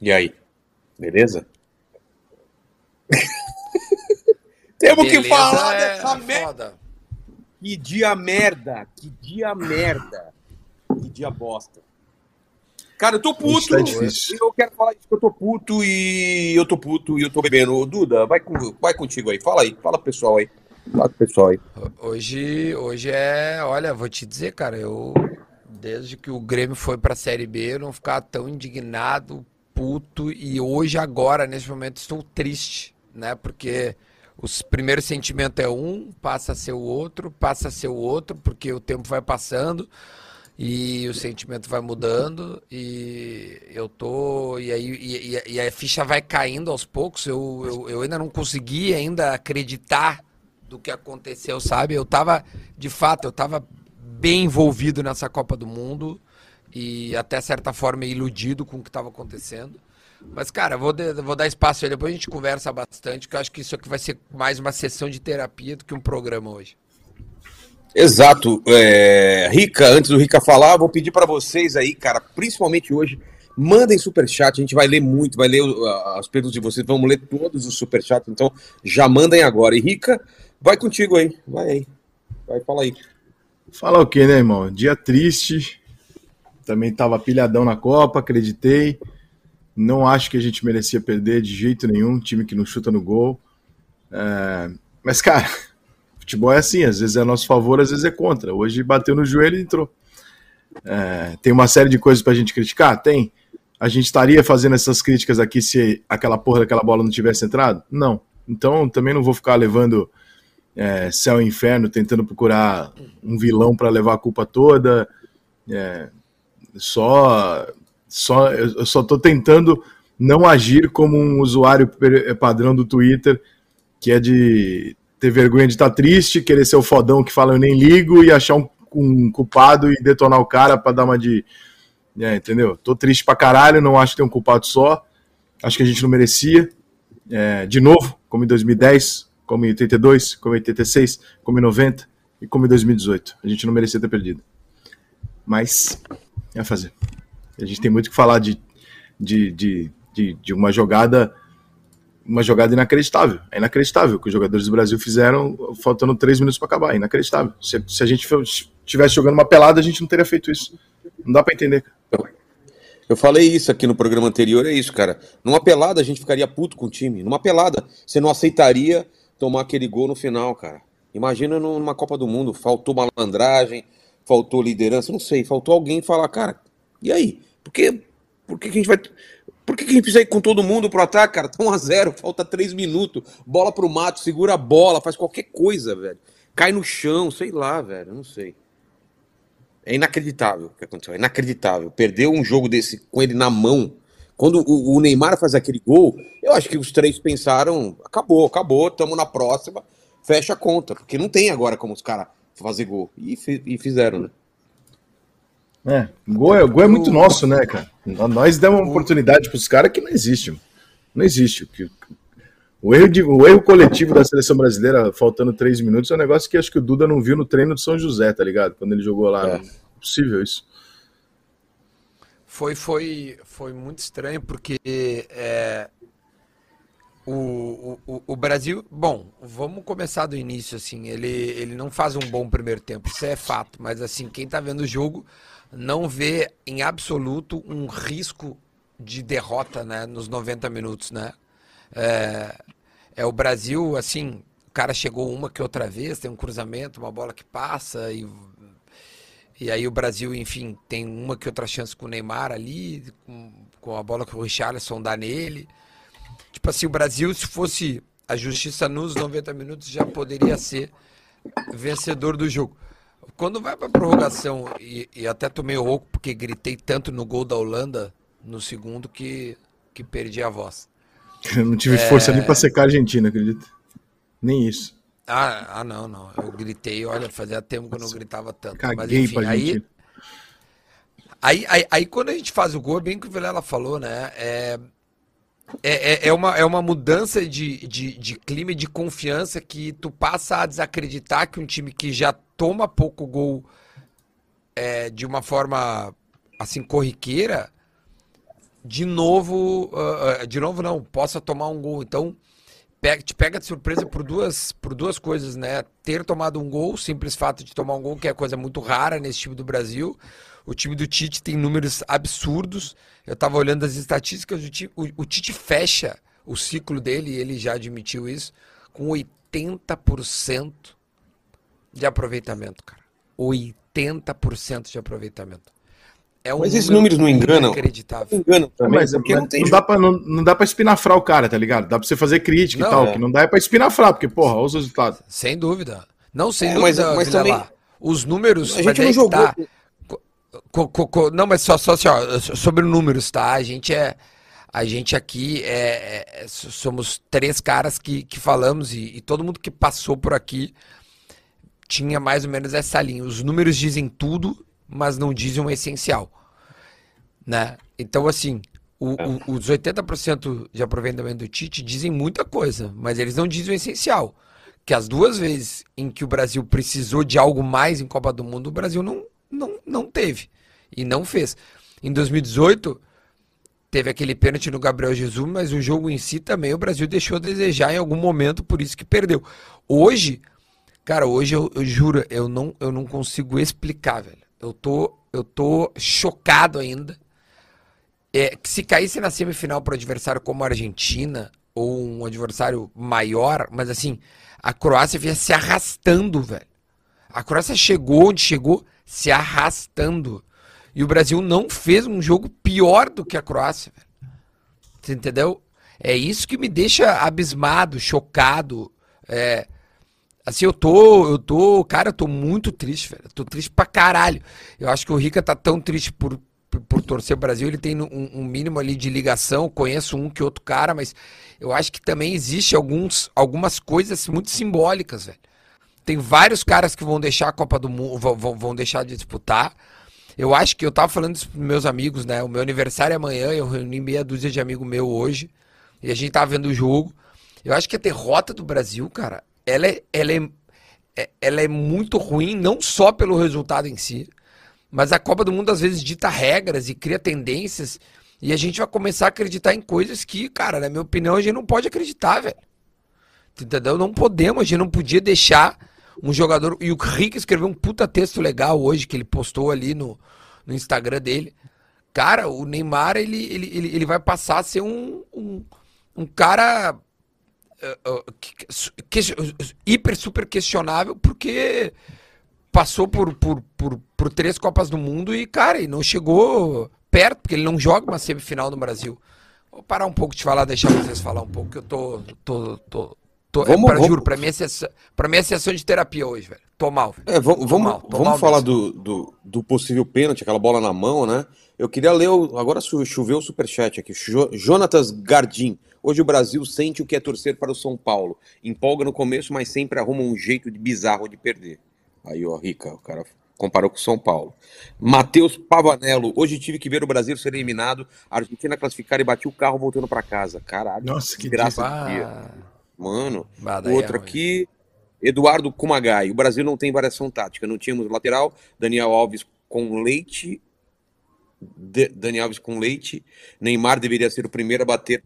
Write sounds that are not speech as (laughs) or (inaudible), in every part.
E aí? Beleza? (laughs) Temos que falar é dessa merda. Que dia merda. Que dia merda. Que dia bosta. Cara, eu tô puto. Tá difícil. eu quero falar isso que eu tô puto e eu tô puto e eu tô bebendo. Ô, Duda, vai, com, vai contigo aí. Fala aí. Fala pro pessoal aí. Fala pro pessoal aí. Hoje, hoje é, olha, vou te dizer, cara, eu desde que o Grêmio foi pra Série B, eu não ficava tão indignado, puto e hoje agora nesse momento estou triste, né? Porque os primeiro sentimento é um, passa a ser o outro, passa a ser o outro, porque o tempo vai passando e o sentimento vai mudando e eu tô e aí e, e- e a ficha vai caindo aos poucos. Eu, eu, eu ainda não consegui ainda acreditar do que aconteceu, sabe? Eu tava de fato, eu tava bem envolvido nessa Copa do Mundo e até certa forma iludido com o que estava acontecendo. Mas, cara, vou, de- vou dar espaço aí, depois a gente conversa bastante, que eu acho que isso aqui vai ser mais uma sessão de terapia do que um programa hoje. Exato. É, Rica, antes do Rica falar, vou pedir para vocês aí, cara, principalmente hoje, mandem superchat, a gente vai ler muito, vai ler uh, as perguntas de vocês, vamos ler todos os superchats, então já mandem agora. E Rica, vai contigo aí, vai aí, vai, fala aí. Falar o quê, né, irmão? Dia triste. Também tava pilhadão na Copa, acreditei. Não acho que a gente merecia perder de jeito nenhum. Time que não chuta no gol. É, Mas, cara, (laughs) futebol é assim: às vezes é a nosso favor, às vezes é contra. Hoje bateu no joelho e entrou. É, Tem uma série de coisas pra gente criticar? Tem. A gente estaria fazendo essas críticas aqui se aquela porra daquela bola não tivesse entrado? Não. Então também não vou ficar levando é, céu e inferno, tentando procurar um vilão para levar a culpa toda. É, só, só, eu só estou tentando não agir como um usuário per- padrão do Twitter, que é de ter vergonha de estar triste, querer ser o fodão que fala eu nem ligo e achar um, um culpado e detonar o cara para dar uma de. É, entendeu? Tô triste pra caralho, não acho que tem um culpado só. Acho que a gente não merecia. É, de novo, como em 2010, como em 82, como em 86, como em 90 e como em 2018. A gente não merecia ter perdido. Mas a fazer. A gente tem muito que falar de, de, de, de, de uma jogada uma jogada inacreditável. É inacreditável o que os jogadores do Brasil fizeram faltando três minutos para acabar. É inacreditável. Se, se a gente estivesse jogando uma pelada, a gente não teria feito isso. Não dá para entender. Eu falei isso aqui no programa anterior, é isso, cara. Numa pelada a gente ficaria puto com o time. Numa pelada, você não aceitaria tomar aquele gol no final, cara. Imagina numa Copa do Mundo, faltou malandragem, faltou liderança, não sei, faltou alguém falar, cara, e aí? Por que, por que, que a gente vai. Por que, que a gente precisa ir com todo mundo pro ataque, cara? Tá 1x0, falta 3 minutos, bola pro mato, segura a bola, faz qualquer coisa, velho. Cai no chão, sei lá, velho, não sei. É inacreditável o que aconteceu, é inacreditável. Perdeu um jogo desse com ele na mão. Quando o, o Neymar faz aquele gol, eu acho que os três pensaram: acabou, acabou, tamo na próxima, fecha a conta, porque não tem agora como os caras fazer gol. E, e fizeram, né? É, gol é, gol é muito nosso, né, cara? Nós demos uma oportunidade pros caras que não existe. mano. Não existe. O erro, de- o erro coletivo da seleção brasileira, faltando três minutos, é um negócio que acho que o Duda não viu no treino de São José, tá ligado? Quando ele jogou lá. É. Não é possível isso. Foi, foi, foi muito estranho porque é, o, o, o Brasil. Bom, vamos começar do início, assim. Ele, ele não faz um bom primeiro tempo, isso é fato. Mas, assim, quem tá vendo o jogo não vê em absoluto um risco de derrota, né, nos 90 minutos, né? É, é o Brasil, assim, o cara chegou uma que outra vez, tem um cruzamento, uma bola que passa e e aí o Brasil, enfim, tem uma que outra chance com o Neymar ali, com, com a bola que o Richarlison dá nele. Tipo assim, o Brasil, se fosse a justiça nos 90 minutos, já poderia ser vencedor do jogo. Quando vai pra prorrogação, e, e até tomei rouco porque gritei tanto no gol da Holanda no segundo que, que perdi a voz. (laughs) Eu não tive força nem pra secar a Argentina, acredita? Nem isso. Ah, ah, não, não. Eu gritei, olha, fazia tempo que eu não gritava tanto. Mas Caguei enfim, pra aí. Aí, aí, aí quando a gente faz o gol, é bem que o Vilela falou, né? É, é, é- é uma, é uma mudança de, de, de clima e de confiança que tu passa a desacreditar que um time que já toma pouco gol é, de uma forma assim corriqueira de novo, uh, de novo não, possa tomar um gol. Então, pega, te pega de surpresa por duas, por duas coisas, né? Ter tomado um gol, simples fato de tomar um gol, que é coisa muito rara nesse time do Brasil. O time do Tite tem números absurdos. Eu tava olhando as estatísticas, o, Tite, o, o Tite fecha o ciclo dele, ele já admitiu isso, com 80% de aproveitamento, cara. 80% de aproveitamento. É um mas esses números não enganam? Não enganam também, mas, porque não, tem não, dá pra, não, não dá pra espinafrar o cara, tá ligado? Dá pra você fazer crítica não, e tal, é. que não dá é pra espinafrar, porque, porra, olha os resultados. Sem dúvida. Não, sem é, dúvida, mas, mas também... Os números... A gente não jogou... Tá... Co, co, co, não, mas só, só assim, ó, sobre números, tá? A gente é... A gente aqui é, é, somos três caras que, que falamos e, e todo mundo que passou por aqui tinha mais ou menos essa linha. Os números dizem tudo, mas não dizem o essencial. Né? Então, assim, o, é. o, os 80% de aproveitamento do Tite dizem muita coisa, mas eles não dizem o essencial. Que as duas vezes em que o Brasil precisou de algo mais em Copa do Mundo, o Brasil não, não, não teve. E não fez. Em 2018 teve aquele pênalti no Gabriel Jesus, mas o jogo em si também o Brasil deixou a desejar em algum momento, por isso que perdeu. Hoje, cara, hoje eu, eu juro, eu não, eu não consigo explicar, velho. Eu tô, eu tô chocado ainda. É, que se caísse na semifinal para adversário como a Argentina, ou um adversário maior, mas assim, a Croácia vinha se arrastando, velho. A Croácia chegou onde chegou se arrastando. E o Brasil não fez um jogo pior do que a Croácia. Você entendeu? É isso que me deixa abismado, chocado. É, assim, eu tô, eu tô, cara, eu tô muito triste, velho. Eu tô triste pra caralho. Eu acho que o Rica tá tão triste por, por, por torcer o Brasil. Ele tem um, um, mínimo ali de ligação. Conheço um que outro cara, mas eu acho que também existe alguns, algumas coisas muito simbólicas, velho. Tem vários caras que vão deixar a Copa do Mundo, vão, vão deixar de disputar. Eu acho que eu tava falando isso pros meus amigos, né? O meu aniversário é amanhã, eu reuni meia dúzia de amigo meu hoje. E a gente tava vendo o jogo. Eu acho que a derrota do Brasil, cara, ela é, ela é, é, ela é muito ruim, não só pelo resultado em si, mas a Copa do Mundo às vezes dita regras e cria tendências. E a gente vai começar a acreditar em coisas que, cara, na minha opinião, a gente não pode acreditar, velho. Entendeu? Não podemos, a gente não podia deixar um jogador. E o Rick escreveu um puta texto legal hoje que ele postou ali no, no Instagram dele. Cara, o Neymar ele, ele, ele, ele vai passar a ser um, um, um cara uh, uh, hiper super questionável porque passou por, por, por, por três Copas do Mundo e, cara, e não chegou perto, porque ele não joga uma semifinal no Brasil. Vou parar um pouco de falar, deixar vocês falar um pouco, que eu tô, tô, tô, Tô, vamos, pra, vamos... Juro, pra mim, é sessão, pra mim é sessão de terapia hoje, velho. Tô mal, velho. É, vamos, vamos, mal, vamos mal falar do, do, do, possível pênalti, aquela bola na mão, né? Eu queria ler, o, agora choveu o superchat aqui. Jo, Jonatas Gardim. Hoje o Brasil sente o que é torcer para o São Paulo. Empolga no começo, mas sempre arruma um jeito de bizarro de perder. Aí, ó, Rica, o cara comparou com o São Paulo. Matheus Pavanello. Hoje tive que ver o Brasil ser eliminado, a Argentina classificar e bati o carro voltando para casa. Caralho. Nossa, que graça. Mano, o outro é aqui, Eduardo Kumagai. O Brasil não tem variação tática. Não tínhamos lateral, Daniel Alves com leite. De, Daniel Alves com leite. Neymar deveria ser o primeiro a bater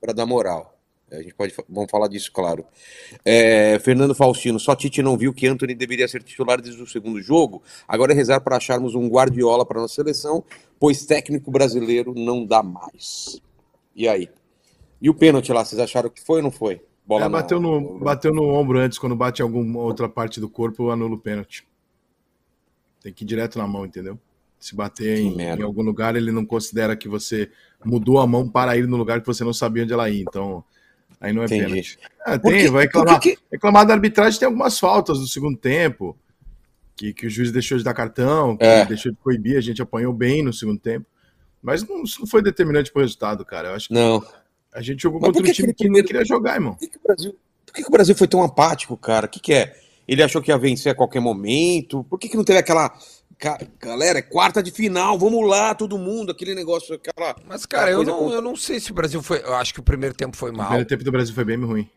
para dar moral. A gente pode vamos falar disso, claro. É, Fernando Faustino, só Tite não viu que Anthony deveria ser titular desde o segundo jogo. Agora é rezar para acharmos um Guardiola para nossa seleção, pois técnico brasileiro não dá mais. E aí? E o pênalti lá, vocês acharam que foi ou não foi? Bola é, bateu, no, bateu no ombro antes, quando bate em alguma outra parte do corpo, anula o pênalti. Tem que ir direto na mão, entendeu? Se bater em, em, algum lugar, ele não considera que você mudou a mão para ir no lugar que você não sabia onde ela ia. Então, aí não é Entendi. pênalti. É, tem, vai reclamar. Que... Reclamar da arbitragem tem algumas faltas no segundo tempo, que, que o juiz deixou de dar cartão, que é. deixou de coibir, a gente apanhou bem no segundo tempo. Mas não, isso não foi determinante para o resultado, cara. Eu acho que não. A gente jogou Mas contra um time que primeiro... não queria jogar, irmão. Por que, que, o Brasil... Por que, que o Brasil foi tão apático, cara? O que, que é? Ele achou que ia vencer a qualquer momento? Por que, que não teve aquela. Galera, é quarta de final, vamos lá, todo mundo, aquele negócio, aquela. Mas, cara, eu não, eu não sei se o Brasil foi. Eu acho que o primeiro tempo foi mal. O primeiro tempo do Brasil foi bem ruim.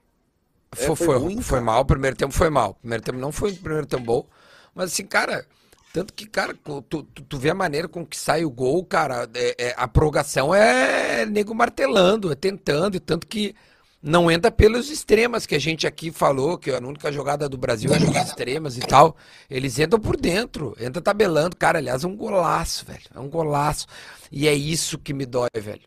Foi, é, foi, foi, ruim, foi mal, o primeiro tempo foi mal. O primeiro tempo não foi o primeiro tempo bom. Mas assim, cara, Tanto que, cara, tu, tu, tu, vê a maneira com que sai o gol, cara, é, é, a prorrogação é nego martelando, é tentando, e tanto que não entra pelos extremas que a gente aqui falou, que a única jogada do Brasil é nos extremas e tal. Eles entram por dentro, entra tabelando. Cara, aliás, é um golaço, velho. É um golaço. E é isso que me dói, velho.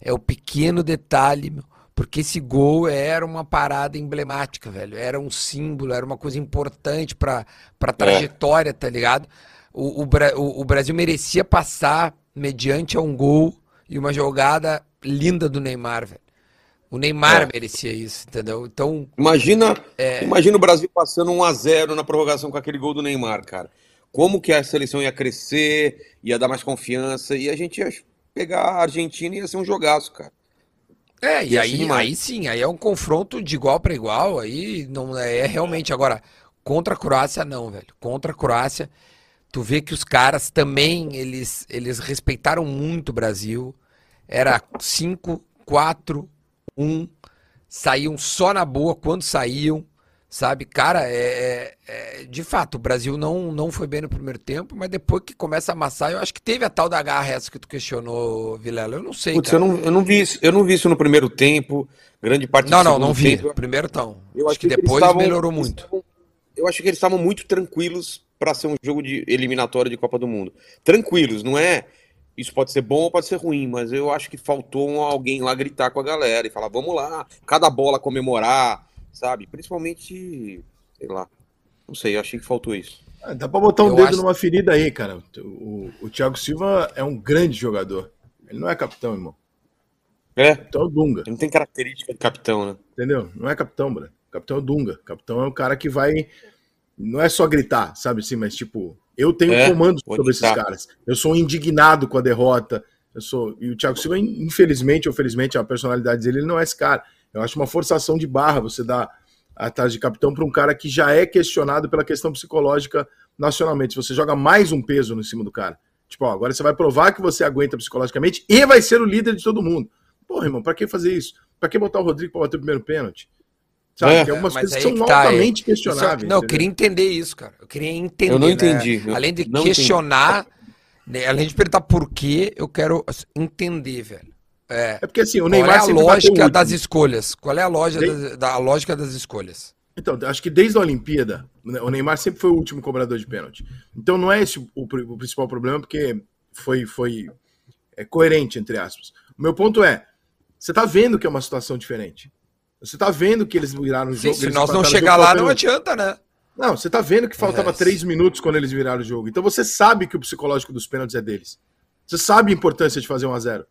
É o pequeno detalhe, meu. Porque esse gol era uma parada emblemática, velho. Era um símbolo, era uma coisa importante pra, pra é. trajetória, é. tá ligado? O, o, o Brasil merecia passar mediante a um gol e uma jogada linda do Neymar, velho. O Neymar é. merecia isso, entendeu? Então. Imagina, é... imagina o Brasil passando 1 a 0 na prorrogação com aquele gol do Neymar, cara. Como que a seleção ia crescer, ia dar mais confiança, e a gente ia pegar a Argentina e ia ser um jogaço, cara. É, e aí, aí sim, aí é um confronto de igual para igual, aí não é, é realmente agora contra a Croácia não, velho. Contra a Croácia, tu vê que os caras também eles eles respeitaram muito o Brasil. Era 5 4 1 saíam só na boa quando saíam. Sabe, cara, é, é, é, de fato, o Brasil não, não foi bem no primeiro tempo, mas depois que começa a amassar, eu acho que teve a tal da garra essa que tu questionou, Vilela. Eu não sei. Putz, eu não, eu, não vi isso, eu não vi isso no primeiro tempo, grande parte Não, não, não vi. Tempo. Primeiro tão. Eu acho que, que depois tavam, melhorou muito. Estavam, eu acho que eles estavam muito tranquilos para ser um jogo de eliminatório de Copa do Mundo. Tranquilos, não é? Isso pode ser bom ou pode ser ruim, mas eu acho que faltou alguém lá gritar com a galera e falar: vamos lá, cada bola comemorar sabe? Principalmente, sei lá. Não sei, eu achei que faltou isso. Ah, dá pra botar um eu dedo acho... numa ferida aí, cara. O, o Thiago Silva é um grande jogador. Ele não é capitão, irmão. É? Capitão é o Dunga. Ele não tem característica de capitão, né? Entendeu? Não é capitão, bro. Capitão é o Dunga. Capitão é o cara que vai. Não é só gritar, sabe assim, mas tipo, eu tenho é, comando sobre esses caras. Eu sou indignado com a derrota. Eu sou. E o Thiago Silva, infelizmente ou felizmente, a personalidade dele, ele não é esse cara. Eu acho uma forçação de barra você dar a taxa de capitão para um cara que já é questionado pela questão psicológica nacionalmente. Você joga mais um peso no cima do cara. Tipo, ó, agora você vai provar que você aguenta psicologicamente e vai ser o líder de todo mundo. Porra, irmão, pra que fazer isso? Pra que botar o Rodrigo pra bater o primeiro pênalti? Sabe? É, Tem algumas coisas que são que tá, altamente é. questionáveis. não, eu queria entender isso, cara. Eu queria entender. Eu não né? entendi. Né? Além de questionar, né? além de perguntar por quê, eu quero entender, velho. É. é porque assim, o Neymar Qual é a lógica das escolhas? Qual é a, loja da, da, a lógica das escolhas? Então, acho que desde a Olimpíada, né, o Neymar sempre foi o último cobrador de pênalti. Então não é esse o, o principal problema, porque foi, foi é, coerente, entre aspas. O meu ponto é, você tá vendo que é uma situação diferente. Você tá vendo que eles viraram o jogo. se nós não chegar lá, não adianta, né? Não, você tá vendo que faltava é. três minutos quando eles viraram o jogo. Então você sabe que o psicológico dos pênaltis é deles. Você sabe a importância de fazer um a zero.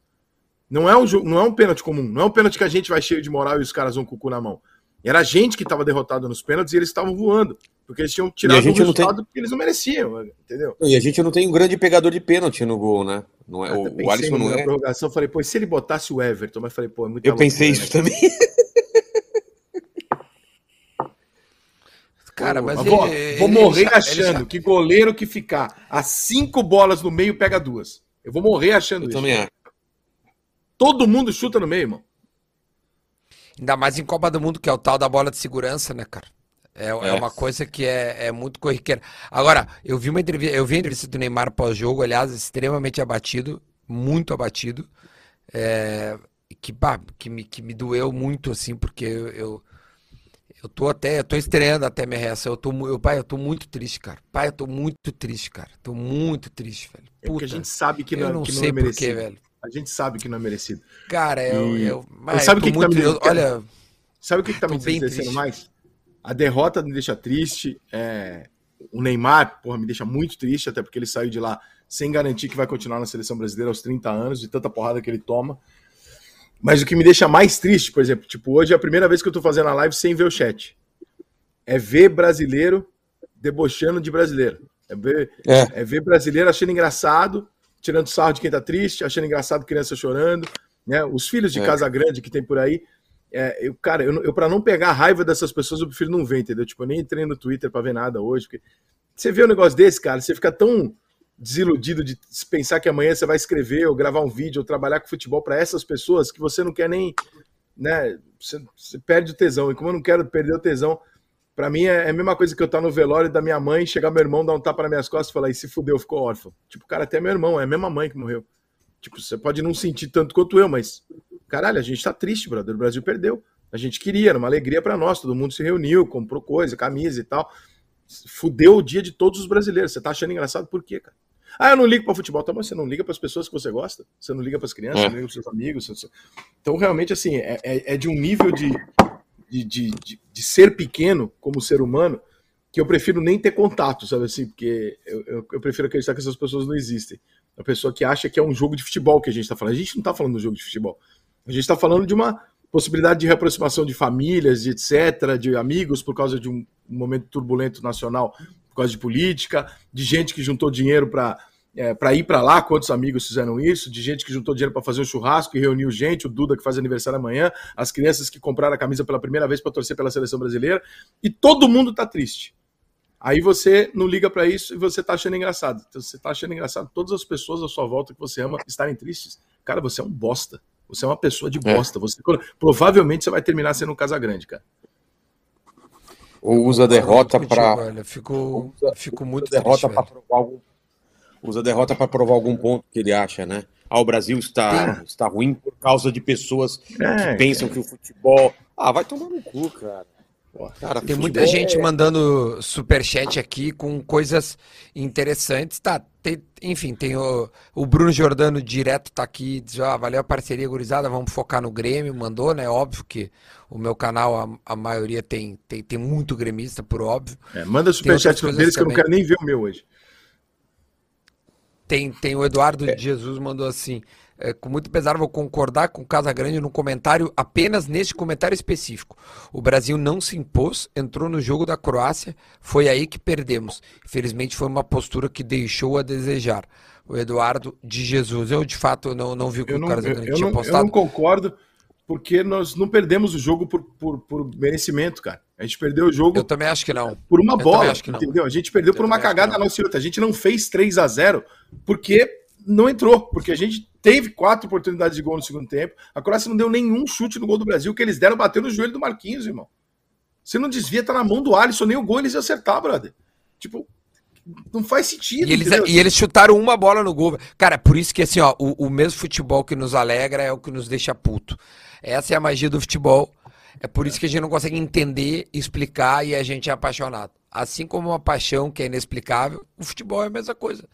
Não é um, não é um pênalti comum, não é um pênalti que a gente vai cheio de moral e os caras vão com o cu na mão. Era a gente que estava derrotado nos pênaltis e eles estavam voando. Porque eles tinham tirado o resultado tem... porque eles não mereciam, entendeu? E a gente não tem um grande pegador de pênalti no gol, né? Não é, o, o Alisson não é. prorrogação, falei, pô, se ele botasse o Everton, mas falei, pô, é muito Eu pensei isso né? também. (laughs) Cara, mas, ele, ele, vou morrer ele, achando que goleiro que ficar a cinco bolas no meio pega duas. Eu vou morrer achando eu isso. Também acho. Todo mundo chuta no meio, irmão. Ainda mais em Copa do Mundo, que é o tal da bola de segurança, né, cara? É, é. é uma coisa que é, é, muito corriqueira. Agora, eu vi uma entrevista, eu vi a entrevista do Neymar pós-jogo, aliás, extremamente abatido, muito abatido. É, que, bah, que, me, que me doeu muito, assim, porque eu, eu, eu tô até, eu tô estreando até minha reação. Eu tô, eu, pai, eu tô muito triste, cara. Pai, eu tô muito triste, cara. Tô muito triste, velho. Puta, é porque a gente sabe que não, eu não, que não sei é. Porquê, velho. A gente sabe que não é merecido. Cara, eu. E... eu mas sabe o que, que tá me eu, Olha. Sabe o que, que tá me entristecendo mais? A derrota me deixa triste. É... O Neymar, porra, me deixa muito triste, até porque ele saiu de lá sem garantir que vai continuar na seleção brasileira aos 30 anos, de tanta porrada que ele toma. Mas o que me deixa mais triste, por exemplo, tipo, hoje é a primeira vez que eu tô fazendo a live sem ver o chat. É ver brasileiro debochando de brasileiro. É ver, é. é ver brasileiro achando engraçado tirando sarro de quem tá triste, achando engraçado criança chorando, né? Os filhos de é. casa grande que tem por aí. É, eu, cara, eu, eu para não pegar a raiva dessas pessoas, eu prefiro não ver, entendeu? Tipo, eu nem entrei no Twitter para ver nada hoje, porque você vê um negócio desse, cara, você fica tão desiludido de pensar que amanhã você vai escrever ou gravar um vídeo ou trabalhar com futebol para essas pessoas que você não quer nem, né? Você, você, perde o tesão. E como eu não quero perder o tesão Pra mim é, é a mesma coisa que eu estar no velório da minha mãe, chegar meu irmão, dar um tapa nas minhas costas e falar, e se fudeu, ficou órfão. Tipo, cara, até meu irmão, é a mesma mãe que morreu. Tipo, você pode não sentir tanto quanto eu, mas, caralho, a gente tá triste, brother. O Brasil perdeu. A gente queria, era uma alegria para nós. Todo mundo se reuniu, comprou coisa, camisa e tal. Fudeu o dia de todos os brasileiros. Você tá achando engraçado por quê, cara? Ah, eu não ligo para futebol. Tá, mas você não liga para as pessoas que você gosta? Você não liga para as crianças, é. não liga para seus amigos? Então, realmente, assim, é, é, é de um nível de, de, de, de, ser pequeno como ser humano que eu prefiro nem ter contato, sabe assim? Porque eu, eu, eu prefiro acreditar que essas pessoas não existem. A pessoa que acha que é um jogo de futebol que a gente está falando. A gente não está falando de jogo de futebol. A gente está falando de uma possibilidade de reaproximação de famílias, de etc., de amigos por causa de um momento turbulento nacional, por causa de política, de gente que juntou dinheiro para é, para ir para lá, quantos amigos fizeram isso, de gente que juntou dinheiro para fazer um churrasco e reuniu gente, o Duda que faz aniversário amanhã, as crianças que compraram a camisa pela primeira vez para torcer pela seleção brasileira, e todo mundo está triste. Aí você não liga para isso e você está achando engraçado. Então, você está achando engraçado todas as pessoas à sua volta que você ama estarem tristes. Cara, você é um bosta. Você é uma pessoa de é. bosta. É. Você provavelmente você vai terminar sendo um casa grande, cara. Ou usa a derrota para. Fico, fico muito usa derrota para provar algum. Usa a derrota para provar algum ponto que ele acha, né? Ah, o Brasil está, está ruim por causa de pessoas é, que pensam que o futebol. Ah, vai tomar no cu, cara. Cara, tem muita gente é... mandando superchat aqui com coisas interessantes. Tá, tem, enfim, tem o, o Bruno Jordano direto tá aqui, diz, ah, valeu a parceria gurizada, vamos focar no Grêmio, mandou, né? Óbvio que o meu canal, a, a maioria tem, tem, tem muito gremista, por óbvio. É, manda superchat deles que eu não quero nem ver o meu hoje. Tem, tem o Eduardo é. Jesus mandou assim: é, com muito pesar, vou concordar com o Casagrande no comentário, apenas neste comentário específico. O Brasil não se impôs, entrou no jogo da Croácia, foi aí que perdemos. Infelizmente foi uma postura que deixou a desejar. O Eduardo de Jesus. Eu, de fato, não, não vi o que o Casagrande tinha postado. Eu não concordo, porque nós não perdemos o jogo por, por, por, merecimento, cara. A gente perdeu o jogo. Eu também acho que não. Por uma eu bola, entendeu? A gente perdeu eu por uma cagada nossa e outra. A gente não fez 3 a 0 porque não entrou, porque a gente teve quatro oportunidades de gol no segundo tempo. A Croácia não deu nenhum chute no gol do Brasil, que eles deram bateu no joelho do Marquinhos, irmão. Você não desvia, tá na mão do Alisson, nem o gol eles iam acertar, brother. Tipo, não faz sentido. E eles, e eles chutaram uma bola no gol. Cara, por isso que assim, ó, o, o mesmo futebol que nos alegra é o que nos deixa puto. Essa é a magia do futebol. É por isso que a gente não consegue entender, explicar e a gente é apaixonado. Assim como uma paixão que é inexplicável, o futebol é a mesma coisa.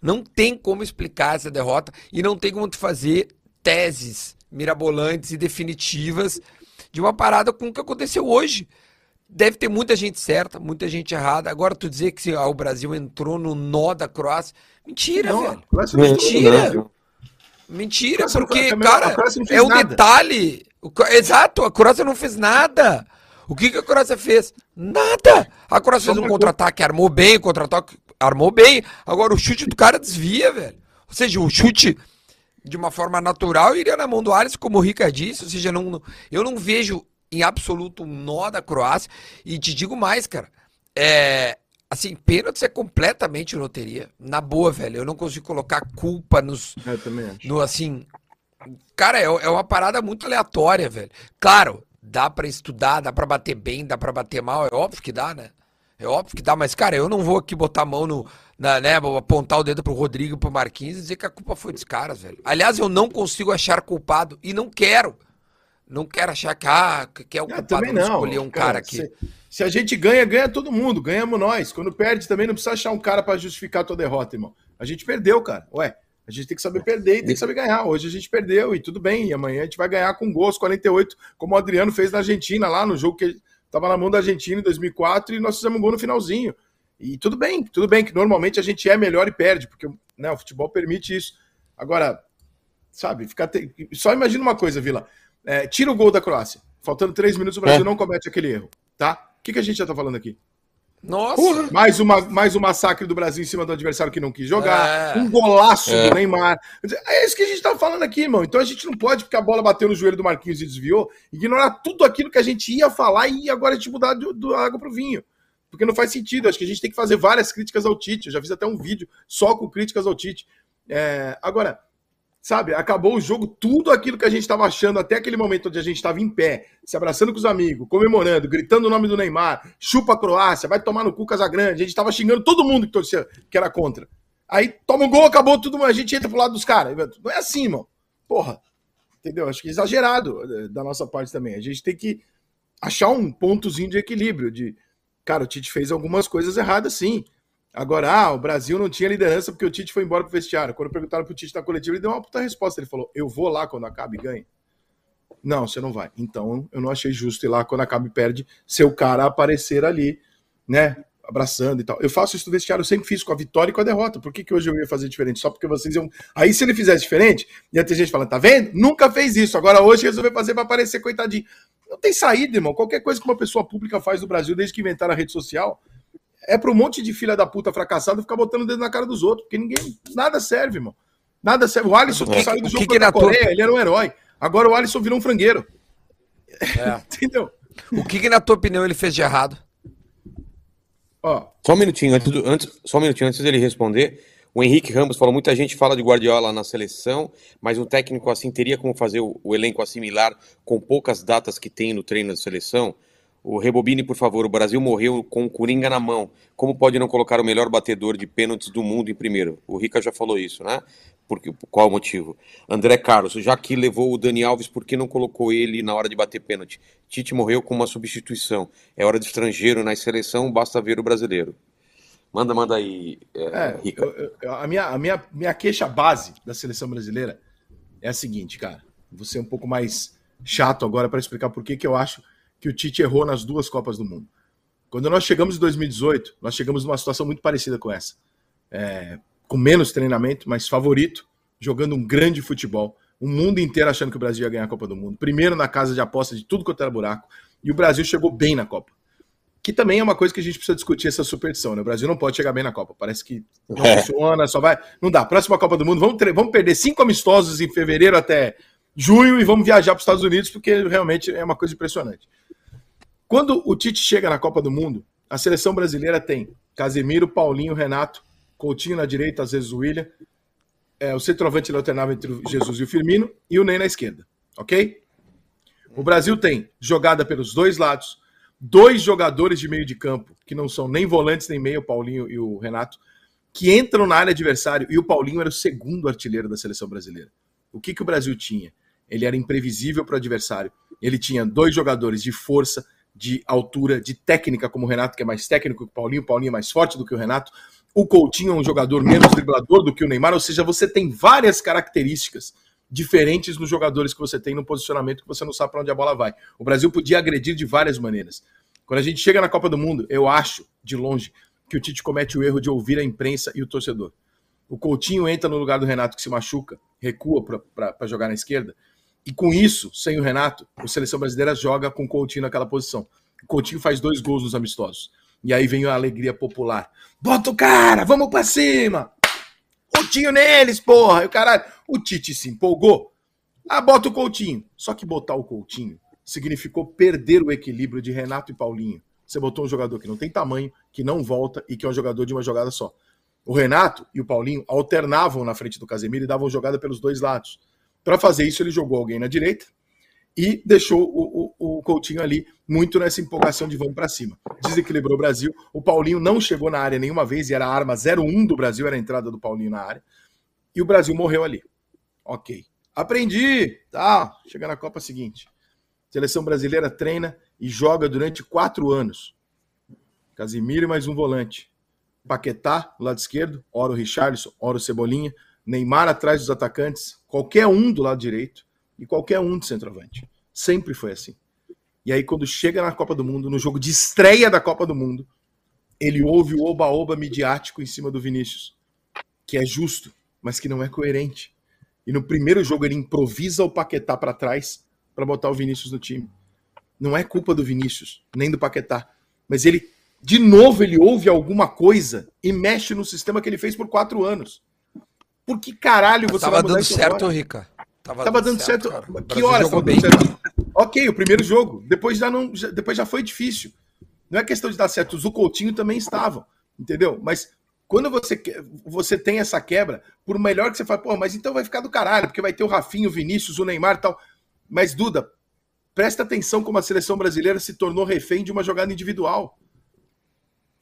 Não tem como explicar essa derrota e não tem como tu fazer teses mirabolantes e definitivas de uma parada com o que aconteceu hoje. Deve ter muita gente certa, muita gente errada. Agora tu dizer que ah, o Brasil entrou no nó da Croácia. Mentira, não, velho. Mentira. Mentira, porque, cara, é um detalhe. Exato, a Croácia não fez nada. O que, que a Croácia fez? Nada! A Croácia fez um contra-ataque, armou bem, o contra-ataque armou bem. Agora o chute do cara desvia, velho. Ou seja, o chute de uma forma natural iria na mão do Alisson, como o Rica disse. Ou seja, não, eu não vejo em absoluto um nó da Croácia. E te digo mais, cara. É, assim, pênalti é completamente loteria. Na boa, velho. Eu não consigo colocar culpa nos. Eu também acho. No assim. Cara, é, é uma parada muito aleatória, velho. Claro, dá para estudar, dá para bater bem, dá para bater mal, é óbvio que dá, né? É óbvio que dá, mas, cara, eu não vou aqui botar a mão no. Na, né, apontar o dedo pro Rodrigo pro Marquinhos e dizer que a culpa foi dos caras, velho. Aliás, eu não consigo achar culpado e não quero. Não quero achar que, ah, que é o culpado de escolher um cara, cara aqui. Se, se, a gente ganha, ganha todo mundo, ganhamos nós. Quando perde, também não precisa achar um cara para justificar a tua derrota, irmão. A gente perdeu, cara. Ué, a gente tem que saber perder e tem que saber ganhar. Hoje a gente perdeu e tudo bem. E amanhã a gente vai ganhar com gols 48, como o Adriano fez na Argentina, lá no jogo que estava na mão da Argentina em 2004 e nós fizemos um gol no finalzinho. E tudo bem, tudo bem, que normalmente a gente é melhor e perde, porque né, o futebol permite isso. Agora, sabe, ficar te... só imagina uma coisa, Vila. É, tira o gol da Croácia. Faltando três minutos, o Brasil é. não comete aquele erro, tá? O que, que a gente já tá falando aqui? Nossa! Mais, uma, mais um massacre do Brasil em cima do adversário que não quis jogar. É. Um golaço é. do Neymar. É isso que a gente tá falando aqui, irmão. Então a gente não pode, porque a bola bateu no joelho do Marquinhos e desviou, ignorar tudo aquilo que a gente ia falar e agora a gente mudar do, do água pro vinho. Porque não faz sentido. Acho que a gente tem que fazer várias críticas ao Tite. Eu já fiz até um vídeo só com críticas ao Tite. É, agora, sabe? Acabou o jogo, tudo aquilo que a gente estava achando até aquele momento onde a gente estava em pé, se abraçando com os amigos, comemorando, gritando o nome do Neymar, chupa a Croácia, vai tomar no cu Casagrande. A gente estava xingando todo mundo que torcia, que era contra. Aí toma um gol, acabou tudo, a gente entra pro lado dos caras. Não é assim, irmão. Porra. Entendeu? Acho que é exagerado eh, da nossa parte também. A gente tem que achar um pontozinho de equilíbrio. De, cara, o Tite fez algumas coisas erradas, sim. Agora, ah, o Brasil não tinha liderança porque o Tite foi embora pro vestiário. Quando perguntaram pro Tite na coletiva, ele deu uma puta resposta. Ele falou: Eu vou lá quando acabe e ganhe. Não, você não vai. Então, eu não achei justo ir lá quando acabe e perde, seu cara aparecer ali, né? Abraçando e tal. Eu faço isso no vestiário, eu sempre fiz com a vitória e com a derrota. Por que, que hoje eu ia fazer diferente? Só porque vocês iam. Aí, se ele fizesse diferente, ia ter gente falando, tá vendo? Nunca fez isso. Agora hoje resolveu fazer para aparecer, coitadinho. Não tem saída, irmão. Qualquer coisa que uma pessoa pública faz no Brasil, desde que inventaram a rede social, é para um monte de filha da puta fracassado ficar botando o dedo na cara dos outros, porque ninguém. Nada serve, irmão. Nada serve. O Alisson que saiu do jogo que que Coreia, tua... ele era um herói. Agora o Alisson virou um frangueiro. É. (laughs) Entendeu? O que, que, na tua opinião, ele fez de errado? Ó. Só um minutinho, antes, do, antes, só um minutinho antes dele responder. O Henrique Ramos falou: muita gente fala de Guardiola na seleção, mas um técnico assim teria como fazer o, o elenco assimilar com poucas datas que tem no treino da seleção? O Rebobine, por favor, o Brasil morreu com o Coringa na mão. Como pode não colocar o melhor batedor de pênaltis do mundo em primeiro? O Rica já falou isso, né? Por qual o motivo? André Carlos, já que levou o Dani Alves, por que não colocou ele na hora de bater pênalti? Tite morreu com uma substituição. É hora de estrangeiro na seleção, basta ver o brasileiro. Manda, manda aí, é, é, Rica. Eu, eu, a minha, a minha, minha queixa base da seleção brasileira é a seguinte, cara. Vou ser um pouco mais chato agora para explicar por que, que eu acho que o Tite errou nas duas Copas do Mundo. Quando nós chegamos em 2018, nós chegamos numa situação muito parecida com essa. É, com menos treinamento, mas favorito, jogando um grande futebol. O mundo inteiro achando que o Brasil ia ganhar a Copa do Mundo. Primeiro na casa de aposta de tudo quanto era buraco. E o Brasil chegou bem na Copa. Que também é uma coisa que a gente precisa discutir essa superstição, né? O Brasil não pode chegar bem na Copa. Parece que não é. funciona, só vai. Não dá. Próxima Copa do Mundo, vamos, vamos perder cinco amistosos em fevereiro até junho e vamos viajar para os Estados Unidos, porque realmente é uma coisa impressionante. Quando o Tite chega na Copa do Mundo, a seleção brasileira tem Casemiro, Paulinho, Renato, Coutinho na direita, às vezes o William, é, o centroavante alternava entre o Jesus e o Firmino e o Ney na esquerda, ok? O Brasil tem jogada pelos dois lados, dois jogadores de meio de campo, que não são nem volantes nem meio, o Paulinho e o Renato, que entram na área adversário, e o Paulinho era o segundo artilheiro da seleção brasileira. O que, que o Brasil tinha? Ele era imprevisível para o adversário. Ele tinha dois jogadores de força, de altura, de técnica, como o Renato, que é mais técnico que o Paulinho, o Paulinho é mais forte do que o Renato. O Coutinho é um jogador menos driblador do que o Neymar, ou seja, você tem várias características diferentes nos jogadores que você tem no posicionamento que você não sabe para onde a bola vai. O Brasil podia agredir de várias maneiras. Quando a gente chega na Copa do Mundo, eu acho, de longe, que o Tite comete o erro de ouvir a imprensa e o torcedor. O Coutinho entra no lugar do Renato que se machuca, recua para jogar na esquerda. E com isso, sem o Renato, a seleção brasileira joga com o Coutinho naquela posição. O Coutinho faz dois gols nos amistosos. E aí vem a alegria popular. Bota o cara, vamos pra cima! Coutinho neles, porra! E o caralho, o Tite se empolgou. Ah, bota o Coutinho. Só que botar o Coutinho significou perder o equilíbrio de Renato e Paulinho. Você botou um jogador que não tem tamanho, que não volta e que é um jogador de uma jogada só. O Renato e o Paulinho alternavam na frente do Casemiro e davam jogada pelos dois lados. Para fazer isso, ele jogou alguém na direita e deixou o, o, o Coutinho ali muito nessa empolgação de vamos para cima. Desequilibrou o Brasil. O Paulinho não chegou na área nenhuma vez e era a arma 0-1 do Brasil, era a entrada do Paulinho na área. E o Brasil morreu ali. Ok. Aprendi! Tá, chega na Copa seguinte. Seleção brasileira treina e joga durante quatro anos. Casimiro e mais um volante. Paquetá, lado esquerdo, ora o Richarlison, ora o Cebolinha. Neymar atrás dos atacantes, qualquer um do lado direito e qualquer um de centroavante. Sempre foi assim. E aí, quando chega na Copa do Mundo, no jogo de estreia da Copa do Mundo, ele ouve o oba-oba midiático em cima do Vinícius, que é justo, mas que não é coerente. E no primeiro jogo ele improvisa o Paquetá para trás para botar o Vinícius no time. Não é culpa do Vinícius, nem do Paquetá, mas ele, de novo, ele ouve alguma coisa e mexe no sistema que ele fez por quatro anos. Por que caralho você Tava vai dando certo? Rica. Tava, Tava dando, certo. certo. Que horas tava dando certo? Ok, o primeiro jogo. Depois já, não, depois já foi difícil. Não é questão de dar certo. Os Coutinho também estavam, entendeu? Mas quando você, você tem essa quebra, por melhor que você fale, pô, mas então vai ficar do caralho, porque vai ter o Rafinho, o Vinícius, o Neymar e tal. Mas, Duda, presta atenção como a seleção brasileira se tornou refém de uma jogada individual.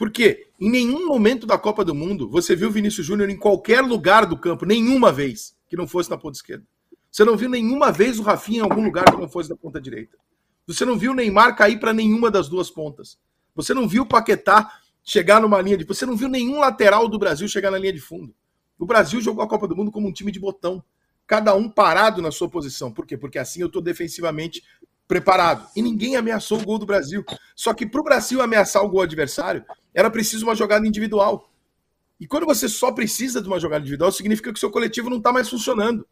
Porque em nenhum momento da Copa do Mundo você viu o Vinícius Júnior em qualquer lugar do campo, nenhuma vez, que não fosse na ponta esquerda. Você não viu nenhuma vez o Rafinha em algum lugar que não fosse na ponta direita. Você não viu o Neymar cair para nenhuma das duas pontas. Você não viu o Paquetá chegar numa linha de. Você não viu nenhum lateral do Brasil chegar na linha de fundo. O Brasil jogou a Copa do Mundo como um time de botão. Cada um parado na sua posição. Por quê? Porque assim eu estou defensivamente preparado. E ninguém ameaçou o gol do Brasil. Só que para o Brasil ameaçar o gol adversário, era preciso uma jogada individual. E quando você só precisa de uma jogada individual, significa que seu coletivo não está mais funcionando.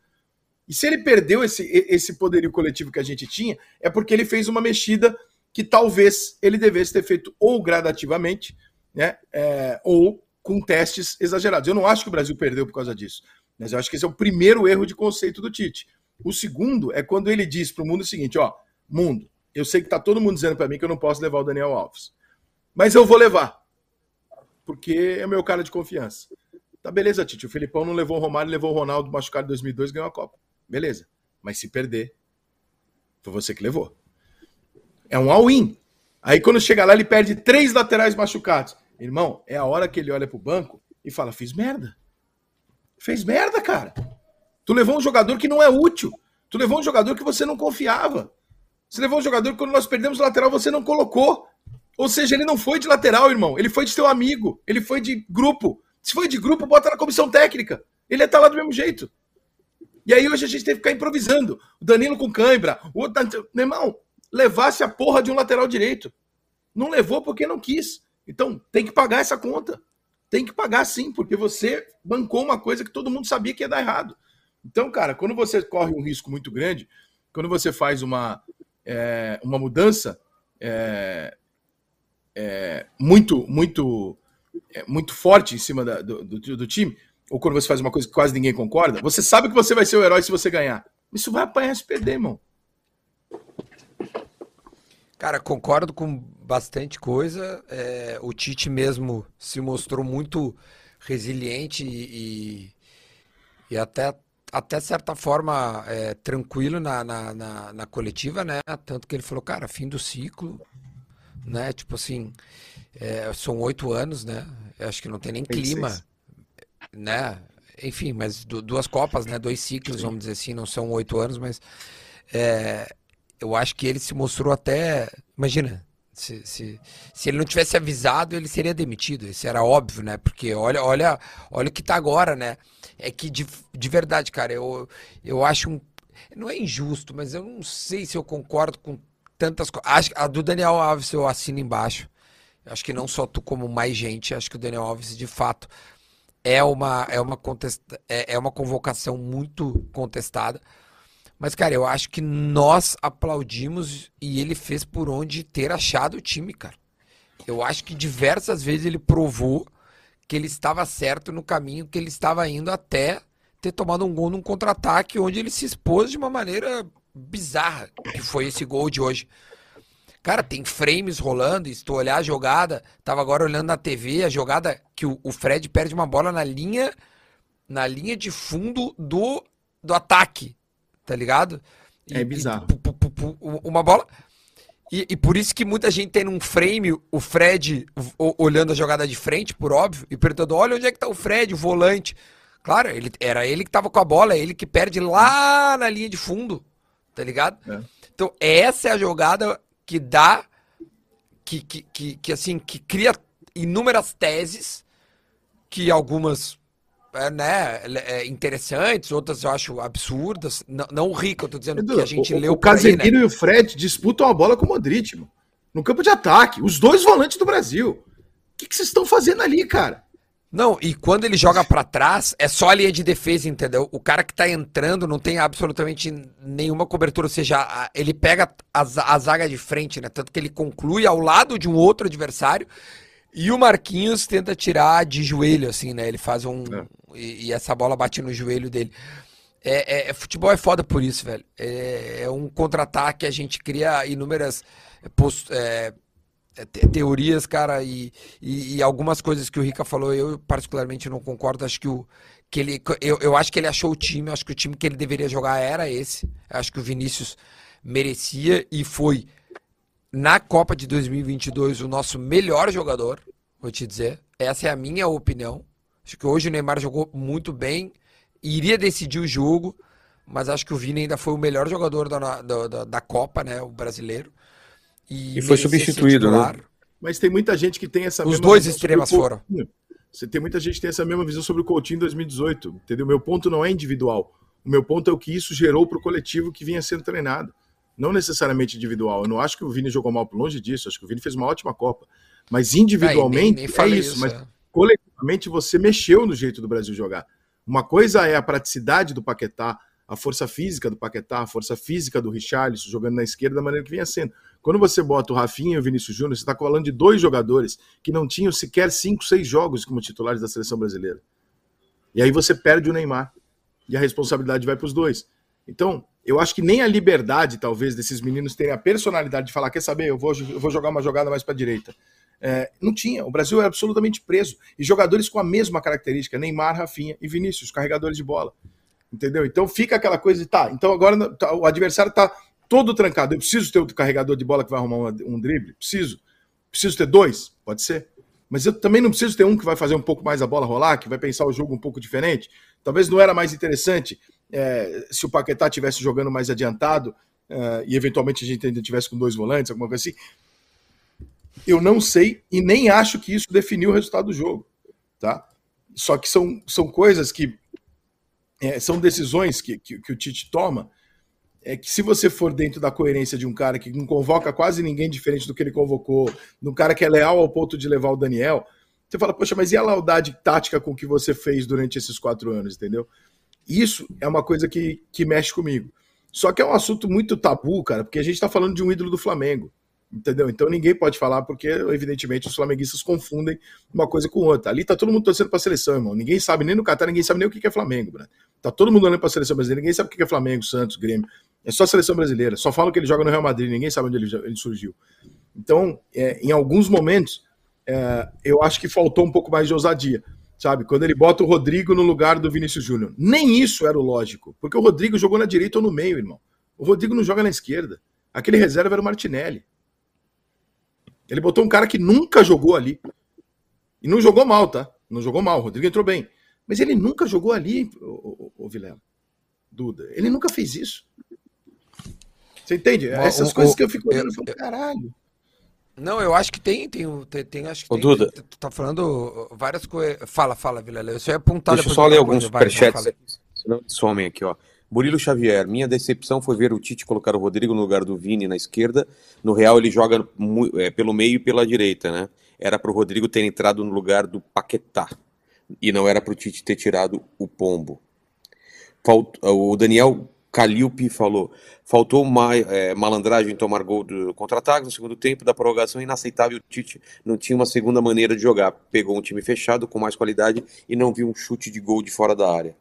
E se ele perdeu esse, esse poderio coletivo que a gente tinha, é porque ele fez uma mexida que talvez ele devesse ter feito ou gradativamente, né, é, ou com testes exagerados. Eu não acho que o Brasil perdeu por causa disso, mas eu acho que esse é o primeiro erro de conceito do Tite. O segundo é quando ele diz para o mundo o seguinte: ó, mundo. Eu sei que tá todo mundo dizendo para mim que eu não posso levar o Daniel Alves. Mas eu vou levar. Porque é meu cara de confiança. Tá beleza, Tite. O Felipão não levou o Romário, levou o Ronaldo machucado em 2002 e ganhou a Copa. Beleza. Mas se perder, foi você que levou. É um all-in. Aí quando chega lá, ele perde três laterais machucados. Irmão, é a hora que ele olha pro banco e fala: fiz merda. Fez merda, cara. Tu levou um jogador que não é útil. Tu levou um jogador que você não confiava. Você levou um jogador quando nós perdemos o lateral você não colocou. Ou seja, ele não foi de lateral, irmão. Ele foi de teu amigo. Ele foi de grupo. Se foi de grupo, bota na comissão técnica. Ele ia estar lá do mesmo jeito. E aí hoje a gente teve que ficar improvisando. O Danilo com cãibra. O outro... Meu irmão, levasse a porra de um lateral direito. Não levou porque não quis. Então tem que pagar essa conta. Tem que pagar sim, porque você bancou uma coisa que todo mundo sabia que ia dar errado. Então, cara, quando você corre um risco muito grande, quando você faz uma, é, uma mudança é, é, muito, muito, é, muito forte em cima da, do, do, do, time, ou quando você faz uma coisa que quase ninguém concorda, você sabe que você vai ser o herói se você ganhar. Isso vai apanhar se perder, irmão. Cara, concordo com bastante coisa. É, o Tite mesmo se mostrou muito resiliente e, e, e até até certa forma é, tranquilo na, na, na, na, coletiva, né? Tanto que ele falou, cara, fim do ciclo, né? Tipo assim, é, são oito anos, né? Eu acho que não tem nem clima, né? Enfim, mas duas Copas, né? Dois ciclos, Sim. vamos dizer assim, não são oito anos, mas é, eu acho que ele se mostrou até. Imagina, se, se, se ele não tivesse avisado, ele seria demitido. Isso era óbvio, né? Porque olha, olha, olha o que tá agora, né? É que de, de verdade, cara, eu, eu acho um. Não é injusto, mas eu não sei se eu concordo com tantas coisas. A do Daniel Alves eu assino embaixo. Acho que não só tu, como mais gente. Acho que o Daniel Alves, de fato, é uma, é uma, contesta, é, é uma convocação muito contestada. Mas, cara, eu acho que nós aplaudimos e ele fez por onde ter achado o time, cara. Eu acho que diversas vezes ele provou que ele estava certo no caminho que ele estava indo até ter tomado um gol num contra-ataque onde ele se expôs de uma maneira bizarra, que foi esse gol de hoje. Cara, tem frames rolando, e se tu olhar a jogada, tava agora olhando na TV, a jogada que o, o Fred perde uma bola na linha na linha de fundo do, do ataque, tá ligado? E, é bizarro. E, uma bola e, e, por isso que muita gente tem num frame o Fred olhando a jogada de frente, por óbvio, e perguntando: olha onde é que tá o Fred, o volante. Claro, ele, era ele que tava com a bola, é ele que perde lá na linha de fundo, tá ligado? É. Então, essa é a jogada que dá, que, que, que, que assim, que cria inúmeras teses, que algumas né, é, interessantes, outras eu acho absurdas. Não, não o Rico, eu tô dizendo Edu, que a gente o, leu. O Casemiro né? e o Fred disputam a bola com o Modric, mano, no campo de ataque. Os dois volantes do Brasil. O que, que vocês estão fazendo ali, cara? Não, e quando ele joga para trás, é só a linha de defesa, entendeu? O cara que tá entrando não tem absolutamente nenhuma cobertura, ou seja, ele pega a, a zaga de frente, né? Tanto que ele conclui ao lado de um outro adversário e o Marquinhos tenta tirar de joelho, assim, né? Ele faz um. É. E, e, essa bola bate no joelho dele. É, é, é futebol é foda por isso, velho. É, é um contra-ataque, a gente cria inúmeras. É, post, teorias, cara, e, e, e, algumas coisas que o Rica falou, eu particularmente não concordo. Acho que o que ele, eu, eu acho que ele achou o time, acho que o time que ele deveria jogar era esse. Acho que o Vinícius merecia e foi na Copa de 2022 o nosso melhor jogador, vou te dizer. Essa é a minha opinião. Acho que hoje o Neymar jogou muito bem, iria decidir o jogo, mas acho que o Vini ainda foi o melhor jogador da, da, da Copa, né, o brasileiro. E, e foi substituído, né? Mas tem muita gente que tem essa Os dois extremas foram. Você tem muita gente que tem essa mesma visão sobre o Coutinho em 2018, entendeu? Meu ponto não é individual. O meu ponto é o que isso gerou para o coletivo que vinha sendo treinado. Não necessariamente individual. Eu não acho que o Vini jogou mal longe disso. Acho que o Vini fez uma ótima Copa. Mas individualmente, é, nem, nem é isso. isso mas é. Coletivamente, você mexeu no jeito do Brasil jogar. Uma coisa é a praticidade do Paquetá, a força física do Paquetá, a força física do Richarlison jogando na esquerda da maneira que vinha sendo. Quando você bota o Rafinha e o Vinícius Júnior, você está falando de dois jogadores que não tinham sequer cinco, seis jogos como titulares da seleção brasileira. E aí você perde o Neymar. E a responsabilidade vai para os dois. Então, eu acho que nem a liberdade, talvez, desses meninos terem a personalidade de falar: quer saber, eu vou, eu vou jogar uma jogada mais para a direita. É, não tinha. O Brasil era absolutamente preso. E jogadores com a mesma característica: Neymar, Rafinha e Vinícius, carregadores de bola. Entendeu? Então fica aquela coisa de tá. Então agora tá, o adversário está todo trancado. Eu preciso ter outro carregador de bola que vai arrumar um drible? Preciso. Preciso ter dois? Pode ser. Mas eu também não preciso ter um que vai fazer um pouco mais a bola rolar, que vai pensar o jogo um pouco diferente. Talvez não era mais interessante é, se o Paquetá tivesse jogando mais adiantado é, e eventualmente a gente ainda tivesse com dois volantes, alguma coisa assim. Eu não sei e nem acho que isso definiu o resultado do jogo. Tá? Só que são, são coisas que é, são decisões que, que, que o Tite toma é que se você for dentro da coerência de um cara que não convoca quase ninguém diferente do que ele convocou, de um cara que é leal ao ponto de levar o Daniel, você fala, poxa, mas e a lealdade tática com que você fez durante esses quatro anos, entendeu? Isso é uma coisa que, que mexe comigo. Só que é um assunto muito tabu, cara, porque a gente tá falando de um ídolo do Flamengo. Entendeu? Então ninguém pode falar, porque, evidentemente, os flamenguistas confundem uma coisa com outra. Ali tá todo mundo torcendo pra seleção, irmão. Ninguém sabe, nem no Catar, ninguém sabe nem o que é Flamengo, Bruno. Tá todo mundo olhando pra seleção brasileira, ninguém sabe o que é Flamengo, Santos, Grêmio. É só a seleção brasileira. Só falam que ele joga no Real Madrid, ninguém sabe onde ele, ele surgiu. Então, é, em alguns momentos, é, eu acho que faltou um pouco mais de ousadia, sabe? Quando ele bota o Rodrigo no lugar do Vinícius Júnior. Nem isso era o lógico, porque o Rodrigo jogou na direita ou no meio, irmão. O Rodrigo não joga na esquerda. Aquele reserva era o Martinelli. Ele botou um cara que nunca jogou ali. E não jogou mal, tá? Não jogou mal. O Rodrigo entrou bem. Mas ele nunca jogou ali, o, o, o Vilela. Duda. Ele nunca fez isso. Você entende? Essas o, coisas que eu fico olhando e falo, caralho. Não, eu acho que tem, tem, tem, tem acho que Ô, tem, Duda. Tu tá falando várias coisas. Fala, fala, Vilela. Eu só ia apontar Deixa eu só ler alguns superchats, senão somem aqui, ó. Murilo Xavier, minha decepção foi ver o Tite colocar o Rodrigo no lugar do Vini na esquerda. No Real ele joga é, pelo meio e pela direita, né? Era para o Rodrigo ter entrado no lugar do Paquetá. E não era para o Tite ter tirado o Pombo. O Daniel Calilpi falou: faltou uma é, malandragem tomar gol do contra-ataque no segundo tempo da prorrogação, inaceitável. O Tite não tinha uma segunda maneira de jogar. Pegou um time fechado com mais qualidade e não viu um chute de gol de fora da área.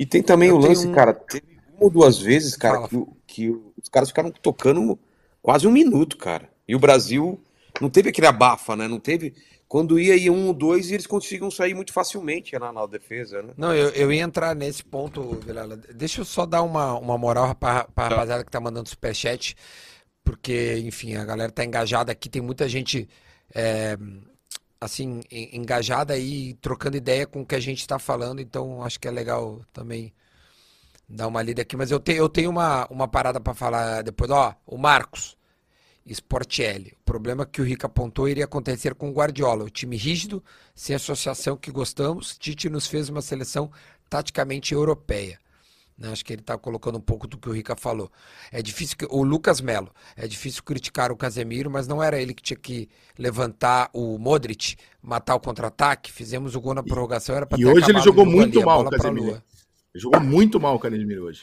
E tem também eu o lance, um... cara, teve uma ou duas vezes, cara, que, que, os caras ficaram tocando quase um minuto, cara. E o Brasil não teve aquele abafa, né? Não teve. Quando ia ir um ou dois, eles conseguiam sair muito facilmente na, na defesa, né? Não, eu, eu ia entrar nesse ponto, Vilela. Deixa eu só dar uma, uma moral pra, pra tá. rapaziada que tá mandando superchat, porque, enfim, a galera tá engajada aqui, tem muita gente. É, assim, engajada aí, trocando ideia com o que a gente está falando, então acho que é legal também dar uma lida aqui. Mas eu, te, eu tenho uma, uma parada para falar depois. Ó, o Marcos, Sportielli. O problema que o Rica apontou iria acontecer com o Guardiola. O time rígido, sem associação que gostamos. Tite nos fez uma seleção taticamente europeia. Né? Acho que ele está colocando um pouco do que o Rica falou. É difícil. O Lucas Melo. É difícil criticar o Casemiro, mas não era ele que tinha que levantar o Modric, matar o contra-ataque. Fizemos o gol na prorrogação. Era e hoje ele jogou muito ali, mal, o Casemiro. Jogou muito mal o Casemiro hoje.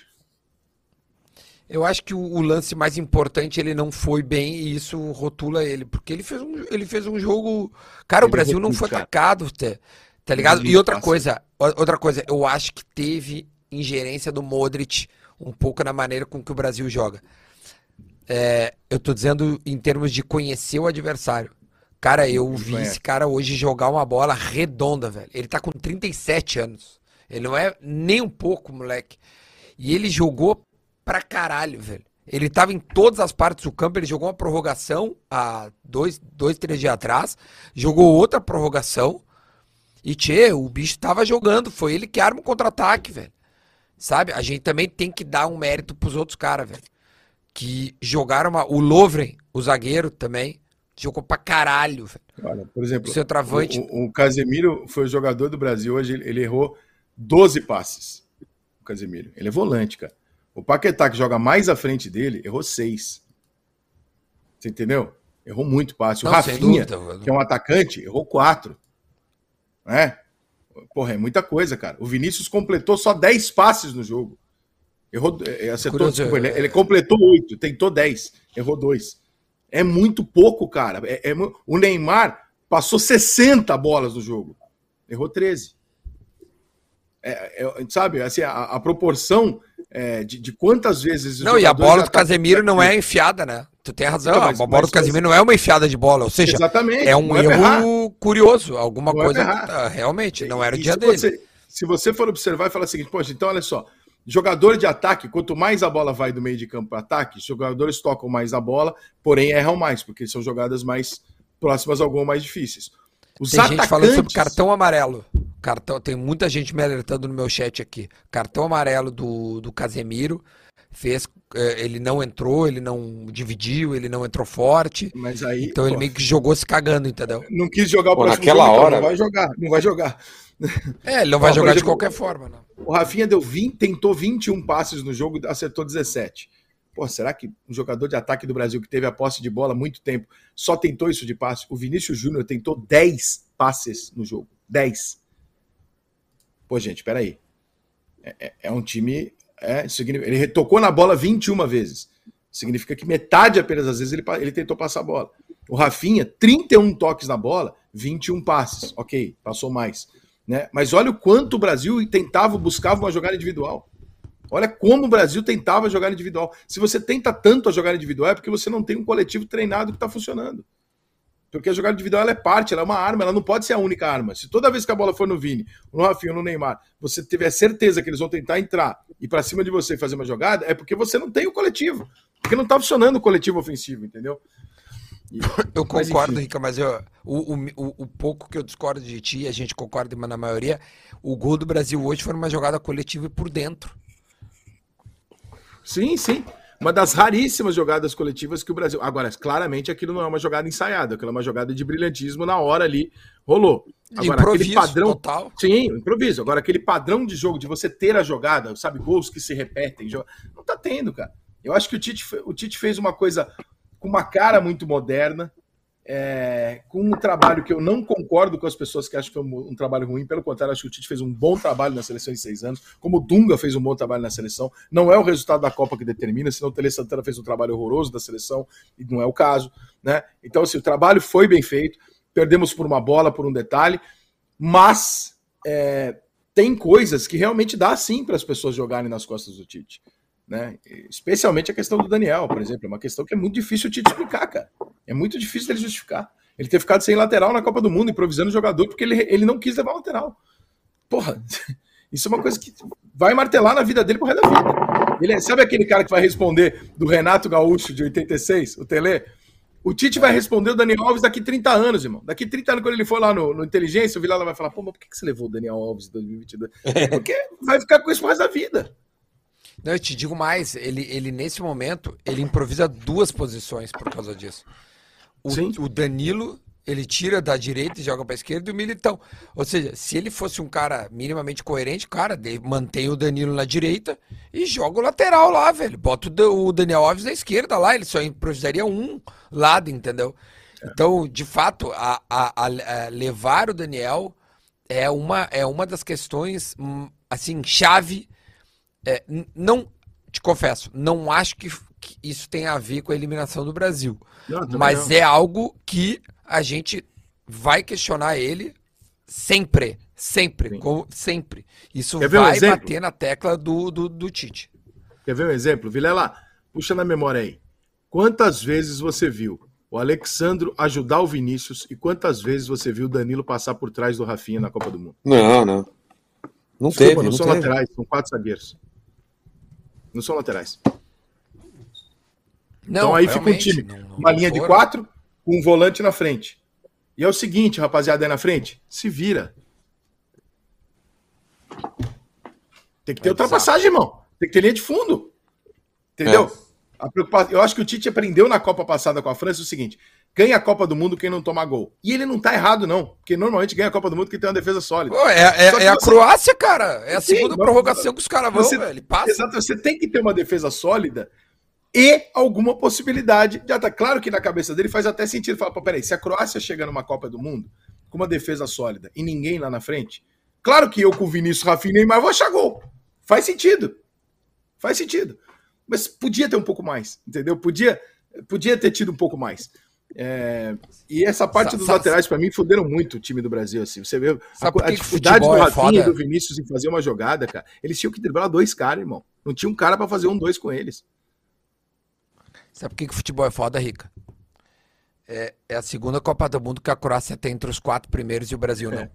Eu acho que o, o, lance mais importante ele não foi bem e isso rotula ele, porque ele fez um, ele fez um jogo. Cara, ele o Brasil não foi atacado, tá, tá ligado? E outra coisa, outra coisa, eu acho que teve ingerência do Modric um pouco na maneira com que o Brasil joga. É, eu tô dizendo em termos de conhecer o adversário. Cara, eu vi esse cara hoje jogar uma bola redonda, velho. Ele tá com 37 anos. Ele não é nem um pouco, moleque. E ele jogou pra caralho, velho. Ele tava em todas as partes do campo. Ele jogou uma prorrogação há dois, dois três dias atrás. Jogou outra prorrogação. E, tchê, o bicho tava jogando. Foi ele que arma o contra-ataque, velho. Sabe? A gente também tem que dar um mérito pros outros caras, velho. Que jogaram uma... O Lovren, o zagueiro também, jogou pra caralho, velho. Olha, por exemplo, o, centroavante... o, o Casemiro foi o jogador do Brasil hoje. Ele errou 12 passes. O Casemiro. Ele é volante, cara. O Paquetá, que joga mais à frente dele, errou 6. Você entendeu? Errou muito passe. O Não, Rafinha, dúvida, que é um atacante, errou 4. Né? Porra, é muita coisa, cara. O Vinícius completou só 10 passes no jogo. Errou, é, acertou, Curioso, desculpa, ele, ele, completou 8, tentou 10, errou 2. É muito pouco, cara. É, é, o Neymar passou 60 bolas no jogo, errou 13. É, é, sabe, assim, a, a proporção é, de, de, quantas vezes. Não, e a bola do Casemiro não é enfiada, né? Tu tem razão, então, mas, a bola mas, do Casemiro mas... não é uma enfiada de bola, ou seja, Exatamente, é um é erro curioso, alguma não é coisa é realmente não era o dia dele. Você, se você for observar e falar o seguinte, poxa, então olha só, jogador de ataque, quanto mais a bola vai do meio de campo para ataque, jogadores tocam mais a bola, porém erram mais, porque são jogadas mais próximas ao gol mais difíceis. Os tem atacantes... gente falando sobre cartão amarelo. Cartão, tem muita gente me alertando no meu chat aqui. Cartão amarelo do, do Casemiro fez é, ele não entrou, ele não dividiu, ele não entrou forte. Mas aí, então pô, ele meio que jogou se cagando, entendeu? Não quis jogar o pô, próximo naquela jogo, hora. Então não vai jogar, não vai jogar. É, ele não vai jogar exemplo, de qualquer forma, não. O Rafinha deu 20, tentou 21 passes no jogo, acertou 17. Pô, será que um jogador de ataque do Brasil que teve a posse de bola há muito tempo só tentou isso de passe? O Vinícius Júnior tentou 10 passes no jogo. 10. Pô, gente, peraí. É, é, é um time é, ele tocou na bola 21 vezes. Significa que metade apenas das vezes ele, ele tentou passar a bola. O Rafinha, 31 toques na bola, 21 passes. Ok, passou mais. Né? Mas olha o quanto o Brasil tentava, buscava uma jogada individual. Olha como o Brasil tentava jogar individual. Se você tenta tanto a jogar individual, é porque você não tem um coletivo treinado que está funcionando. Porque a jogada individual ela é parte, ela é uma arma, ela não pode ser a única arma. Se toda vez que a bola for no Vini, no Rafinha, no Neymar, você tiver certeza que eles vão tentar entrar e para cima de você e fazer uma jogada, é porque você não tem o coletivo. Porque não tá funcionando o coletivo ofensivo, entendeu? E, eu concordo, mas, Rica, mas eu, o, o, o, pouco que eu discordo de ti, a gente concorda na maioria, o gol do Brasil hoje foi uma jogada coletiva por dentro. Sim, sim uma das raríssimas jogadas coletivas que o Brasil. Agora, claramente aquilo não é uma jogada ensaiada, aquilo é uma jogada de brilhantismo na hora ali, rolou. Agora, improviso, aquele padrão. Total. Sim, improviso. Agora, aquele padrão de jogo, de você ter a jogada, sabe, gols que se repetem, não tá tendo, cara. Eu acho que o Tite, o Tite fez uma coisa com uma cara muito moderna, é, com um trabalho que eu não concordo com as pessoas que acham que foi um, um, trabalho ruim, pelo contrário, acho que o Tite fez um bom trabalho na seleção em seis anos, como o Dunga fez um bom trabalho na seleção. Não é o resultado da Copa que determina, senão o Tele Santana fez um trabalho horroroso da seleção, e não é o caso. Né? Então, assim, o trabalho foi bem feito, perdemos por uma bola, por um detalhe, mas é, tem coisas que realmente dá sim para as pessoas jogarem nas costas do Tite. Né? Especialmente a questão do Daniel, por exemplo, é uma questão que é muito difícil de explicar, cara. É muito difícil dele justificar. Ele ter ficado sem lateral na Copa do Mundo, improvisando jogador, porque ele, ele não quis levar lateral. Porra, (laughs) isso é uma coisa que vai martelar na vida dele pro resto da vida. Ele é, sabe aquele cara que vai responder do Renato Gaúcho de 86, o Tele? O Tite vai responder o Daniel Alves daqui 30 anos, irmão. Daqui 30 anos, quando ele for lá no, no Inteligência, o Vilela vai falar: pô, mas por que você levou o Daniel Alves em 2022? (laughs) Porque vai ficar com isso pro resto da vida. Não, eu te digo mais, ele, ele nesse momento, ele improvisa duas posições por causa disso. O, o Danilo, ele tira da direita e joga para esquerda e o Militão. Ou seja, se ele fosse um cara minimamente coerente, cara, mantém o Danilo na direita e joga o lateral lá, velho. Bota o Daniel Alves na esquerda lá, ele só improvisaria um lado, entendeu? É. Então, de fato, a, a, a levar o Daniel é uma, é uma das questões, hum, assim, chave é, não, te confesso, não acho que, que, isso tem a ver com a eliminação do Brasil. Não, mas não. é algo que a gente vai questionar ele sempre. Sempre, com, sempre. Isso vai um bater na tecla do, do, do Tite. Quer ver um exemplo? Vilela, puxa na memória aí. quantas vezes você viu o Alexandro ajudar o Vinícius e quantas vezes você viu o Danilo passar por trás do Rafinha na Copa do Mundo? Não, não. Não Desculpa, teve, não, não são teve. laterais, são quatro zagueiros. Não são laterais. Não, então aí fica um time, não- não uma linha de foram. quatro, com um volante na frente. E é o seguinte, rapaziada, aí na frente, se vira. Tem que ter É ultrapassagem, irmão. Tem que ter linha de fundo. Entendeu? É. A preocupação, eu acho que o Tite aprendeu na Copa passada com a França o seguinte: ganha a Copa do Mundo quem não toma gol. E ele não tá errado, não. Porque normalmente ganha a Copa do Mundo quem tem uma defesa sólida. Pô, é, é- é a você- Croácia, cara. É a Sim, segunda mas- prorrogação que os caras vão, você- velho. Passa. Exato, você tem que ter uma defesa sólida e alguma possibilidade de ataque. Claro que na cabeça dele faz até sentido falar, pô, peraí, se a Croácia chega numa Copa do Mundo com uma defesa sólida e ninguém lá na frente, claro que eu com o Vinícius, Rafinha e Neymar vou achar gol. Faz sentido. Faz sentido. Mas podia ter um pouco mais, entendeu? Podia, podia ter tido um pouco mais. É, e essa parte Sa- dos sa- laterais, pra mim, fuderam muito o time do Brasil. Assim. Você vê a, a dificuldade do é Rafinha e foda? do Vinícius em fazer uma jogada, cara. Eles tinham que driblar dois caras, irmão. Não tinha um cara pra fazer um dois com eles. Sabe por que, que futebol é foda, Rica? É, é a segunda Copa do Mundo que a Croácia tem entre os quatro primeiros e o Brasil não.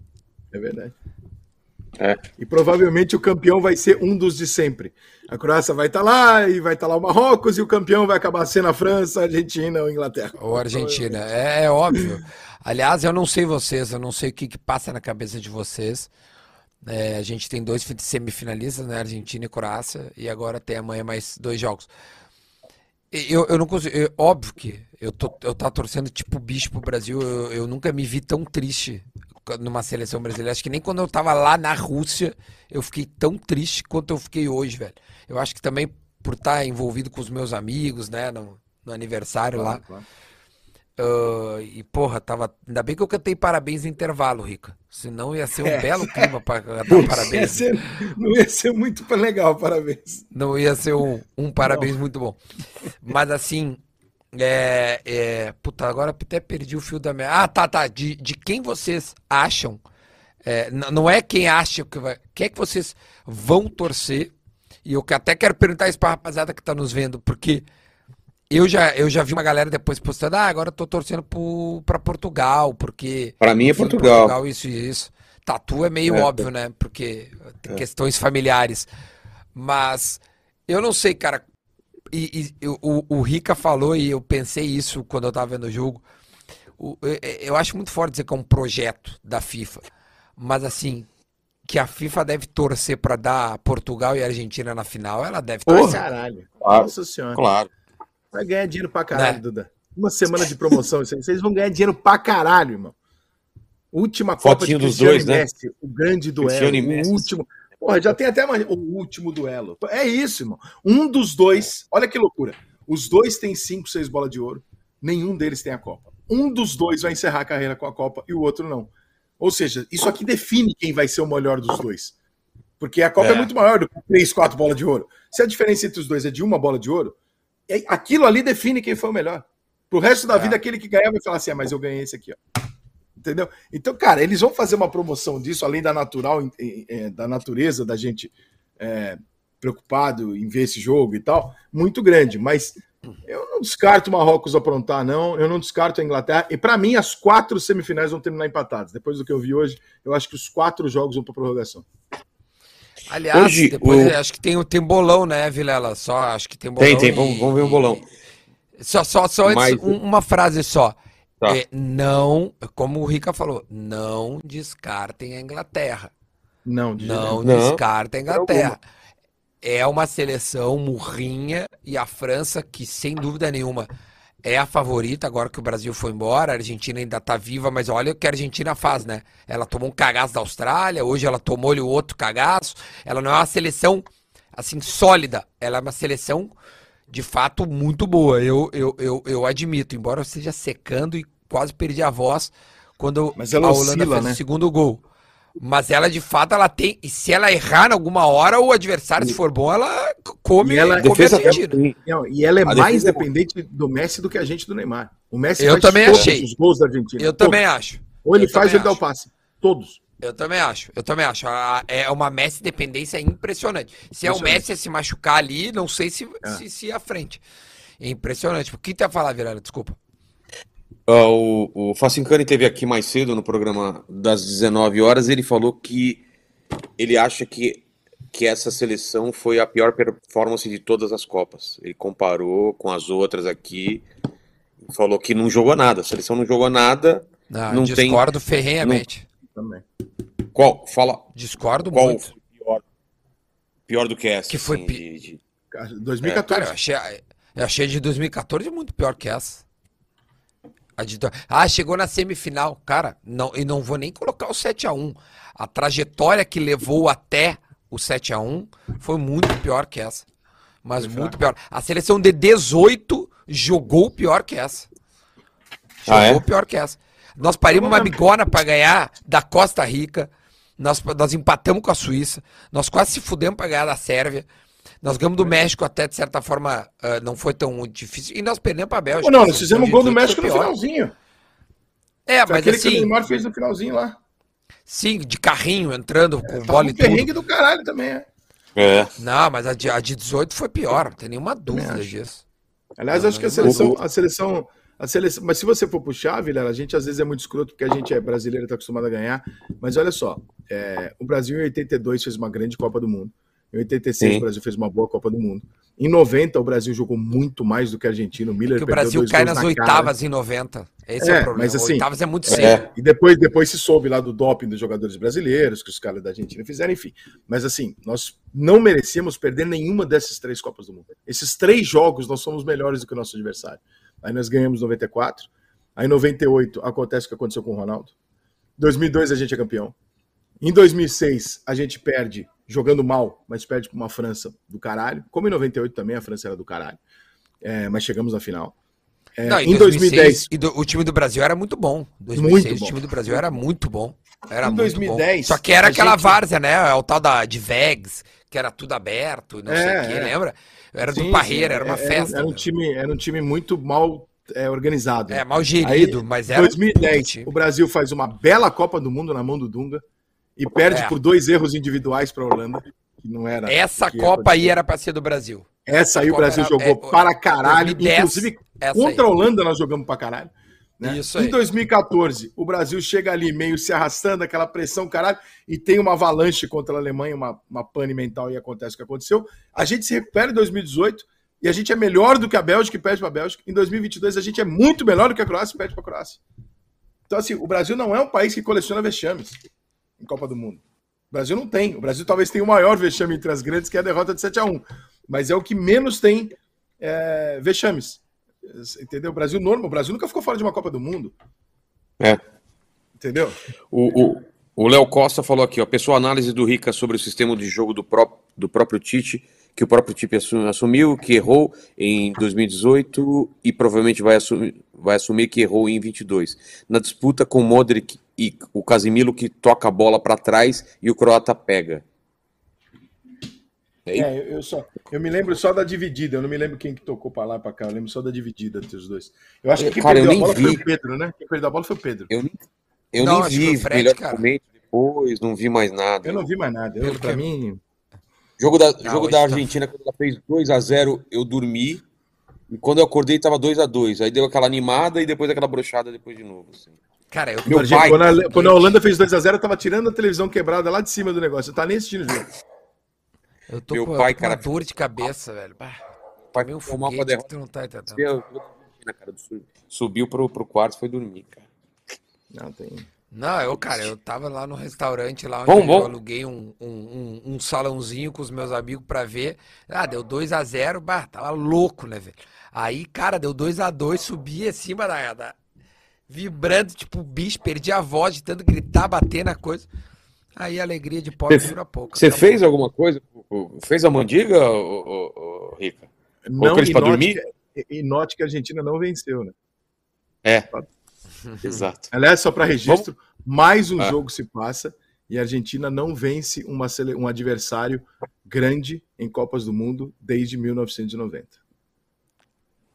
É verdade. É. E provavelmente o campeão vai ser um dos de sempre. A Croácia vai estar lá e vai estar lá o Marrocos e o campeão vai acabar sendo a França, a Argentina ou a Inglaterra. Ou Argentina. É, é óbvio. Aliás, eu não sei vocês, eu não sei o que, que passa na cabeça de vocês. É, a gente tem dois semifinalistas, né? Argentina e Croácia, e agora tem amanhã mais dois jogos. Eu, eu não consigo. eu- óbvio que eu tô, eu tá torcendo tipo bicho pro Brasil. Eu, eu nunca me vi tão triste numa seleção brasileira. Acho que nem quando eu tava lá na Rússia eu fiquei tão triste quanto eu fiquei hoje, velho. Eu acho que também por estar envolvido com os meus amigos, né? No, no aniversário lá. Claro. Ah, e porra, tava. Ainda bem que eu cantei parabéns no intervalo, Rica. Senão ia ser um É. belo clima pra (laughs) cantar Não ia, parabéns. ser, não ia ser muito legal, parabéns. Não ia ser um, um parabéns muito bom. Mas assim, é, é, Puta, agora até perdi o fio da minha. Ah, tá, tá. De, de quem vocês acham. é, não é quem acha que vai. Quem é que vocês vão torcer? E eu até quero perguntar isso pra rapaziada que tá nos vendo, porque eu já, eu já vi uma galera depois postando, ah, agora eu tô torcendo pro, pra Portugal, porque. Pra mim é enfim, Portugal. isso e isso. Tatu é meio É. óbvio, né? Porque tem questões familiares. Mas eu não sei, cara. E, e- o, o Rica falou, e eu pensei isso quando eu tava vendo o jogo. O- eu, eu acho muito forte dizer que é um projeto da FIFA. Mas assim, que a FIFA deve torcer pra dar Portugal e Argentina na final, ela deve Porra, torcer. caralho. Claro. Nossa senhora. Claro. Vai ganhar dinheiro pra caralho, Né? Duda. Uma semana de promoção, isso aí. vocês vão ganhar dinheiro pra caralho, irmão. Última Copa Fotinho de dos Cristiano dois, né? Messi, o grande duelo, o Messi. último. Porra, já tem até mais, o último duelo. É isso, irmão. Um dos dois, olha que loucura. Os dois têm cinco, seis bolas de ouro. Nenhum deles tem a Copa. Um dos dois vai encerrar a carreira com a Copa e o outro não. Ou seja, isso aqui define quem vai ser o melhor dos dois. Porque a Copa é, É. muito maior do que três, quatro bolas de ouro. Se a diferença entre os dois é de uma bola de ouro, é- aquilo ali define quem foi o melhor. Pro resto da É. vida, aquele que ganhar vai falar assim: ah, mas eu ganhei esse aqui, ó. Entendeu? Então, cara, eles vão fazer uma promoção disso, além da natural, eh, da natureza da gente eh, preocupado em ver esse jogo e tal, muito grande. Mas eu não descarto o Marrocos aprontar, não. Eu não descarto a Inglaterra. E para mim, as quatro semifinais vão terminar empatadas. Depois do que eu vi hoje, eu acho que os quatro jogos vão para prorrogação. Aliás, Hoje, depois o- acho que tem, tem bolão, né, Vilela? Só acho que tem bolão. Tem, tem. e- Vamos, vamos ver um bolão. Só, só, só antes, Mas- um- uma frase só. Tá. É, não, como o Rica falou, não descartem a Inglaterra. Não, de Não. Não, descartem a Inglaterra. É uma seleção murrinha e a França, que sem dúvida nenhuma é a favorita, agora que o Brasil foi embora, a Argentina ainda tá viva, mas olha o que a Argentina faz, né? Ela tomou um cagaço da Austrália, hoje ela tomou-lhe o outro cagaço. Ela não é uma seleção, assim, sólida. Ela é uma seleção, de fato, muito boa. Eu, eu, eu, eu admito, embora eu esteja secando e quase perdi a voz quando Mas ela a Holanda oscila, fez né? o segundo gol. Mas ela, de fato, ela tem. E se ela errar em alguma hora, o adversário, se for bom, ela come, E ela- come Defesa e ela é A mais defesa é dependente do Messi do que a gente do Neymar. O Messi Eu faz também todos achei. os gols da Argentina. Eu Todos. também acho. Ou ele eu faz ou ele dá o passe. Todos. Eu também acho. Eu também acho. É uma Messi dependência impressionante. Se é o. Messi a se machucar ali, não sei se, É. se, se à frente. É impressionante. O que tu ia falar, Virela? Desculpa. Uh, o, o Facincani teve aqui mais cedo no programa das 19 horas. Ele falou que ele acha que, que essa seleção foi a pior performance de todas as Copas. Ele comparou com as outras aqui. Falou que não jogou nada. A seleção não jogou nada. Não, não discordo tem, ferrenhamente. Não... Também. Qual? Fala. Discordo qual muito. Pior, pior do que essa? Que foi assim, pi... de, de... 2014. É, cara, eu achei, eu achei de 2014 muito pior que essa. Ah, chegou na semifinal. Cara, não, e não vou nem colocar o 7 a 1 A trajetória que levou até o 7 a 1 foi muito pior que essa. Mas foi muito pior. A seleção de 18 jogou pior que essa. Jogou ah, é? pior que essa. Nós parimos uma bigona para ganhar da Costa Rica. Nós, nós empatamos com a Suíça. Nós quase se fudemos para ganhar da Sérvia. Nós ganhamos do México até, de certa forma, uh, não foi tão difícil. E nós perdemos para a Bélgica. Não, nós fizemos gol do México no finalzinho. É, foi mas aquele assim... que o Neymar fez no finalzinho lá. Sim, de carrinho, entrando é, com bola e tudo. perrengue do caralho também, é. É. Não, mas a de, a de 18 foi pior, não tem nenhuma dúvida disso. Aliás, não, acho que a seleção, a seleção, a seleção. Mas se você for puxar, Vilela, a gente às vezes é muito escroto porque a gente é brasileiro, está acostumado a ganhar. Mas olha só, é, o Brasil em 82 fez uma grande Copa do Mundo. Em 86 Sim. o Brasil fez uma boa Copa do Mundo. Em 90 o Brasil jogou muito mais do que a Argentina. O Miller é o Brasil cai nas na oitavas cara. em 90. Esse é, é, o problema. Mas, assim, oitavas é muito cedo. É. E depois, depois se soube lá do doping dos jogadores brasileiros, que os caras da Argentina fizeram, enfim. Mas assim, nós não merecíamos perder nenhuma dessas três Copas do Mundo. Esses três jogos nós somos melhores do que o nosso adversário. Aí nós ganhamos 94. Aí em 98 acontece o que aconteceu com o Ronaldo. 2002 a gente é campeão. Em 2006 a gente perde jogando mal, mas perde para uma França do caralho. Como em 98 também a França era do caralho. É, mas chegamos na final. É, Não, em, em 2006, 2010. Do, o time do Brasil era muito bom. 2006, muito bom. o time do Brasil era muito bom. Era em 2010. Só que era aquela gente... várzea, né? O tal da de Vegs, que era tudo aberto, não é, sei o quê, é. lembra? Era sim, do Parreira, era uma era, festa. Era um, time, era um time muito mal é, organizado. É, mal gerido, Aí, mas era. 2010, o Brasil faz uma bela Copa do Mundo na mão do Dunga e perde é. por dois erros individuais para a Holanda, que não era. Essa Copa aí era para ser do Brasil. Essa aí o Brasil era, jogou é, para caralho, 2010, inclusive contra aí. a Holanda nós jogamos para caralho. Né? Isso aí. Em 2014, o Brasil chega ali meio se arrastando, aquela pressão, caralho, e tem uma avalanche contra a Alemanha, uma, uma pane mental e acontece o que aconteceu. A gente se recupera em 2018 e a gente é melhor do que a Bélgica e perde para a Bélgica. Em 2022, a gente é muito melhor do que a Croácia e perde para a Croácia. Então, assim, o Brasil não é um país que coleciona vexames em Copa do Mundo. O Brasil não tem. O Brasil talvez tenha o maior vexame entre as grandes, que é a derrota de 7 a 1 Mas é o que menos tem é, vexames. Entendeu? O Brasil normal. O Brasil nunca ficou fora de uma Copa do Mundo. É. Entendeu? O, o Léo Costa falou aqui, ó, pessoal, análise do Rica sobre o sistema de jogo do, pró do próprio Tite, que o próprio Tite assumiu, que errou em 2018 e provavelmente vai assumir, vai assumir que errou em 22. Na disputa com o Modric e o Casimiro que toca a bola para trás e o croata pega. É, eu, só, eu me lembro só da dividida, eu não me lembro quem que tocou para lá para cá, eu lembro só da dividida entre os dois. Eu acho que quem cara, perdeu a bola vi. foi o Pedro, né? Quem perdeu a bola foi o Pedro. Eu, eu não, nem vi, Fred, melhor cara. depois, não vi mais nada. Eu não vi mais nada, eu, para mim... Jogo da, não, jogo da tá Argentina, tá... quando ela fez 2 a 0 eu dormi, e quando eu acordei tava 2 a 2 aí deu aquela animada e depois aquela brochada depois de novo, assim. Cara, eu... Meu pai, quando, a, quando a Holanda fez 2x0, eu tava tirando a televisão quebrada lá de cima do negócio. Eu tava nem assistindo o jogo. Eu tô Meu com, pai, cara, uma dor de cabeça, velho. Bah, pai meu um mal pra derrota. Tu não tá entendendo. Cara, subiu pro, pro quarto e foi dormir, cara. Não, tem... Não, eu, cara, eu tava lá no restaurante lá onde bom, bom. eu aluguei um, um, um, um, salãozinho com os meus amigos pra ver. Ah, deu 2 a 0 bah, tava louco, né, velho? Aí, cara, deu 2 a 2 subi acima da, da, vibrando, tipo bicho, perdi a voz de tanto gritar, bater na coisa. Aí a alegria de pobre dura pouco. Você fez alguma coisa? Fez a mandiga, ô, ô, ô, Rica? Não, e note, dormir? Que, e note que a Argentina não venceu, né? É, (laughs) exato. Aliás, só para registro, Vamos... mais um ah. jogo se passa e a Argentina não vence uma, um adversário grande em Copas do Mundo desde 1990.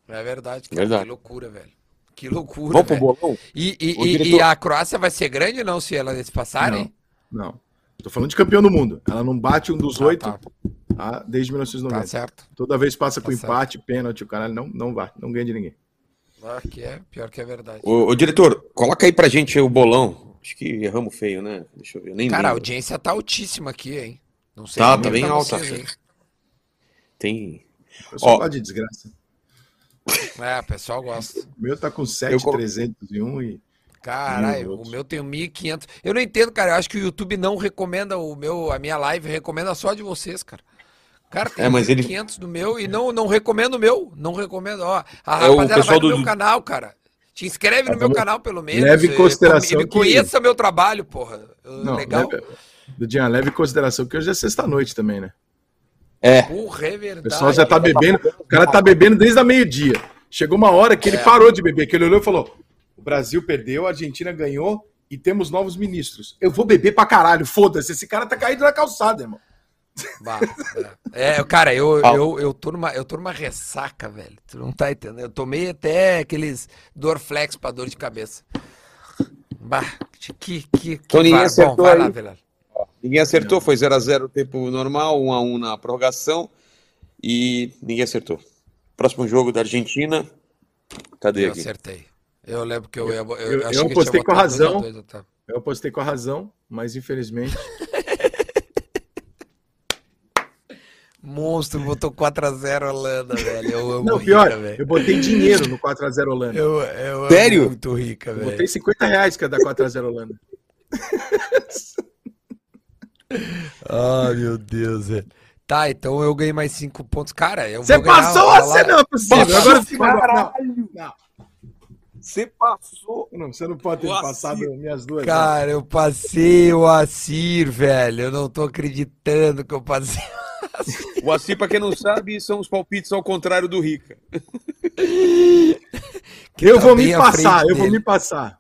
É verdade, cara. verdade. que loucura, velho. Que loucura. Vamos pro bolão? E, e, e, diretor... e, a Croácia vai ser grande ou não se ela se passarem? Não, não. Tô falando de campeão do mundo. Ela não bate um dos ah, oito. Tá. ah, desde 1990. Tá certo. Toda vez passa Tá com certo. empate, pênalti, o caralho não, não vai, não ganha de ninguém. Ah, que é, pior que é verdade. Ô, ô, diretor, coloca aí pra gente o bolão. Acho que erramos feio, né? Deixa eu ver. eu Nem Cara, a lembro. audiência tá altíssima aqui, hein? Não sei Tá, tá é bem alta. vocês? Tem. Eu só gosto de desgraça. É, o pessoal gosta. O meu tá com Eu 7,301 e. Caralho, o meu tem 1.500. Eu não entendo, cara. Eu acho que o YouTube não recomenda o meu, a minha live, recomenda só de vocês, cara. Cara, tem É, mas ele- 1.500 do meu e não, não recomendo o meu. Não recomendo, ó. A É, o rapaziada vai pessoal no do- meu canal, cara. Te inscreve no meu vamos- canal, pelo menos. leve em e- consideração e me que- conheça meu trabalho, porra. Não, Legal. leve, do dia leve em consideração que hoje é sexta-noite também, né? É. Porra, é O verdade. pessoal já tá bebendo. O cara tá bebendo desde a meio-dia. Chegou uma hora que ele É. parou de beber, que ele olhou e falou: o Brasil perdeu, a Argentina ganhou e temos novos ministros. Eu vou beber pra caralho, foda-se. Esse cara tá caído na calçada, irmão. Bah, é. É, cara, eu, eu, eu, tô numa, eu tô numa ressaca, velho. Tu não tá entendendo? Eu tomei até aqueles Dorflex pra dor de cabeça. Bah, que, que, que Toninho vai- acertou Bom, vai lá, velho. Ninguém acertou, foi 0x0 o tempo normal, 1x1 na prorrogação. E ninguém acertou. Próximo jogo da Argentina. Cadê Eu aqui? acertei. Eu lembro que eu, eu, eu, eu- eu que apostei tinha com a razão. dois até. Eu apostei com a razão, mas infelizmente. (laughs) Monstro botou 4x0 Holanda, velho. Eu amo Não, rica, pior, velho. eu botei dinheiro no 4x0 Holanda. Eu, eu amo Sério? muito rica, Eu velho. botei 50 reais cada 4x0 Holanda. Ai, meu Deus, velho. Tá, então eu ganhei mais 5 pontos. Cara, eu Você vou ganhar passou lá- você não é possível. Passou, Agora você não, não, Você passou. não, você não pode ter O passado Assir. minhas duas. né? Cara, eu passei o Assir, velho. Eu não tô acreditando que eu passei. O Assi, pra quem não sabe, são os palpites ao contrário do Rica. eu tá vou me passar, eu vou me passar.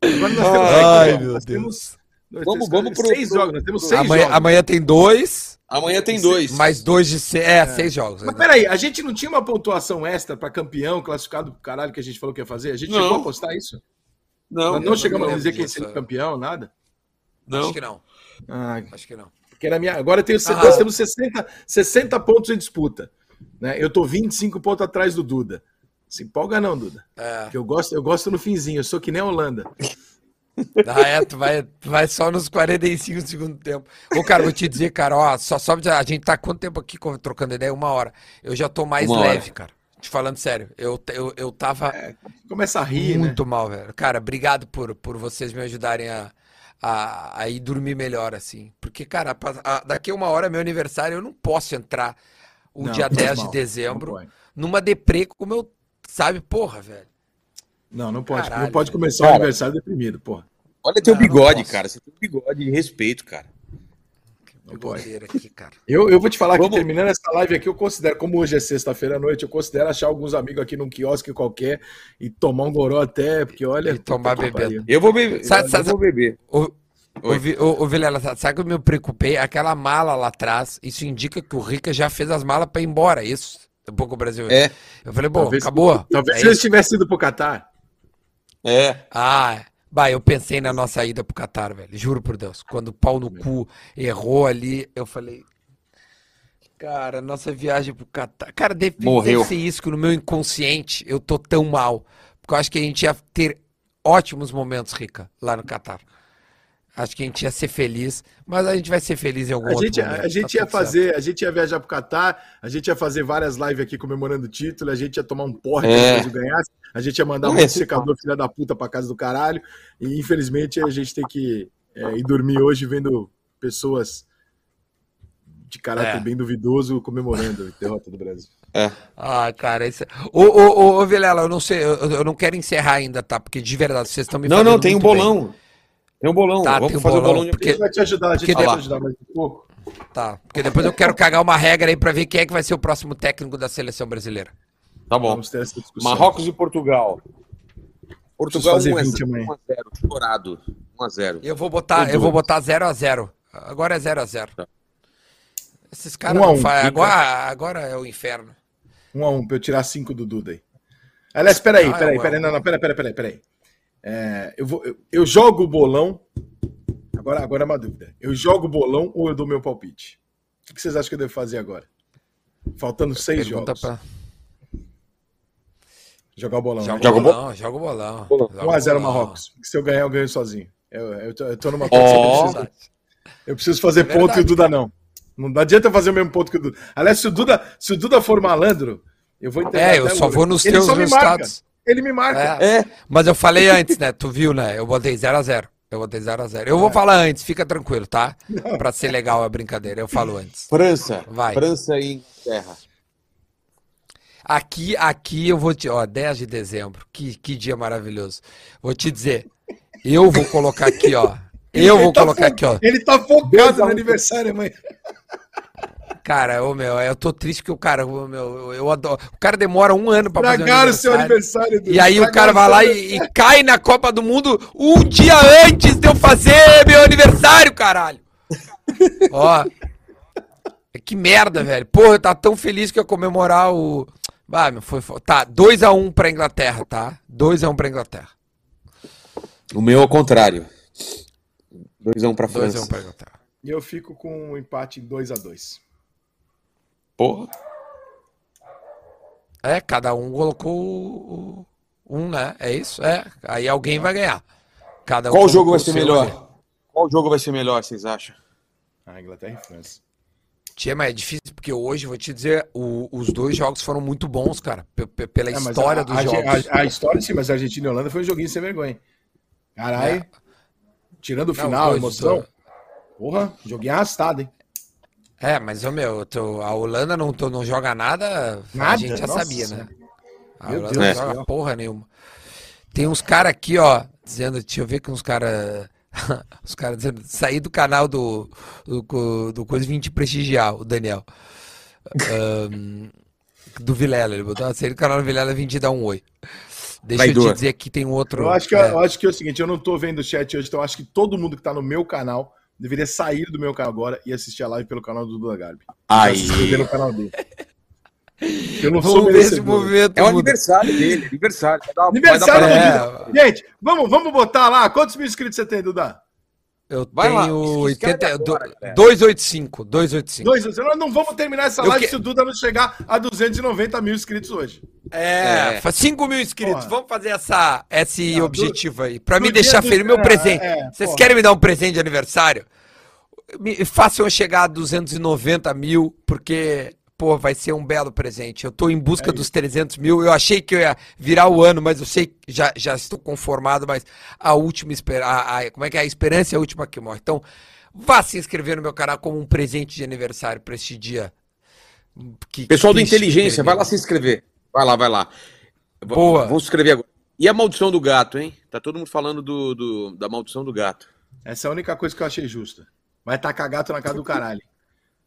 Agora nós temos, Ai, aqui, ó, meu nós Deus. temos, nós Vamos- vamos pro- seis pro- jogos, nós temos seis Amanhã, jogos. amanhã tem dois, Amanhã tem dois. mais dois de seis. É, seis jogos. Mas peraí, a gente não tinha uma pontuação extra para campeão classificado pro caralho que a gente falou que ia fazer? A gente Não. chegou a postar isso? Não, Nós não chegamos a lembro dizer quem seria é. campeão, nada? não. Acho que não. Ah, Acho que não. porque era minha... Agora tenho... Ah. nós temos 60, 60 pontos em disputa. Né? Eu tô 25 pontos atrás do Duda. Se empolga não, Duda. É. Porque eu gosto, eu gosto no finzinho, eu sou que nem a Holanda. Ah, é, tu vai, tu vai só nos 45 do segundo tempo. Ô, cara, vou te dizer, cara, ó, só, só a gente tá quanto tempo aqui trocando ideia? Uma hora. Eu já tô mais Uma hora. leve, cara. Te falando sério. Eu, eu, eu tava Começa a rir, né? muito mal, velho. Cara, obrigado por, por vocês me ajudarem a, a, a ir dormir melhor, assim. Porque, cara, pa- a- daqui a uma hora é meu aniversário, eu não posso entrar o Não, dia faz 10 mal, de dezembro numa deprê como eu, sabe, porra, velho. Não, não pode. Caralho, não pode começar o Cara. aniversário deprimido, porra. Olha teu Não, não bigode, posso. cara. Você tem um bigode de respeito, cara. Não pode. Aqui, cara. Eu, eu vou te falar Vamos- que terminando essa live aqui, eu considero, como hoje é sexta-feira à noite, eu considero achar alguns amigos aqui num quiosque qualquer e tomar um goró até, porque olha. E tomar pariu. Eu vou beber. Sabe- eu vou beber. Ô, Oi. ô, Vi- ô, Vilela, sa- sabe que eu me preocupei? Aquela mala lá atrás, isso indica que o Rica já fez as malas pra ir embora, é isso? Um pouco o Brasil. É, Eu falei, bom, Talvez- acabou. Talvez É se eles isso. tivessem ido pro Catar. É. Ah, bah, eu pensei na nossa ida pro Catar, velho. Juro por Deus. Quando o pau no cu errou ali, eu falei. Cara, nossa viagem pro Catar. Cara, deve, Morreu. deve ser isso que no meu inconsciente eu tô tão mal. Porque eu acho que a gente ia ter ótimos momentos, Rica, lá no Catar. Acho que a gente ia ser feliz, mas a gente vai ser feliz em algum A outro gente, momento. a gente tá ia tudo certo. fazer, a gente ia viajar pro Catar, a gente ia fazer várias lives aqui comemorando o título, a gente ia tomar um porre É. se o Brasil ganhasse, a gente ia mandar Não, um secador filha da puta pra casa do caralho, e infelizmente a gente tem que é, ir dormir hoje vendo pessoas de caráter É. bem duvidoso comemorando a derrota do Brasil. É. Ah, cara, isso... Ô, ô, ô, ô, Vilela, eu não sei, eu, eu não quero encerrar ainda, tá? Porque de verdade, vocês estão me Não, não, tem um muito bem. Bolão. Tem um bolão. Tá, Vamos tem um fazer o bolão, bolão de porque- A gente vai te ajudar, a gente Porque vai te ajudar mais um pouco. Tá, porque depois eu quero cagar uma regra aí pra ver quem é que vai ser o próximo técnico da seleção brasileira. Tá bom. Vamos ter essa discussão. Marrocos e Portugal. Portugal fazer 1 a 20 0, amanhã. 1 a 0, chorado. 1 a 0. Eu vou botar, eu vou botar 0 a 0. Agora é 0 a 0. Tá. Esses caras Um não um, fazem. Agora, agora é o inferno. Um a um, pra eu tirar cinco do Duda aí. Aliás, peraí, Ah, peraí, é peraí, um. não, não, peraí, peraí, peraí, peraí. É, eu, vou, eu, eu jogo o bolão. Agora, agora é uma dúvida. Eu jogo o bolão ou eu dou meu palpite? O que vocês acham que eu devo fazer agora? Faltando seis Pergunta jogos. pra... Jogar o bolão. Joga né? o bolão, joga o bolão. Bolão. Joga o 1x0 bolão. Marrocos. Se eu ganhar, eu ganho sozinho. Eu, eu, tô, eu tô numa que eu preciso, eu preciso fazer É ponto e o Duda não. Não adianta eu fazer o mesmo ponto que o Duda. Aliás, se o Duda, se o Duda for malandro, eu vou entregar É, eu só o- vou nos Ele teus só me marca. Ele me marca. É. É, Mas eu falei antes, né? Tu viu, né? Eu botei 0x0. Eu botei 0x0. Eu vou falar antes, fica tranquilo, tá? Pra ser legal a brincadeira, eu falo antes. França. Vai. França e Inglaterra. Aqui, aqui eu vou te. Ó, 10 de dezembro. Que, que dia maravilhoso. Vou te dizer. Eu vou colocar aqui, ó. Eu Ele vou tá colocar fo- aqui, ó. Ele tá Deus focado no abençoe. aniversário, mãe. Cara, ô meu, eu tô triste que o cara, ô, meu, eu adoro. O cara demora um ano pra fazer um Estragaram o seu aniversário. Duda. E aí o cara vai lá e, e cai na Copa do Mundo um dia antes de eu fazer meu aniversário, caralho. (laughs) Ó. Que merda, velho. Porra, eu tava tão feliz que eu ia comemorar o. Ah, meu, foi. fo- Tá, 2x1 pra Inglaterra, tá? 2x1 pra Inglaterra. O meu ao contrário. 2x1 pra 2x1 França. pra Inglaterra. E eu fico com um empate 2x2. Porra. É, cada um colocou um, né? É isso? É. Aí alguém vai ganhar. Cada um Qual jogo vai o ser melhor? ali. Qual jogo vai ser melhor, vocês acham? Ah, Inglaterra e França. Tia, mas é difícil, porque hoje, vou te dizer, o- os dois jogos foram muito bons, cara. pe- pe- pela É, história a, dos a, jogos. A, a história, sim, mas a Argentina e a Holanda foi um joguinho sem vergonha. Caralho. É. Tirando o Não, final, a dois, emoção. dois. Porra, joguinho arrastado, hein? É, mas, ô, meu, tu- a Holanda não, tu não joga nada, a Nada? gente já Nossa. sabia, né? A Meu Holanda Deus não joga céu. porra nenhuma. Tem uns caras aqui, ó, dizendo, deixa eu ver que uns caras. (laughs) Os caras dizendo, sair do canal do, do, do Coisa 20 prestigiar, o Daniel. Ahn, do Vilela, ele botou, sair do canal do Vilela 20 e dar um oi. Deixa eu Traidor. te dizer que tem um outro. Eu acho, que, é. eu acho que é o seguinte, eu não tô vendo o chat hoje, então acho que todo mundo que tá no meu canal deveria sair do meu canal agora e assistir a live pelo canal do Duda Garbi. Pra se inscrever Aí. no canal dele. Eu não sou Vamos merecedor. movimento. É o aniversário dele, aniversário. Vai dar- Aniversário vai do dar É. Duda. Gente, vamos, vamos botar lá. Quantos mil inscritos você tem, Duda? Eu Vai tenho escreve 80, agora, do- galera. 285, 285. Dois, nós não vamos terminar essa Eu live que- se o Duda não chegar a 290 mil inscritos hoje. É, É. fa- 5 mil inscritos. Porra. Vamos fazer essa, esse Não, objetivo aí. Pra me deixar do- feliz. Meu é, presente. é, Vocês porra. querem me dar um presente de aniversário? Me, façam eu chegar a 290 mil, porque, pô, vai ser um belo presente. Eu tô em busca É dos 300 mil. Eu achei que eu ia virar o ano, mas eu sei que já, já estou conformado, mas a última esperança. Como é que é? A esperança é a última que morre. Então, vá se inscrever no meu canal como um presente de aniversário pra este dia. Que- Pessoal do Inteligência, vai lá se inscrever. Vai lá, vai lá. Boa. Vamos se inscrever agora. E a maldição do gato, hein? Tá todo mundo falando do, do- da maldição do gato. Essa é a única coisa que eu achei justa. Vai tacar gato na casa do caralho.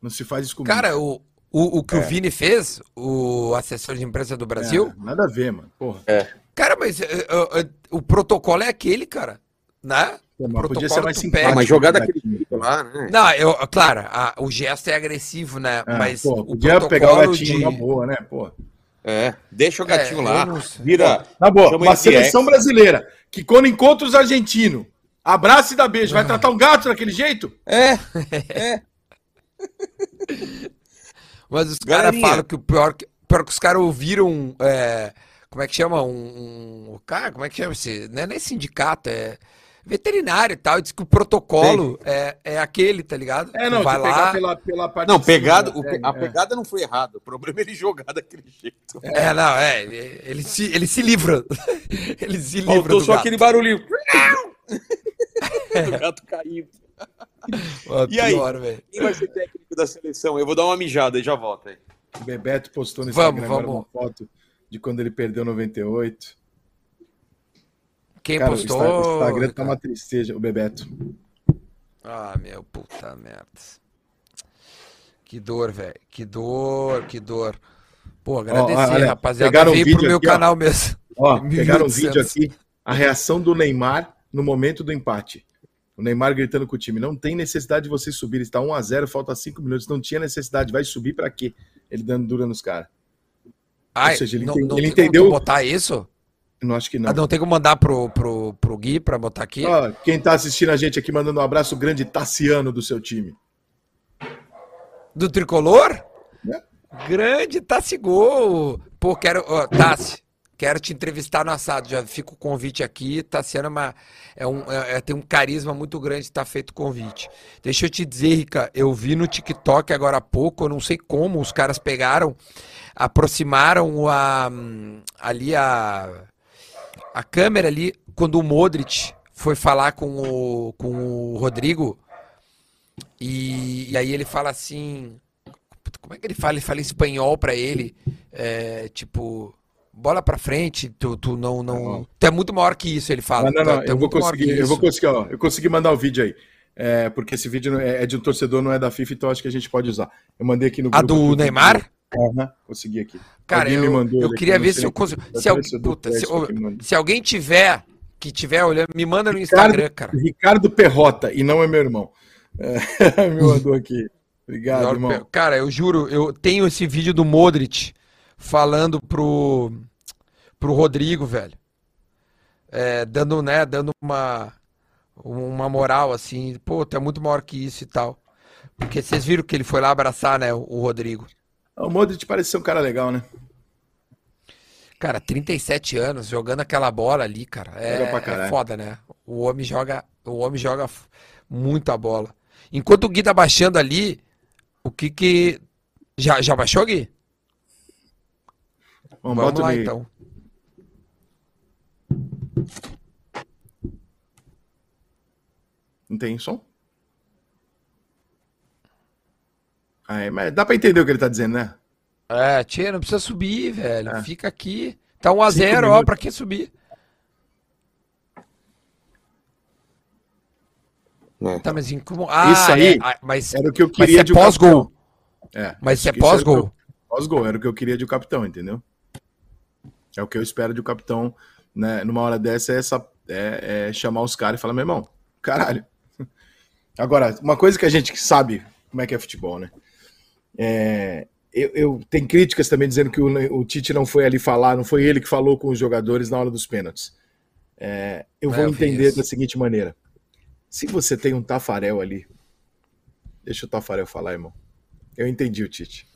Não se faz isso comigo. Cara, o, o, o que o Vini fez, o assessor de imprensa do Brasil, É, nada a ver, mano. Porra. cara, mas eh, eh, o protocolo é aquele, cara, né? Pô, O mas podia ser protocolo mais simpático. Ah, mas jogar né? daquele jeito lá, né? Não, eu, claro, a- o gesto é agressivo, né? É, mas pô, o podia pegar o gatinho de... na boa, né? Pô. É, deixa o gatinho É, lá. Vira. Na boa, uma seleção brasileira que quando encontra os argentinos, abraça e dá beijo, vai tratar um gato daquele jeito? É, (laughs) Mas os caras falam que o pior que, pior que os caras ouviram, é, como é que chama? Um, um- cara, como é que chama esse? Não é nem sindicato, é veterinário e tal. e Diz que o protocolo é, é aquele, tá ligado? É, não, vai lá. pela, pela parte Não, de cima, pegado, né? o É, a é. pegada não foi errada. O problema é ele jogar daquele jeito. É, não, é. Ele, ele se, ele se livra. (laughs) ele se livra Faltou do só gato. aquele barulhinho. (laughs) o gato caindo. Ó, E aí? Quem vai ser técnico da seleção? Eu vou dar uma mijada e já volto aí. O Bebeto postou no Vamos, Instagram agora vamos. uma foto de quando ele perdeu 98. Quem Cara, postou? o Insta- o Instagram tá uma tristeza, o Bebeto. Ah, meu, puta merda. Que dor, velho. Que dor, que dor. Pô, agradecer, olha, rapaziada. pegaram um Veio pro meu aqui, ó. canal mesmo. Ó, 1800. (laughs) pegaram um vídeo aqui, a reação do Neymar no momento do empate. O Neymar gritando com o time, não tem necessidade de vocês subirem, está 1 a 0 falta 5 minutos, não tinha necessidade, vai subir pra quê? Ele dando dura nos caras. Ai, seja, ele não, enten- não ele entendeu- botar isso? Não acho que Ah, não. não tem como mandar pro, pro, pro Gui pra botar aqui? Ó, quem tá assistindo a gente aqui, mandando um abraço, o grande Tassiano do seu time. Do tricolor? É. Grande Tassi Gol. Pô, quero. Ó, Tassi, quero te entrevistar no assado. Já fica o convite aqui. Tá sendo uma. É um, é, é tem um carisma muito grande estar tá feito o convite. Deixa eu te dizer, Rica, eu vi no TikTok agora há pouco, eu não sei como, os caras pegaram, aproximaram a, ali a, a câmera ali, quando o Modric foi falar com o, com o Rodrigo. E, e aí ele fala assim. Como é que ele fala? Ele fala em espanhol para ele. É, tipo, bola para frente, tu, tu não, não. Tu é muito maior que isso, ele fala. Não, não, não. Tu, é eu, vou conseguir, eu vou conseguir, ó. Eu consegui mandar o vídeo aí. É, porque esse vídeo é, é de um torcedor, não é da FIFA, então acho que a gente pode usar. Eu mandei aqui no grupo. A do Neymar? Uhum, consegui aqui. Cara, eu, eu queria ver se eu consigo. Se, alguém, puta, se, se, alguém tiver que tiver olhando, me manda no Ricardo, Instagram, cara. Ricardo Perrota, e não é meu irmão. É, (laughs) me mandou aqui. Obrigado, irmão. Cara, eu juro, eu tenho esse vídeo do Modric falando pro, pro Rodrigo, velho. É, dando, né, dando uma, uma moral, assim, pô, tu é muito maior que isso e tal. Porque vocês viram que ele foi lá abraçar, né, o, o Rodrigo. O Modric parece ser um cara legal, né? Cara, 37 anos jogando aquela bola ali, cara. É, é foda, né? O homem joga, o homem joga muita bola. Enquanto o Gui tá baixando ali, o que que já já baixou, Gui? Vamos, Vamos lá então. Não tem som? Ah, é, mas dá pra entender o que ele tá dizendo, né? É, tia, não precisa subir, velho. É. Fica aqui. Tá 1x0, ó, pra que subir? É. Tá, mas como. Ah, isso aí é, ah, mas, era o que eu queria mas de pós-gol. É, mas isso é pós-gol. Pós-gol, era o que eu queria de um capitão, entendeu? É o que eu espero de um capitão, né? Numa hora dessa é, essa, é, é chamar os caras e falar, meu irmão, caralho. (laughs) Agora, uma coisa que a gente sabe como é que é futebol, né? É, eu, eu tem críticas também dizendo que o, o, Tite não foi ali falar, não foi ele que falou com os jogadores na hora dos pênaltis. É, eu vou eu entender da seguinte maneira: se você tem um Tafarel ali, deixa o Tafarel falar, irmão. Eu entendi o Tite.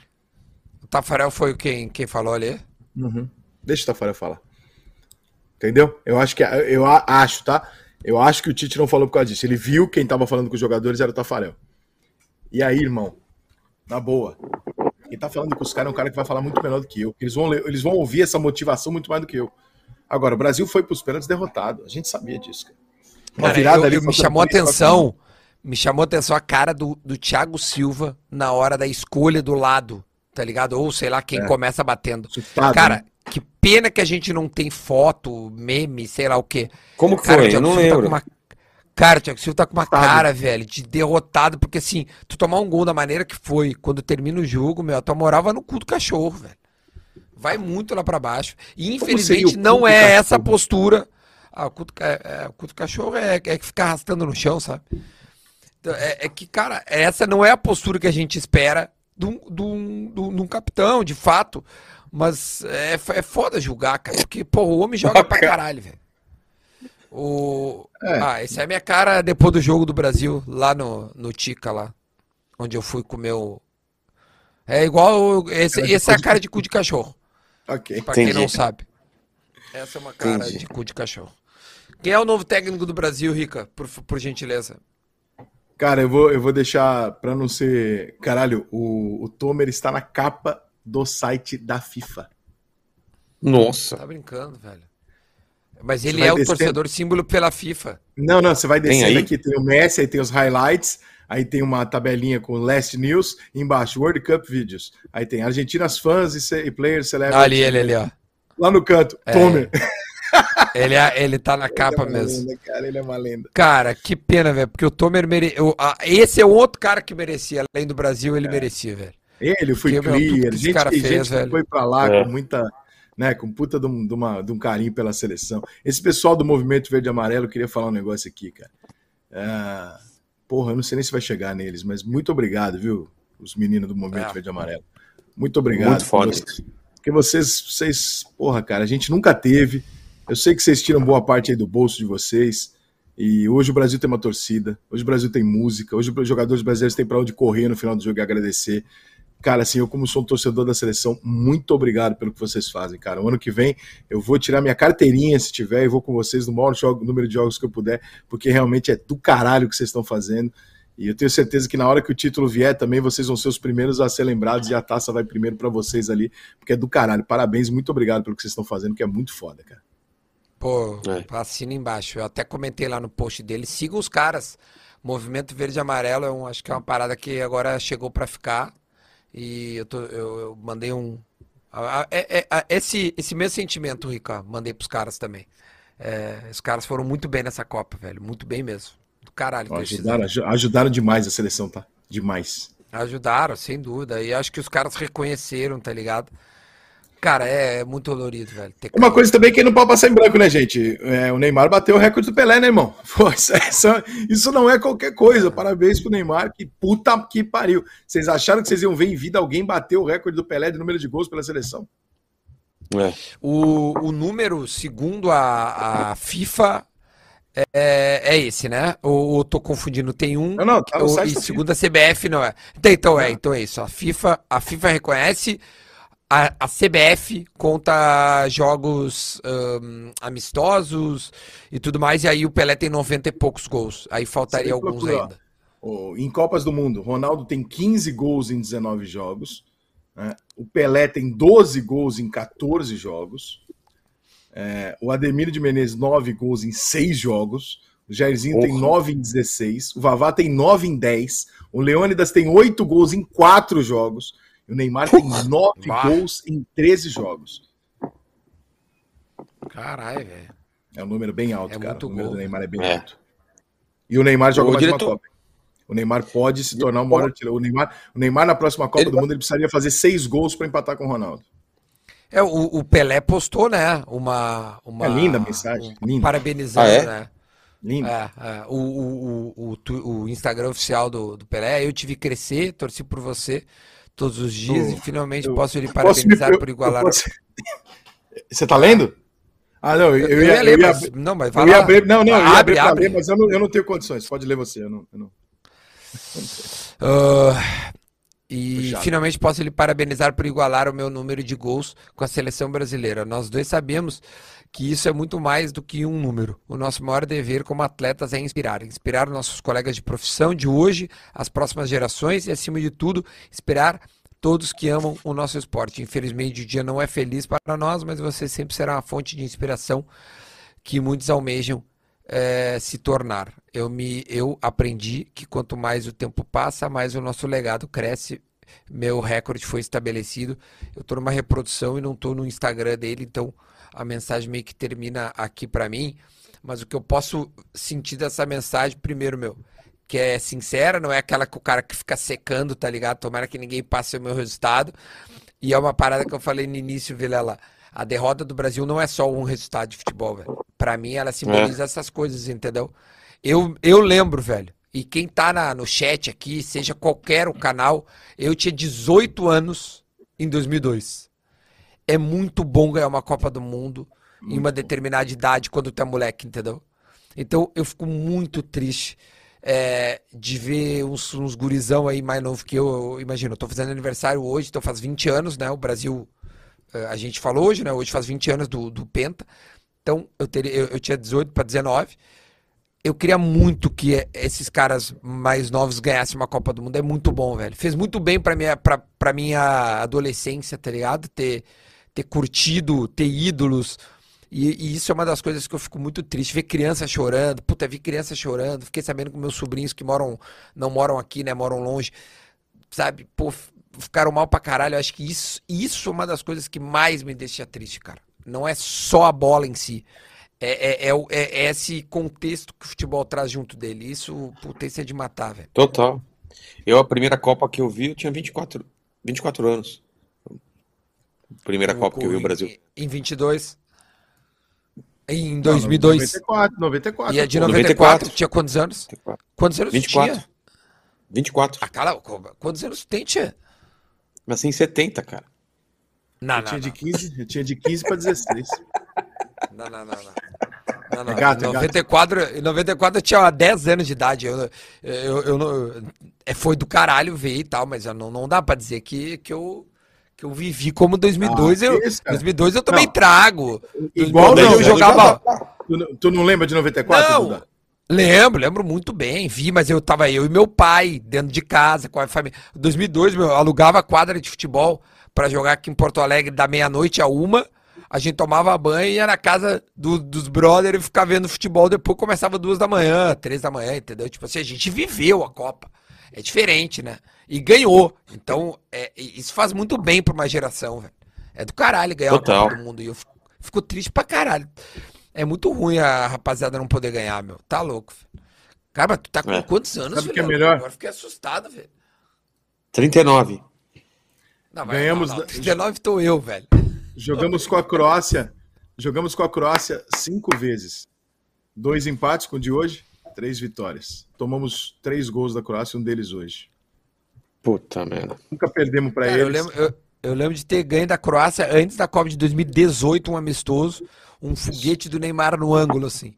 O Tafarel foi quem, quem falou ali? Uhum. Deixa o Tafarel falar. Entendeu? Eu acho que eu acho, tá? Eu acho que o Tite não falou por causa disso. Ele viu quem tava falando com os jogadores era o Tafarel. E aí, irmão, na boa, quem tá falando com os caras é um cara que vai falar muito melhor do que eu. Eles vão, eles vão ouvir essa motivação muito mais do que eu. Agora, o Brasil foi pros pênaltis derrotado. A gente sabia disso, cara. Uma cara, virada eu, ali. Eu, me chamou a atenção. Me chamou a atenção a cara do, do Thiago Silva na hora da escolha do lado, tá ligado? Ou sei lá quem é. começa batendo. cara, né? Que pena que a gente não tem foto, meme, sei lá o quê. Como que cara, foi? Eu não lembro. Tá uma... Cara, o Thiago Silva tá com uma Sabe. cara, velho, de derrotado, porque assim, tu tomar um gol da maneira que foi, quando termina o jogo, meu, a tua moral vai no cu do cachorro, velho. Vai muito lá para baixo. E infelizmente não é essa postura. Ah, o cu do, é, é, o cu do cachorro é, é que ficar arrastando no chão, sabe? Então, é, é, que, cara, essa não é a postura que a gente espera de um, de um, de um capitão, de fato. Mas é, é foda julgar, cara. Porque, pô, o homem joga pra caralho, velho. O... É. Ah, essa é a minha cara depois do jogo do Brasil, lá no, no Tica, lá. Onde eu fui comer o. É igual. Esse, essa é a cara de cu de cachorro. Ok. Pra Entendi. quem não sabe. Essa é uma cara Entendi. de cu de cachorro. Quem é o novo técnico do Brasil, Rica? Por, por gentileza. Cara, eu vou, eu vou deixar pra não ser. Caralho, o, o Tomer está na capa do site da FIFA. Nossa. Tá brincando, velho. Mas ele é o descendo... torcedor símbolo pela FIFA. Não, não, você vai descendo aqui, tem o Messi, aí tem os highlights, aí tem uma tabelinha com Last News, embaixo World Cup Videos. Aí tem Argentinas fãs e, players celebrities. Ali, ele, ali, ó. Lá no canto, é. Tomer. (laughs) Ele, é, ele tá na capa ele é mesmo. Lenda, cara, ele é uma lenda. Cara, que pena, velho, porque o Tomer mere... Esse é o outro cara que merecia, além do Brasil, ele é. merecia, velho. Ele foi clear, gente, cara fez, gente velho. foi pra lá é. com muita né, com puta de um, de, uma, de um carinho pela seleção. Esse pessoal do Movimento Verde e Amarelo, queria falar um negócio aqui, cara. É, porra, eu não sei nem se vai chegar neles, mas muito obrigado, viu, os meninos do Movimento é. Verde e Amarelo. Muito obrigado. Muito foda. Porque vocês, vocês, porra, cara, a gente nunca teve. Eu sei que vocês tiram boa parte aí do bolso de vocês. E hoje o Brasil tem uma torcida, hoje o Brasil tem música, hoje os jogadores brasileiros têm para onde correr no final do jogo e agradecer. Cara, assim, eu como sou um torcedor da seleção, muito obrigado pelo que vocês fazem, cara. O ano que vem eu vou tirar minha carteirinha, se tiver, e vou com vocês no maior jogo, número de jogos que eu puder, porque realmente é do caralho o que vocês estão fazendo. E eu tenho certeza que na hora que o título vier também vocês vão ser os primeiros a ser lembrados e a taça vai primeiro para vocês ali, porque é do caralho. Parabéns, muito obrigado pelo que vocês estão fazendo, que é muito foda, cara. Pô, é. assina embaixo. Eu até comentei lá no post dele. Sigam os caras. Movimento Verde e Amarelo é um, acho que é uma parada que agora chegou para ficar. E eu, tô, eu, eu mandei um. É, é, é, esse, esse mesmo sentimento, Rica, mandei pros caras também. É, os caras foram muito bem nessa Copa, velho. Muito bem mesmo. Do caralho. Ajudaram, ajudaram demais a seleção, tá? Demais. Ajudaram, sem dúvida. E acho que os caras reconheceram, tá ligado? Cara, é, é muito dolorido, velho. Ter Uma coisa também que não pode passar em branco, né, gente? É, o Neymar bateu o recorde do Pelé, né, irmão? (laughs) Pô, isso, é isso, não é qualquer coisa. Parabéns pro Neymar, que puta que pariu. Vocês acharam que vocês iam ver em vida alguém bater o recorde do Pelé de número de gols pela seleção? É. O, o número, segundo a, a FIFA, é, é, esse, né? Ou, ou tô confundindo? Tem um. Não, não, tá ou, e segundo a CBF, não é. Então, então é, então é isso. A FIFA, a FIFA reconhece a, a CBF conta jogos um, amistosos e tudo mais, e aí o Pelé tem 90 e poucos gols. Aí faltaria alguns ainda. em Copas do Mundo, Ronaldo tem 15 gols em 19 jogos. Né? O Pelé tem 12 gols em 14 jogos. É, o Ademir de Menezes, 9 gols em 6 jogos. O Jairzinho Porra. tem 9 em 16. O Vavá tem 9 em 10. O Leônidas tem 8 gols em 4 jogos. O Neymar tem nove gols em 13 jogos. Caralho, velho. É um número bem alto, é cara. o número gol. do Neymar é bem é. alto. E o Neymar jogou o mais diretor... uma Copa. O Neymar pode se tornar o maior artilheiro. O Neymar, o Neymar na próxima Copa ele... do Mundo ele precisaria fazer seis gols para empatar com o Ronaldo. É, o, o, Pelé postou, né? Uma, uma é linda a mensagem. Um, linda. Parabenizando, ah, é? né? Linda. É, é. O, o, o, o, Instagram oficial do, do Pelé, eu tive que crescer, torci por você todos os dias eu, e finalmente eu, posso lhe parabenizar me, por igualar. Posso... (laughs) Você tá lendo? Ah, não, eu, eu ia, ler, ia, mas, não, mas vai lá. Abrir, não, não, abre, abre. Ler, mas eu não, eu não tenho condições. Pode ler você, eu não. Eu não... Uh, e Puxado. finalmente posso lhe parabenizar por igualar o meu número de gols com a seleção brasileira. Nós dois sabemos que isso é muito mais do que um número. O nosso maior dever como atletas é inspirar. Inspirar nossos colegas de profissão de hoje, as próximas gerações e, acima de tudo, inspirar todos que amam o nosso esporte. Infelizmente, o dia não é feliz para nós, mas você sempre será uma fonte de inspiração que muitos almejam é, se tornar. Eu, me, eu aprendi que quanto mais o tempo passa, mais o nosso legado cresce. Meu recorde foi estabelecido. Eu estou numa reprodução e não estou no Instagram dele, então a mensagem meio que termina aqui para mim, mas o que eu posso sentir dessa mensagem, primeiro, meu, que é sincera, não é aquela que o cara que fica secando, tá ligado? Tomara que ninguém passe o meu resultado. E é uma parada que eu falei no início, Vilela. A derrota do Brasil não é só um resultado de futebol, velho. Pra mim, ela simboliza é. essas coisas, entendeu? Eu, eu lembro, velho. E quem tá na, no chat aqui, seja qualquer o canal, eu tinha 18 anos em 2002 é muito bom ganhar uma Copa do Mundo muito em uma determinada idade quando tu é moleque, entendeu? Então eu fico muito triste é, de ver uns, uns gurizão aí mais novo que eu. eu imagino, eu tô fazendo aniversário hoje, então faz 20 anos, né? O Brasil, é, a gente falou hoje, né? Hoje faz 20 anos do, do Penta. Então eu, teria, eu, eu tinha 18 para 19 eu queria muito que esses caras mais novos ganhassem uma Copa do Mundo. É muito bom, velho. Fez muito bem pra minha, pra, pra minha adolescência, tá ligado? Ter, ter curtido, ter ídolos. E, e, isso é uma das coisas que eu fico muito triste. Ver criança chorando. Puta, vi criança chorando. Fiquei sabendo que meus sobrinhos que moram, não moram aqui, né? Moram longe. Sabe? Pô, ficaram mal pra caralho. Eu acho que isso, isso é uma das coisas que mais me deixa triste, cara. Não é só a bola em si. É, é, é, é, esse contexto que o futebol traz junto dele. Isso, puta, isso é de matar, velho. Total. Eu, a primeira Copa que eu vi, eu tinha 24, 24 anos. Primeira Copa que eu vi o Brasil. Em 22. Em 2002. 94, 94. E a de 94, 94. tinha quantos anos? 94. Quantos anos 24. tinha? 24. Ah, cala, quantos anos tem, tia? Mas em 70, cara. Não, eu, não, tinha não. De 15, eu tinha de 15 para 16. Não, não, não, não. Não, não. É gato, em, 94, é gato. em 94 eu tinha 10 anos de idade. Eu, eu, eu, eu, é, foi do caralho ver e tal, mas não, não dá pra dizer que, que, eu, que eu vivi como 2002. Ah, eu, isso, 2002 eu também não. trago. Igual não, eu jogava. Tu, tu, não lembra de 94, não, Duda? Lembro, lembro muito bem. Vi, mas eu tava eu e meu pai dentro de casa com a família. 2002, meu, eu alugava quadra de futebol para jogar aqui em Porto Alegre da meia-noite a uma a gente tomava banho e ia na casa do, dos brothers e ficava vendo futebol. Depois começava duas da manhã, três da manhã, entendeu? Tipo assim, a gente viveu a Copa. É diferente, né? E ganhou. Então, é, isso faz muito bem pra uma geração, velho. É do caralho ganhar Total. Copa do Mundo. E eu fico, fico, triste pra caralho. É muito ruim a rapaziada não poder ganhar, meu. Tá louco, velho. Cara, tu tá com é. quantos anos, Sabe velho? que é melhor? Agora fiquei assustado, velho. 39. Não, Ganhamos. Não, não. 39 tô eu, velho. Jogamos com a Croácia. Jogamos com a Croácia cinco vezes. Dois empates com o de hoje, três vitórias. Tomamos três gols da Croácia, um deles hoje. Puta merda. Nunca perdemos para eles. Eu lembro, eu, eu lembro, de ter ganho da Croácia antes da Copa de 2018, um amistoso, um foguete do Neymar no ângulo, assim.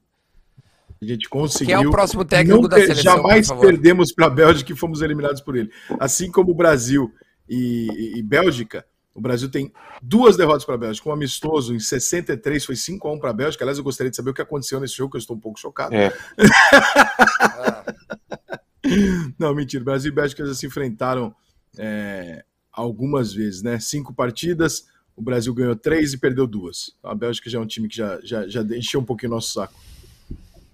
A gente conseguiu. Quem é o próximo técnico Nunca, da seleção? Jamais perdemos para a Bélgica e fomos eliminados por ele. Assim como o Brasil e, e, e Bélgica, o Brasil tem duas derrotas para a Bélgica. Um amistoso em 63 foi 5 a 1 para a Bélgica. Aliás, eu gostaria de saber o que aconteceu nesse jogo, que eu estou um pouco chocado. É. (laughs) Não, mentira. Brasil e Bélgica já se enfrentaram é, algumas vezes, né? Cinco partidas, o Brasil ganhou três e perdeu duas. A Bélgica já é um time que já, já, já encheu um pouquinho o nosso saco.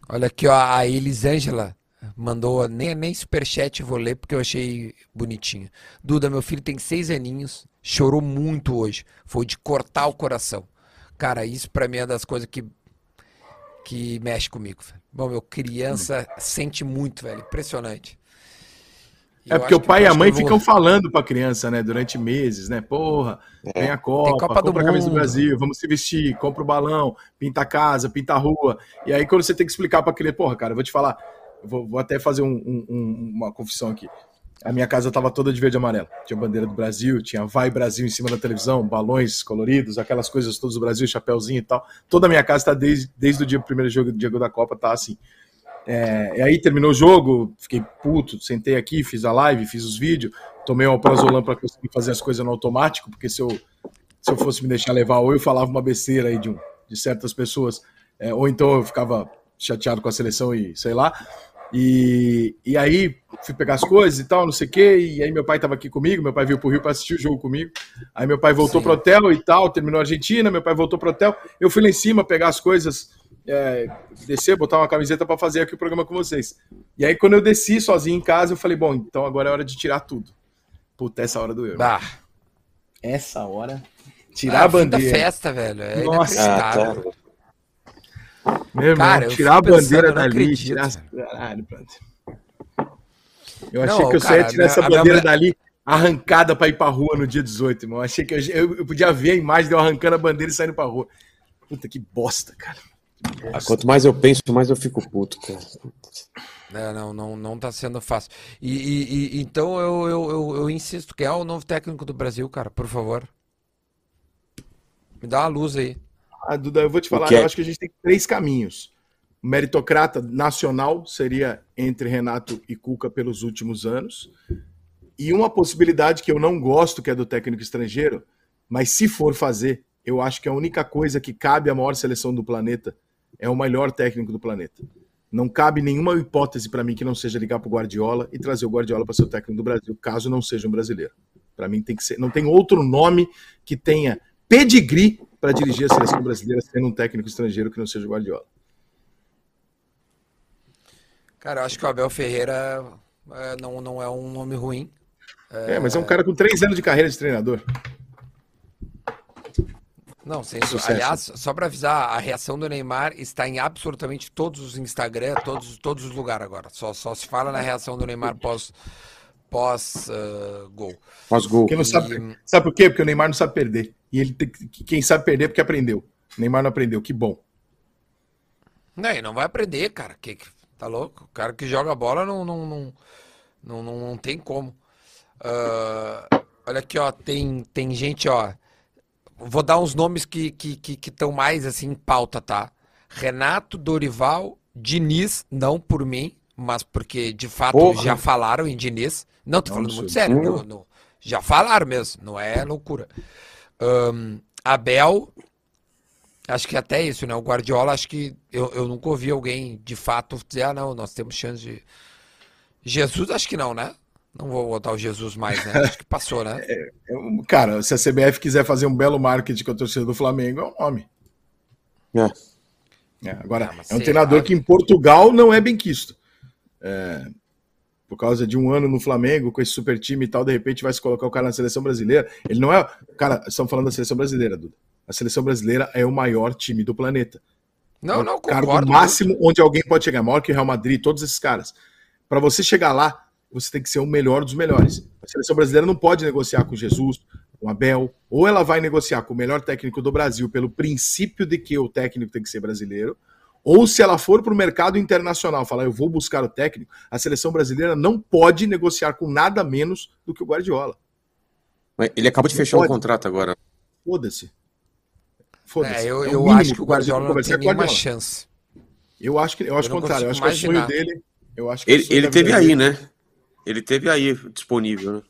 Olha aqui, ó, a Elisângela mandou nem, nem superchat vou ler porque eu achei bonitinho. Duda, meu filho tem seis aninhos, chorou muito hoje. Foi de cortar o coração. Cara, isso para mim é das coisas que, que mexe comigo. Velho. Bom, meu, criança sente muito, velho. Impressionante. é porque o pai e a mãe vou... ficam falando pra criança, né, durante meses, né? Porra, é. vem a Copa, Copa compra a camisa do Brasil, vamos se vestir, compra o balão, pinta a casa, pinta a rua. E aí, quando você tem que explicar pra criança, porra, cara, eu vou te falar, vou, vou até fazer um, um, uma confissão aqui. A minha casa estava toda de verde e amarelo. Tinha bandeira do Brasil, tinha Vai Brasil em cima da televisão, balões coloridos, aquelas coisas todas do Brasil, chapéuzinho e tal. Toda a minha casa está desde, desde o dia primeiro jogo, dia da Copa, tá assim. É, e aí terminou o jogo, fiquei puto, sentei aqui, fiz a live, fiz os vídeos, tomei um alprazolam para conseguir fazer as coisas no automático, porque se eu, se eu fosse me deixar levar, ou eu falava uma besteira aí de, um, de certas pessoas, é, ou então eu ficava chateado com a seleção e sei lá. E, e aí fui pegar as coisas e tal, não sei o quê. E aí meu pai estava aqui comigo, meu pai veio pro Rio para assistir o jogo comigo. Aí meu pai voltou Sim. pro hotel e tal, terminou a Argentina, meu pai voltou pro hotel. Eu fui lá em cima pegar as coisas, é, descer, botar uma camiseta para fazer aqui o programa com vocês. E aí quando eu desci sozinho em casa, eu falei, bom, então agora é hora de tirar tudo. Puta, essa hora doeu. Bah. Essa hora. Tirar ah, a bandeira. festa, velho. É Nossa, ah, tá. Meu cara, irmão, tirar a bandeira dali, tirar. Caralho, pronto. Eu achei não, que eu só ia tirar essa bandeira minha... dali arrancada para ir pra rua no dia 18, irmão. Eu achei que eu, eu, podia ver a imagem de eu arrancando a bandeira e saindo pra rua. Puta, que bosta, cara. Que bosta. quanto mais eu penso, mais eu fico puto, cara. É, não, não, não tá sendo fácil. E, e, e então eu, eu, eu, eu, insisto, quem é o novo técnico do Brasil, cara, por favor. Me dá uma luz aí. Ah, Duda, eu vou te falar, eu acho que a gente tem três caminhos. meritocrata nacional seria entre Renato e Cuca pelos últimos anos. E uma possibilidade que eu não gosto, que é do técnico estrangeiro, mas se for fazer, eu acho que a única coisa que cabe à maior seleção do planeta é o melhor técnico do planeta. Não cabe nenhuma hipótese para mim que não seja ligar para o Guardiola e trazer o Guardiola para ser o técnico do Brasil, caso não seja um brasileiro. Para mim tem que ser, não tem outro nome que tenha pedigree para dirigir a seleção brasileira sendo um técnico estrangeiro que não seja o Guardiola? Cara, eu acho que o Abel Ferreira é, não, não é um nome ruim. É... é, mas é um cara com três anos de carreira de treinador. Não, sem Sucesso. Aliás, só para avisar, a reação do Neymar está em absolutamente todos os Instagram, todos, todos os lugares agora. Só, só se fala na reação do Neymar pós pós uh, gol. Pós gol. Não sabe, sabe por quê? Porque o Neymar não sabe perder. E ele tem, quem sabe perder porque aprendeu. O Neymar não aprendeu, que bom. Não, ele não vai aprender, cara. Que, tá louco? O cara que joga bola não, não, não, não, não, não tem como. Uh, olha aqui, ó. Tem, tem gente, ó. Vou dar uns nomes que estão que, que, que mais assim em pauta, tá? Renato, Dorival, Diniz, não por mim, mas porque de fato Porra. já falaram em Diniz. Não, tô Não, falando muito sério. Não- não- já falaram mesmo, não é loucura. Ahn, Abel, acho que até isso, né? O Guardiola, acho que eu, eu nunca ouvi alguém de fato dizer, ah, não, nós temos chance de. Jesus, acho que não, né? Não vou botar o Jesus mais, né? Acho que passou, né? (laughs) É um- Cara, se a CBF quiser fazer um belo marketing com a torcida do Flamengo, é um nome. É. É, agora, Ah, é um treinador que em Portugal não é bem quisto. É, por causa de um ano no Flamengo, com esse super time e tal, de repente vai se colocar o cara na seleção brasileira. Ele não é. Cara, estamos falando da seleção brasileira, Duda. A seleção brasileira é o maior time do planeta. Não, É não, o cargo concordo. máximo onde alguém pode chegar, maior que o Real Madrid, todos esses caras. Para você chegar lá, você tem que ser o melhor dos melhores. A seleção brasileira não pode negociar com Jesus, com Abel, ou ela vai negociar com o melhor técnico do Brasil pelo princípio de que o técnico tem que ser brasileiro, ou se ela for para o mercado internacional, falar eu vou buscar o técnico, a seleção brasileira não pode negociar com nada menos do que o Guardiola. Ele acabou de Não fechar um pode. contrato agora. Foda-se. Foda-se. É, eu, É o eu acho que o Guardiola não tem o nenhuma chance. Eu acho que eu acho Eu o contrário, eu acho consigo que é o sonho imaginar. dele. Eu acho que é o Ele, sonho ele teve vida aí, dele. né? Ele teve aí disponível, né?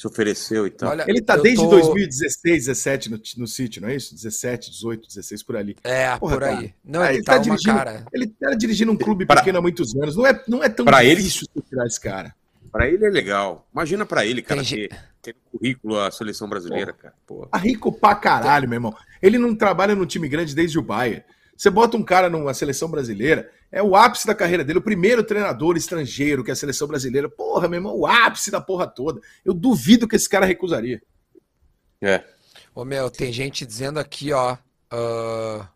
Se ofereceu e tal. Olha, Ele tá desde tô- 2016, 17 no, no City, não é isso? 17, 18, 16 por ali. É, Porra, por cara. aí. Não, Ah, ele ele tá, tá uma dirigindo- cara. Ele tá dirigindo um clube Pra- pequeno há muitos anos. Não é, não é tão Pra ele- difícil você tirar esse cara. Pra ele é legal. Imagina pra ele, cara, Tem ter, ter no currículo a seleção brasileira, cara. Pô. Tá rico pra caralho, meu irmão. Ele não trabalha no time grande desde o Bayern. Você bota um cara numa seleção brasileira, é o ápice da carreira dele, o primeiro treinador estrangeiro que é a seleção brasileira. Porra, meu irmão, o ápice da porra toda. Eu duvido que esse cara recusaria. É. Ô meu, tem gente dizendo aqui, ó. ah,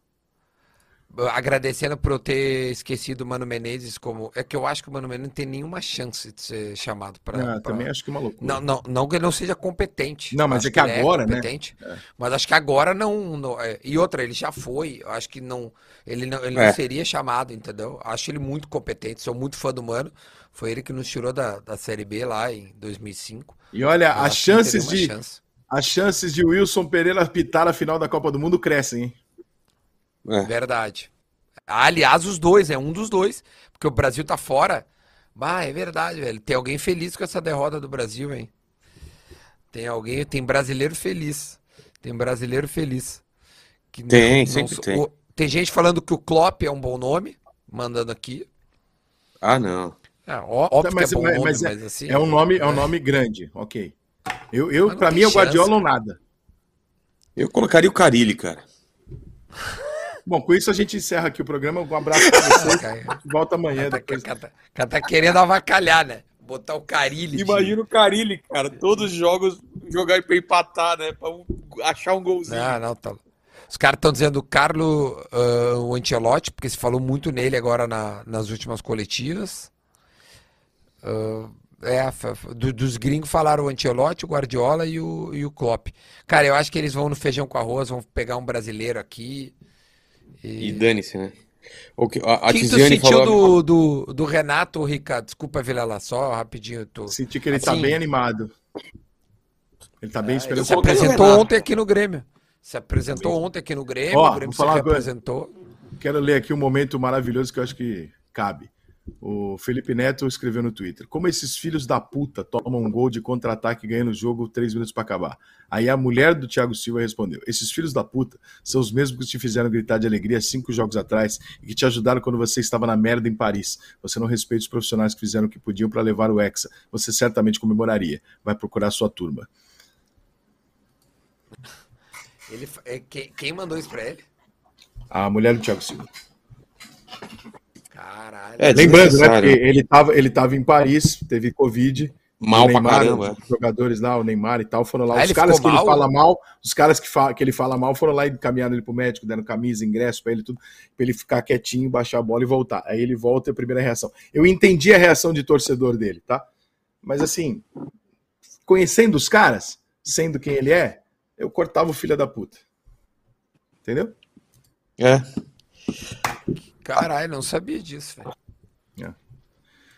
agradecendo por eu ter esquecido o Mano Menezes como. É que eu acho que o Mano Menezes não tem nenhuma chance de ser chamado para. Ah, Também acho que é uma loucura. Não, não, não que ele não seja competente. Não, mas é que ele agora, né? competente, Mas acho que agora não. não- é, e outra, ele já foi. Acho que não. Ele não, ele É. não seria chamado, entendeu? Acho ele muito competente. Sou muito fã do Mano. Foi ele que nos tirou da, da Série B lá em 2005. E olha, Eu as que chances de, chance. as chances de Wilson Pereira apitar a final da Copa do Mundo crescem, hein? É. Verdade. Aliás, os dois, é um dos dois. Porque o Brasil tá fora. Bah, é verdade, velho. Tem alguém feliz com essa derrota do Brasil, hein? Tem alguém, tem brasileiro feliz. Tem brasileiro feliz. Que não- Tem, não sempre so- tem. o- tem gente falando que o Klopp é um bom nome, mandando aqui. Ah, não. É, ó- óbvio Mas- que é bom mas- nome, mas mas, é- assim. É um nome, é um nome grande, ok. Eu, eu Mas não para mim, é o. Guardiola ou nada. Eu colocaria o Carilli, cara. Bom, com isso a gente encerra aqui o programa. Um abraço pra vocês. Cara, Volta amanhã tá, depois. cara, tá- cara tá querendo avacalhar, né? Botar o Carilli. de- Imagina o Carilli, cara. Todos os jogos jogar pra empatar, né? Pra um- achar um golzinho. Não, não, tá. Os caras estão dizendo o Carlo ah, o Ancelotti, porque se falou muito nele agora na- nas últimas coletivas. Ah, é, do- dos gringos falaram o Ancelotti, o Guardiola e o, e o Klopp. Cara, eu acho que eles vão no feijão com arroz, vão pegar um brasileiro aqui. E dane-se, né? O que, a, a que, tu sentiu falou. do, do, do Renato, Ricardo? Desculpa, Vilela, só rapidinho. Tu... Senti que ele tá Assim- bem animado. Ele tá bem Ele se esperançoso. o apresentou ontem aqui no Grêmio. Se apresentou ontem aqui no Grêmio, Ó, o Grêmio se representou. Quero ler aqui um momento maravilhoso que eu acho que cabe. O Felipe Neto escreveu no Twitter: Como esses filhos da puta tomam um gol de contra-ataque ganhando o jogo três minutos para acabar. Aí a mulher do Thiago Silva respondeu: Esses filhos da puta são os mesmos que te fizeram gritar de alegria cinco jogos atrás e que te ajudaram quando você estava na merda em Paris. Você não respeita os profissionais que fizeram o que podiam para levar o Hexa. Você certamente comemoraria. Vai procurar sua turma. Ele, é, quem, quem mandou isso pra ele? A mulher do Thiago Silva. Caralho. É, Lembrando, né? Porque ele estava ele tava em Paris, teve Covid. Mal o pra Neymar, caramba. Os jogadores lá, o Neymar e tal, foram lá. Ah, os caras que ficou ele mal? fala mal, os caras que, fa- que ele fala mal foram lá e encaminharam ele pro médico, deram camisa, ingresso pra ele, tudo, pra ele ficar quietinho, baixar a bola e voltar. Aí ele volta e a primeira reação. Eu entendi a reação de torcedor dele, tá? Mas assim, conhecendo os caras, sendo quem ele é, eu cortava o filho da puta. Entendeu? É. Caralho, não sabia disso, velho.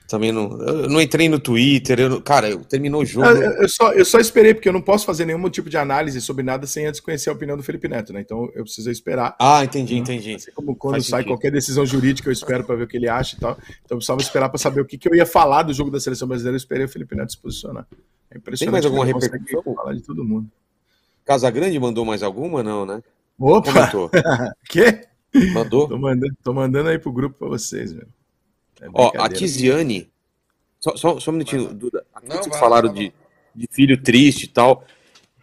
Também não. Eu não entrei no Twitter, eu, cara, eu, terminou o jogo. Eu, eu, só, eu só esperei, porque eu não posso fazer nenhum tipo de análise sobre nada sem antes conhecer a opinião do Felipe Neto, né? Então eu preciso esperar. Ah, entendi, entendi. Assim como quando Faz sai sentido. qualquer decisão jurídica, eu espero para ver o que ele acha e tal. Então eu precisava esperar para saber o que, que eu ia falar do jogo da seleção brasileira. Eu esperei o Felipe Neto se posicionar. É impressionante. Tem mais alguma repercussão? Falar de todo mundo. Casa Grande mandou mais alguma? Não, né? Opa! Comentou. (laughs) Quê? Mandou? Tô mandando, tô mandando aí pro grupo para vocês, meu. É Ó, a Tiziane só, só, só um minutinho, Duda. Aqui não, vocês falaram de, de filho triste e tal.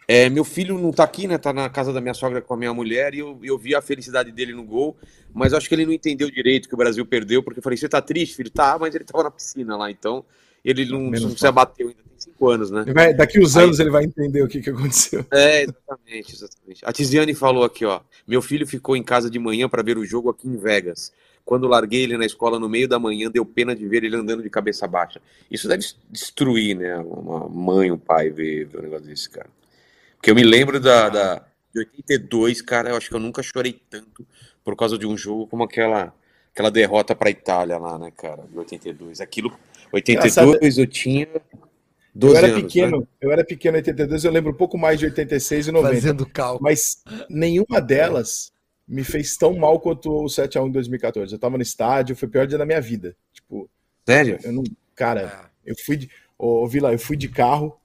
É, meu filho não tá aqui, né? Tá na casa da minha sogra com a minha mulher e eu, eu vi a felicidade dele no gol, mas acho que ele não entendeu direito que o Brasil perdeu, porque eu falei, você tá triste, filho? Tá, mas ele tava na piscina lá, então ele não, não se abateu ainda, tem cinco anos, né? Vai, daqui uns anos Aí, ele vai entender o que, que aconteceu. É, exatamente, exatamente. A Tiziane falou aqui, ó, meu filho ficou em casa de manhã para ver o jogo aqui em Vegas. Quando larguei ele na escola no meio da manhã, deu pena de ver ele andando de cabeça baixa. Isso deve destruir, né? Uma mãe, um pai ver, ver um negócio desse, cara. Porque eu me lembro da, da, de 82, cara, eu acho que eu nunca chorei tanto por causa de um jogo como aquela, aquela derrota para a Itália lá, né, cara, de 82. Aquilo, 82 eu tinha 12 eu era anos, pequeno, né? eu era pequeno em 82, eu lembro um pouco mais de 86 e 90. Fazendo cálculo. Mas nenhuma delas me fez tão mal quanto o 7x1 em 2014. Eu tava no estádio, foi o pior dia da minha vida. Tipo, Sério? Eu não, cara, é. eu fui de. Ô, Vila, eu fui de carro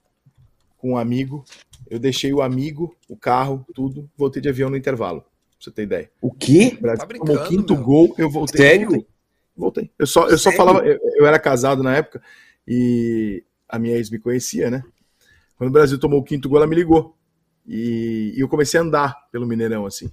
com um amigo. Eu deixei o amigo, o carro, tudo. Voltei de avião no intervalo. Pra você ter ideia. O quê? O Brasil tá tomou o quinto meu. gol, eu voltei. Sério? Voltei. Voltei. Eu só, eu só falava. Eu, eu era casado na época e a minha ex me conhecia, né? Quando o Brasil tomou o quinto gol, ela me ligou. E, e eu comecei a andar pelo Mineirão, assim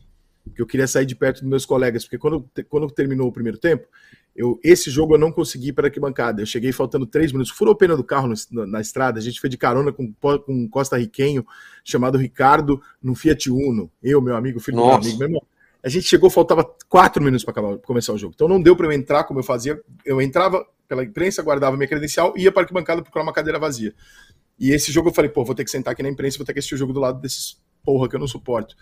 que eu queria sair de perto dos meus colegas, porque quando, quando terminou o primeiro tempo, eu, esse jogo eu não consegui para que bancada. Eu cheguei faltando três minutos, furou o pneu do carro no, na, estrada. A gente foi de carona com, com um costa-riquenho chamado Ricardo no Fiat Uno. Eu, meu amigo, filho Nossa. do meu amigo, meu irmão. A gente chegou, faltava quatro minutos para começar o jogo. Então não deu para eu entrar como eu fazia. Eu entrava pela imprensa, guardava minha credencial, ia para a arquibancada procurar uma cadeira vazia. E esse jogo eu falei, pô, vou ter que sentar aqui na imprensa, vou ter que assistir o jogo do lado desses porra que eu não suporto.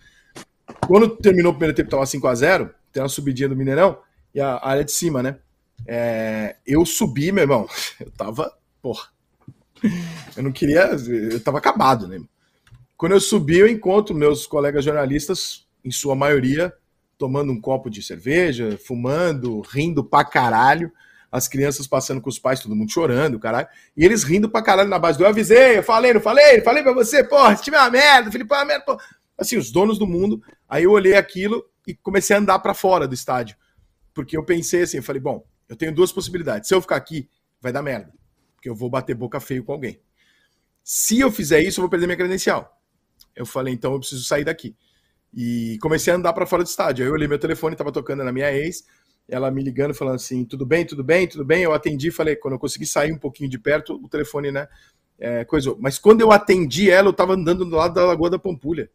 Quando terminou o primeiro tempo, tava 5x0, tem uma subidinha do Mineirão, e a área de cima, né? É, eu subi, meu irmão. (laughs) Eu tava. Porra. Eu não queria. Eu tava acabado, né? Quando eu subi, eu encontro meus colegas jornalistas, em sua maioria, tomando um copo de cerveja, fumando, rindo pra caralho. As crianças passando com os pais, todo mundo chorando, caralho. E eles rindo pra caralho na base do eu avisei, eu falei, não falei, falei pra você, porra, esse é uma merda, Felipe é uma merda, porra assim, os donos do mundo. Aí eu olhei aquilo e comecei a andar para fora do estádio. Porque eu pensei assim, eu falei, bom, eu tenho duas possibilidades. Se eu ficar aqui, vai dar merda. Porque eu vou bater boca feio com alguém. Se eu fizer isso, eu vou perder minha credencial. Eu falei, então eu preciso sair daqui. E comecei a andar para fora do estádio. Aí eu olhei meu telefone, estava tocando na minha ex, ela me ligando, falando assim: tudo bem, tudo bem, tudo bem. Eu atendi, falei, quando eu consegui sair um pouquinho de perto, o telefone, né? É, coisou. Mas quando eu atendi ela, eu estava andando do lado da Lagoa da Pampulha.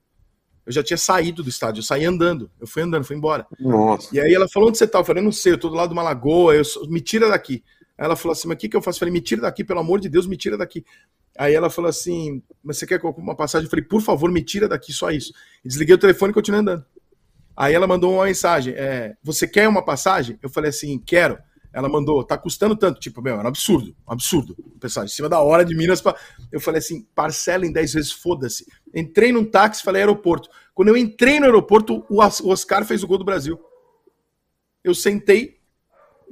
Eu já tinha saído do estádio, eu saí andando. Eu fui andando, fui embora. Nossa. E aí ela falou: onde você tá? Eu falei: não sei, eu tô do lado de uma lagoa, eu me tira daqui. Ela falou assim: mas o que, que eu faço? Eu falei: me tira daqui, pelo amor de Deus, me tira daqui. Aí ela falou assim: mas você quer uma passagem? Eu falei: por favor, me tira daqui, só isso. Desliguei o telefone e continuei andando. Aí ela mandou uma mensagem: é, você quer uma passagem? Eu falei assim: quero. Ela mandou, tá custando tanto. Tipo, meu, era um absurdo, um absurdo. Pessoal, em cima da hora de Minas. Pra... Eu falei assim, parcela em 10 vezes, foda-se. Entrei num táxi, falei aeroporto. Quando eu entrei no aeroporto, o Oscar fez o gol do Brasil. Eu sentei,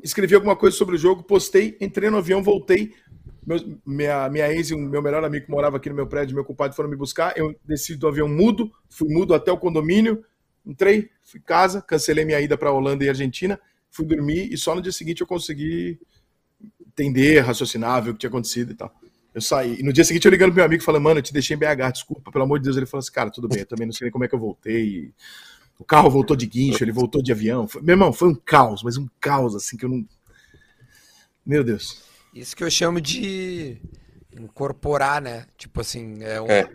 escrevi alguma coisa sobre o jogo, postei, entrei no avião, voltei. Meu, minha, minha ex e o meu melhor amigo que morava aqui no meu prédio, meu compadre, foram me buscar. Eu desci do avião mudo, fui mudo até o condomínio, entrei, fui casa, cancelei minha ida para Holanda e Argentina fui dormir e só no dia seguinte eu consegui entender, raciocinar, ver o que tinha acontecido e tal. Eu saí. E no dia seguinte eu ligando pro meu amigo falando, mano, eu te deixei em BH, desculpa, pelo amor de Deus. Ele falou assim, cara, tudo bem, eu também não sei nem como é que eu voltei. O carro voltou de guincho, ele voltou de avião. Foi... meu irmão, foi um caos, mas um caos assim que eu não. Meu Deus. Isso que eu chamo de incorporar, né? Tipo assim, é um. É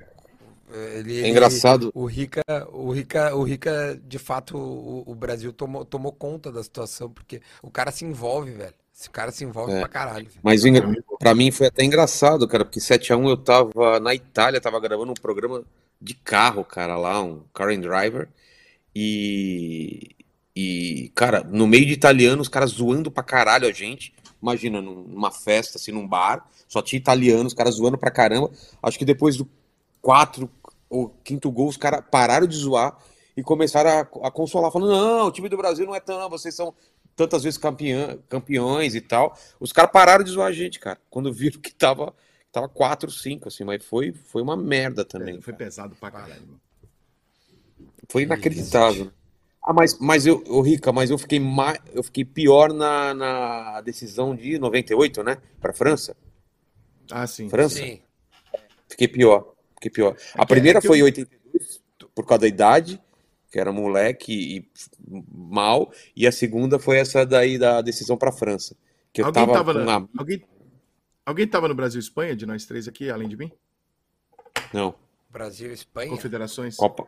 ele, é engraçado. Ele, o Rica, o Rica, o Rica, de fato, o, o, Brasil tomou, tomou conta da situação, porque o cara se envolve, velho. Esse cara se envolve é. pra caralho. Velho. Mas pra mim foi até engraçado, cara, porque 7x1 eu tava na Itália, tava gravando um programa de carro, cara, lá, um car and driver. E. E, cara, no meio de italiano, os caras zoando pra caralho a gente. imagina, numa festa, assim, num bar, só tinha italianos, os caras zoando pra caramba. Acho que depois do quatro ou quinto gol, os caras pararam de zoar e começaram a, a, consolar, falando: não, o time do Brasil não é tão, vocês são tantas vezes campeão, campeões e tal. Os caras pararam de zoar a gente, cara, quando viram que tava, tava 4, 5, assim, mas foi, foi uma merda também. É, foi pesado pra caralho. Foi inacreditável. Ah, mas, mas eu, eu, Rica, mas eu fiquei, mais, eu fiquei pior na, na decisão de 98, né? Pra França. Ah, sim. França? Sim. Fiquei pior. Fiquei pior. É a primeira é foi em 82, por causa da idade que era moleque e mal, e a segunda foi essa daí da decisão para a França. Que eu alguém tava, tava na... alguém, alguém tava no Brasil e Espanha, de nós três aqui, além de mim? Não. Brasil e Espanha? Confederações? Copa.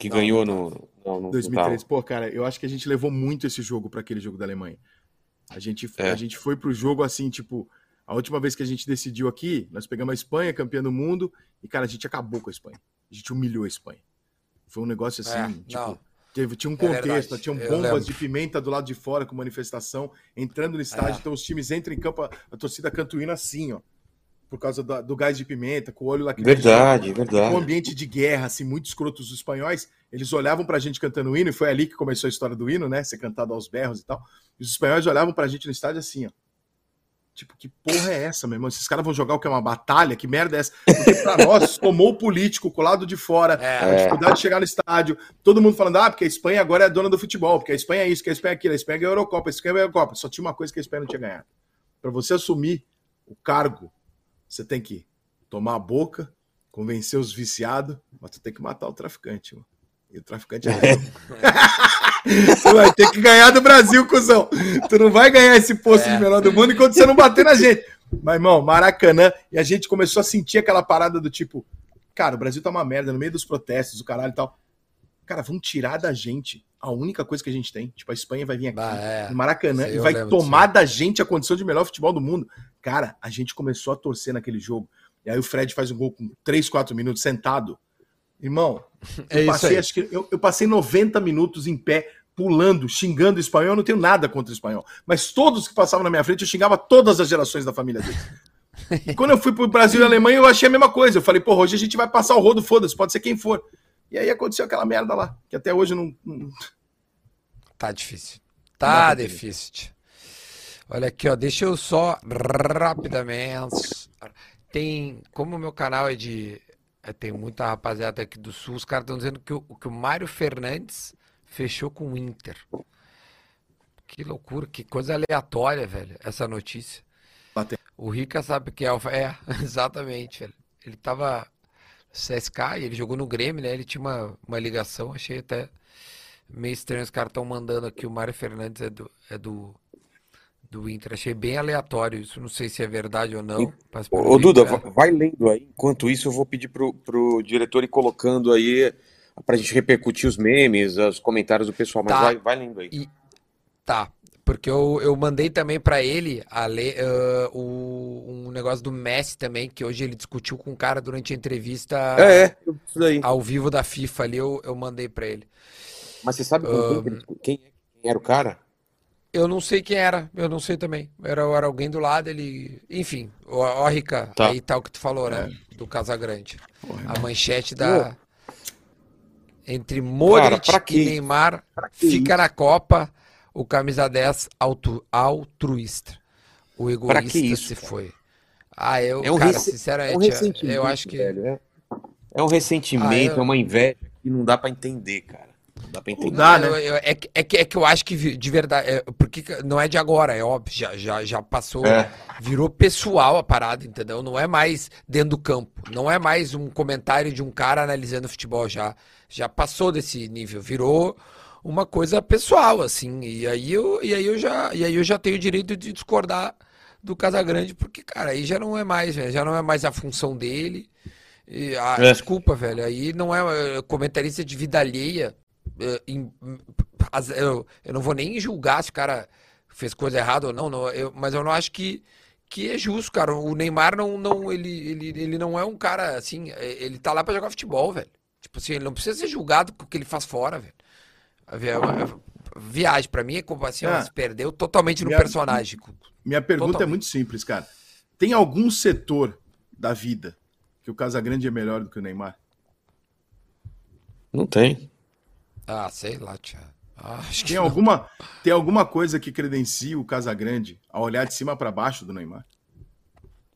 Que não, ganhou não, no, no, no 2003. Pô, cara, eu acho que a gente levou muito esse jogo para aquele jogo da Alemanha. A gente, é. a gente foi pro jogo assim, tipo, a última vez que a gente decidiu aqui, nós pegamos a Espanha, campeã do mundo, e, cara, a gente acabou com a Espanha. A gente humilhou a Espanha. Foi um negócio assim, é, tipo, teve, tinha um é contexto, é tinham bombas de pimenta do lado de fora com manifestação, entrando no estádio, é. então os times entram em campo, a, a torcida cantuína assim, ó. Por causa do, do, gás de pimenta, com o olho lá Verdade, verdade. Um ambiente de guerra, assim, muito escroto. Os espanhóis, eles olhavam pra gente cantando o hino, e foi ali que começou a história do hino, né? Ser cantado aos berros e tal. E os espanhóis olhavam pra gente no estádio assim, ó. Tipo, que porra é essa, meu irmão? Esses caras vão jogar o que é uma batalha? Que merda é essa? Porque pra (laughs) nós, tomou o político com o lado de fora, é. a dificuldade de chegar no estádio, todo mundo falando, ah, porque a Espanha agora é dona do futebol, porque a Espanha é isso, que a Espanha é aquilo, a Espanha é a Eurocopa, a Espanha é a Eurocopa. Só tinha uma coisa que a Espanha não tinha ganhado. Para você assumir o cargo, você tem que tomar a boca, convencer os viciados, mas tu tem que matar o traficante, mano. E o traficante é. (laughs) Você vai ter que ganhar do Brasil, cuzão. Tu não vai ganhar esse posto é. de menor do mundo enquanto você não bater na gente. Mas, irmão, Maracanã, e a gente começou a sentir aquela parada do tipo, cara, o Brasil tá uma merda no meio dos protestos, o caralho e tal. Cara, vão tirar da gente a única coisa que a gente tem. Tipo, a Espanha vai vir aqui bah, é. no Maracanã e vai tomar da gente a condição de melhor futebol do mundo. Cara, a gente começou a torcer naquele jogo. E aí o Fred faz um gol com 3, 4 minutos sentado. Irmão, (laughs) é eu, passei, acho que, eu, eu, passei 90 minutos em pé, pulando, xingando o espanhol. Eu não tenho nada contra o espanhol. Mas todos que passavam na minha frente, eu xingava todas as gerações da família dele. E (laughs) quando eu fui pro Brasil e Alemanha, eu achei a mesma coisa. Eu falei, porra, hoje a gente vai passar o rodo, foda-se, pode ser quem for. E aí aconteceu aquela merda lá, que até hoje não. não... Tá difícil. Tá difícil. Olha aqui, ó, deixa eu só rapidamente. Tem, como o meu canal é de é, tem muita rapaziada aqui do Sul, os caras estão dizendo que o, que o Mário Fernandes fechou com o Inter. Que loucura, que coisa aleatória, velho, essa notícia. Bate. O Rica sabe que é, é (laughs) exatamente, velho. Ele tava CSK e ele jogou no Grêmio, né? Ele tinha uma, uma ligação, achei até meio estranho. Os caras estão mandando aqui, o Mário Fernandes é do, é do do Inter. Achei bem aleatório isso. Não sei se é verdade ou não. Ô, Duda, é. vai lendo aí. Enquanto isso, eu vou pedir pro, pro diretor ir colocando aí pra gente repercutir os memes, os comentários do pessoal. Mas tá. vai, vai lendo aí. E... Tá. Porque eu, eu mandei também para ele a ler, uh, o, um negócio do Messi também, que hoje ele discutiu com um cara durante a entrevista é, é, ao vivo da FIFA ali, eu, eu mandei para ele. Mas você sabe uh, quem, quem, quem era o cara? Eu não sei quem era, eu não sei também. Era, era alguém do lado, ele. Enfim, ó, Rica, tá. aí tá o que tu falou, né? É. Do Casagrande. Porra, a manchete da. Entre Modric Cara, e Neymar fica na Copa o camisa 10 auto, altruísta. O egoísta isso, se cara? foi. Ah, eu, é um cara, sinceramente, é um eu acho que. Velho, é, é um ressentimento, ah, eu... é uma inveja que não dá para entender, cara. Dá pra entender. Dá, né? Eu, eu, é, é, que, é que eu acho que de verdade. É, porque não é de agora, é óbvio. Já, já, já passou. É. Virou pessoal a parada, entendeu? Não é mais dentro do campo. Não é mais um comentário de um cara analisando futebol. Já, já passou desse nível. Virou uma coisa pessoal, assim. E aí eu, e aí eu, já, e aí eu já tenho o direito de discordar do Casagrande, porque, cara, aí já não é mais, já não é mais a função dele. E, ah, é. Desculpa, velho. Aí não é, é comentarista de vida alheia. Eh, eu, eu não vou nem julgar se o cara fez coisa errada ou não, não eu, mas eu não acho que, que é justo, cara. O Neymar não, não ele, ele, ele não é um cara assim, é, ele tá lá para jogar futebol, velho. Tipo assim, ele não precisa ser julgado com o que ele faz fora, velho. viagem. Pra mim, é como assim, Ah. se perdeu totalmente no Minha- personagem. Minha pergunta é Totalmente. muito simples, cara. Tem algum setor da vida que o Casagrande é melhor do que o Neymar? Não tem. Ah, sei lá, tia. Ah, acho Tem não. alguma, tem alguma coisa que credencia o Casagrande a olhar de cima para baixo do Neymar?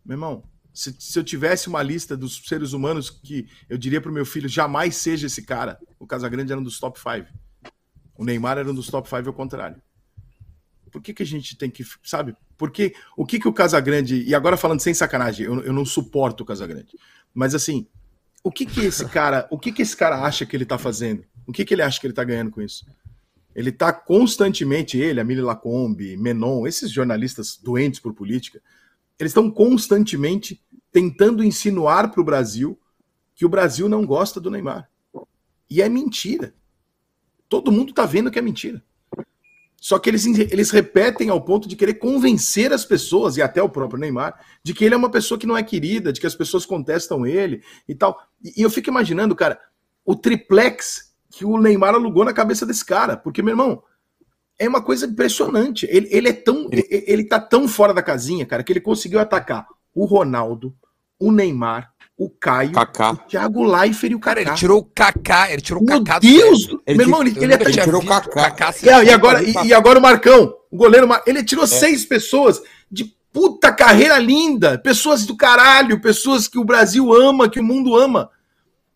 Meu irmão, se, se eu tivesse uma lista dos seres humanos que eu diria pro meu filho jamais seja esse cara, o Casagrande era um dos top 5. O Neymar era um dos top 5 ao contrário. Por que, que a gente tem que, sabe? Porque o que, que o Casagrande. E agora falando sem sacanagem, eu, eu não suporto o Casagrande. Mas assim, o que que esse cara, o que que esse cara acha que ele tá fazendo? O que que ele acha que ele tá ganhando com isso? Ele tá constantemente, ele, a Mili Lacombe, Menon, esses jornalistas doentes por política, eles estão constantemente tentando insinuar para o Brasil que o Brasil não gosta do Neymar. E é mentira. Todo mundo tá vendo que é mentira. Só que eles, eles repetem ao ponto de querer convencer as pessoas, e até o próprio Neymar, de que ele é uma pessoa que não é querida, de que as pessoas contestam ele e tal. E, e eu fico imaginando, cara, o triplex que o Neymar alugou na cabeça desse cara. Porque, meu irmão, é uma coisa impressionante. Ele, ele é tão. Ele, ele tá tão fora da casinha, cara, que ele conseguiu atacar o Ronaldo, o Neymar, o Caio, Kaká. o Thiago Leifert e o Cara, Kaká. ele tirou o Kaká, ele tirou o Meu Kaká do Deus! sério. Ele meu irmão, ele, ele é tão- tinha tirou o Kaká. ser e, e assim. agora, e, e agora o Marcão, o goleiro ele tirou seis pessoas de puta carreira linda, pessoas do caralho, pessoas que o Brasil ama, que o mundo ama.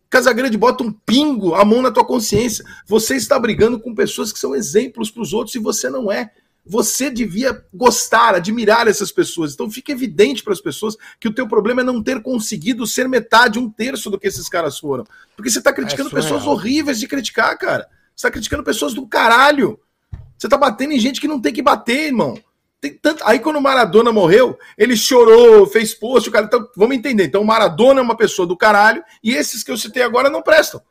Casagrande bota um pingo, a mão na tua consciência. Você está brigando com pessoas que são exemplos para os outros e você não é. Você devia gostar, admirar essas pessoas. Então fica evidente para as pessoas que o teu problema é não ter conseguido ser metade, um terço do que esses caras foram. Porque você está criticando surreal. pessoas horríveis de criticar, cara. Você está criticando pessoas do caralho. Você tá batendo em gente que não tem que bater, irmão. Tem tanto... Aí quando o Maradona morreu, ele chorou, fez post, o cara. Então, vamos entender. Então, o Maradona é uma pessoa do caralho e esses que eu citei agora não prestam.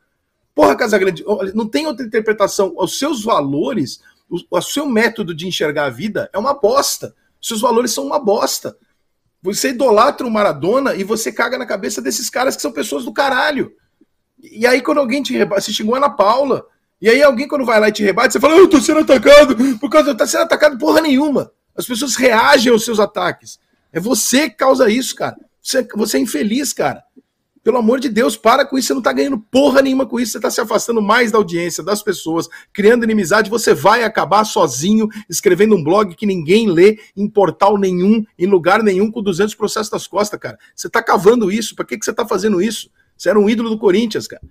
Porra, Casagrande, não tem outra interpretação. Os seus valores, o, o seu método de enxergar a vida é uma bosta. Os seus valores são uma bosta. Você idolatra o Maradona e você caga na cabeça desses caras que são pessoas do caralho. E aí, quando alguém te rebate, você xingou Ana Paula. E aí, alguém, quando vai lá e te rebate, você fala, eu tô sendo atacado, por causa tá sendo atacado porra nenhuma. As pessoas reagem aos seus ataques. É você que causa isso, cara. Você, você é infeliz, cara. Pelo amor de Deus, para com isso. Você não tá ganhando porra nenhuma com isso. Você tá se afastando mais da audiência, das pessoas, criando inimizade. Você vai acabar sozinho, escrevendo um blog que ninguém lê, em portal nenhum, em lugar nenhum, com 200 processos das costas, cara. Você tá cavando isso. Pra que, que você tá fazendo isso? Você era um ídolo do Corinthians, cara.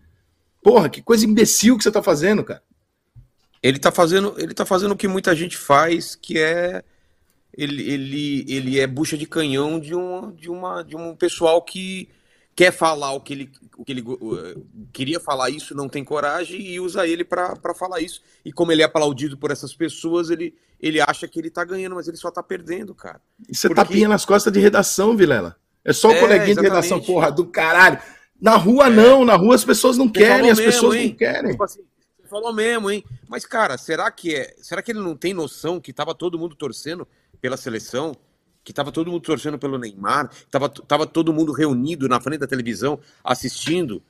Porra, que coisa imbecil que você tá fazendo, cara. Ele tá fazendo, ele tá fazendo o que muita gente faz, que é ele, ele, ele é bucha de canhão de um, de uma de um pessoal que quer falar o que ele, o que ele uh, queria falar isso, não tem coragem e usa ele pra falar isso. E como ele é aplaudido por essas pessoas, ele, ele acha que ele tá ganhando, mas ele só tá perdendo, cara. Isso é Porque- tapinha nas costas de redação, Vilela. É só o É, coleguinha de exatamente. redação, porra, do caralho. Na rua não, na rua as pessoas não Você querem, as mesmo, pessoas hein? não querem. Tipo assim, você falou mesmo, hein? Mas, cara, será que é. Será que ele não tem noção que tava todo mundo torcendo pela seleção? Que tava todo mundo torcendo pelo Neymar? Tava, tava todo mundo reunido na frente da televisão assistindo?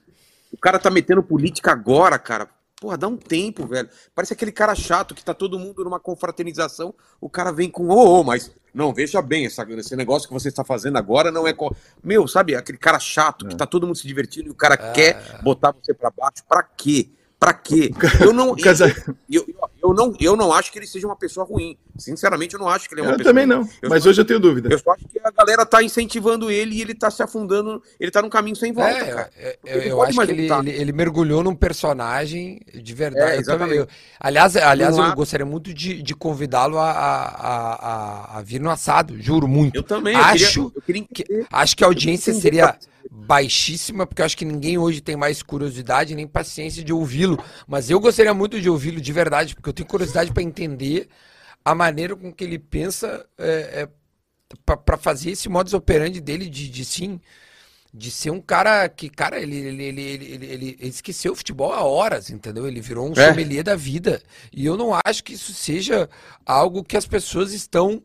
O cara tá metendo política agora, cara. Porra, dá um tempo, velho. Parece aquele cara chato que tá todo mundo numa confraternização. O cara vem com, ô, ô, mas não, veja bem, essa, esse negócio que você está fazendo agora não é. co-" Meu, sabe, aquele cara chato que tá todo mundo se divertindo e o cara quer botar você pra baixo. Pra quê? Pra quê? Eu não, (laughs) casa- eu, eu, eu não, eu não acho que ele seja uma pessoa ruim. Sinceramente, eu não acho que ele é uma Eu pessoa também não, Eu mas hoje eu tenho dúvida. Eu só acho que a galera tá incentivando ele e ele tá se afundando. Ele tá num caminho sem volta, É, cara. é, Porque eu, eu acho que ele, ele, ele mergulhou num personagem de verdade. É, Eu também- exatamente. eu- aliás, aliás eu gostaria muito de, de convidá-lo a, a, a, a- vir no assado, juro muito. Eu também. eu acho queria, eu queria que, acho que a audiência seria baixíssima, porque eu acho que ninguém hoje tem mais curiosidade nem paciência de ouvi-lo. Mas eu gostaria muito de ouvi-lo de verdade, porque eu tenho curiosidade para entender a maneira com que ele pensa é, para fazer esse modus operandi dele de, de sim. De ser um cara que, cara, ele, ele, ele, ele, ele, ele- esqueceu o futebol há horas, entendeu? Ele virou um É. sommelier da vida. E eu não acho que isso seja algo que as pessoas estão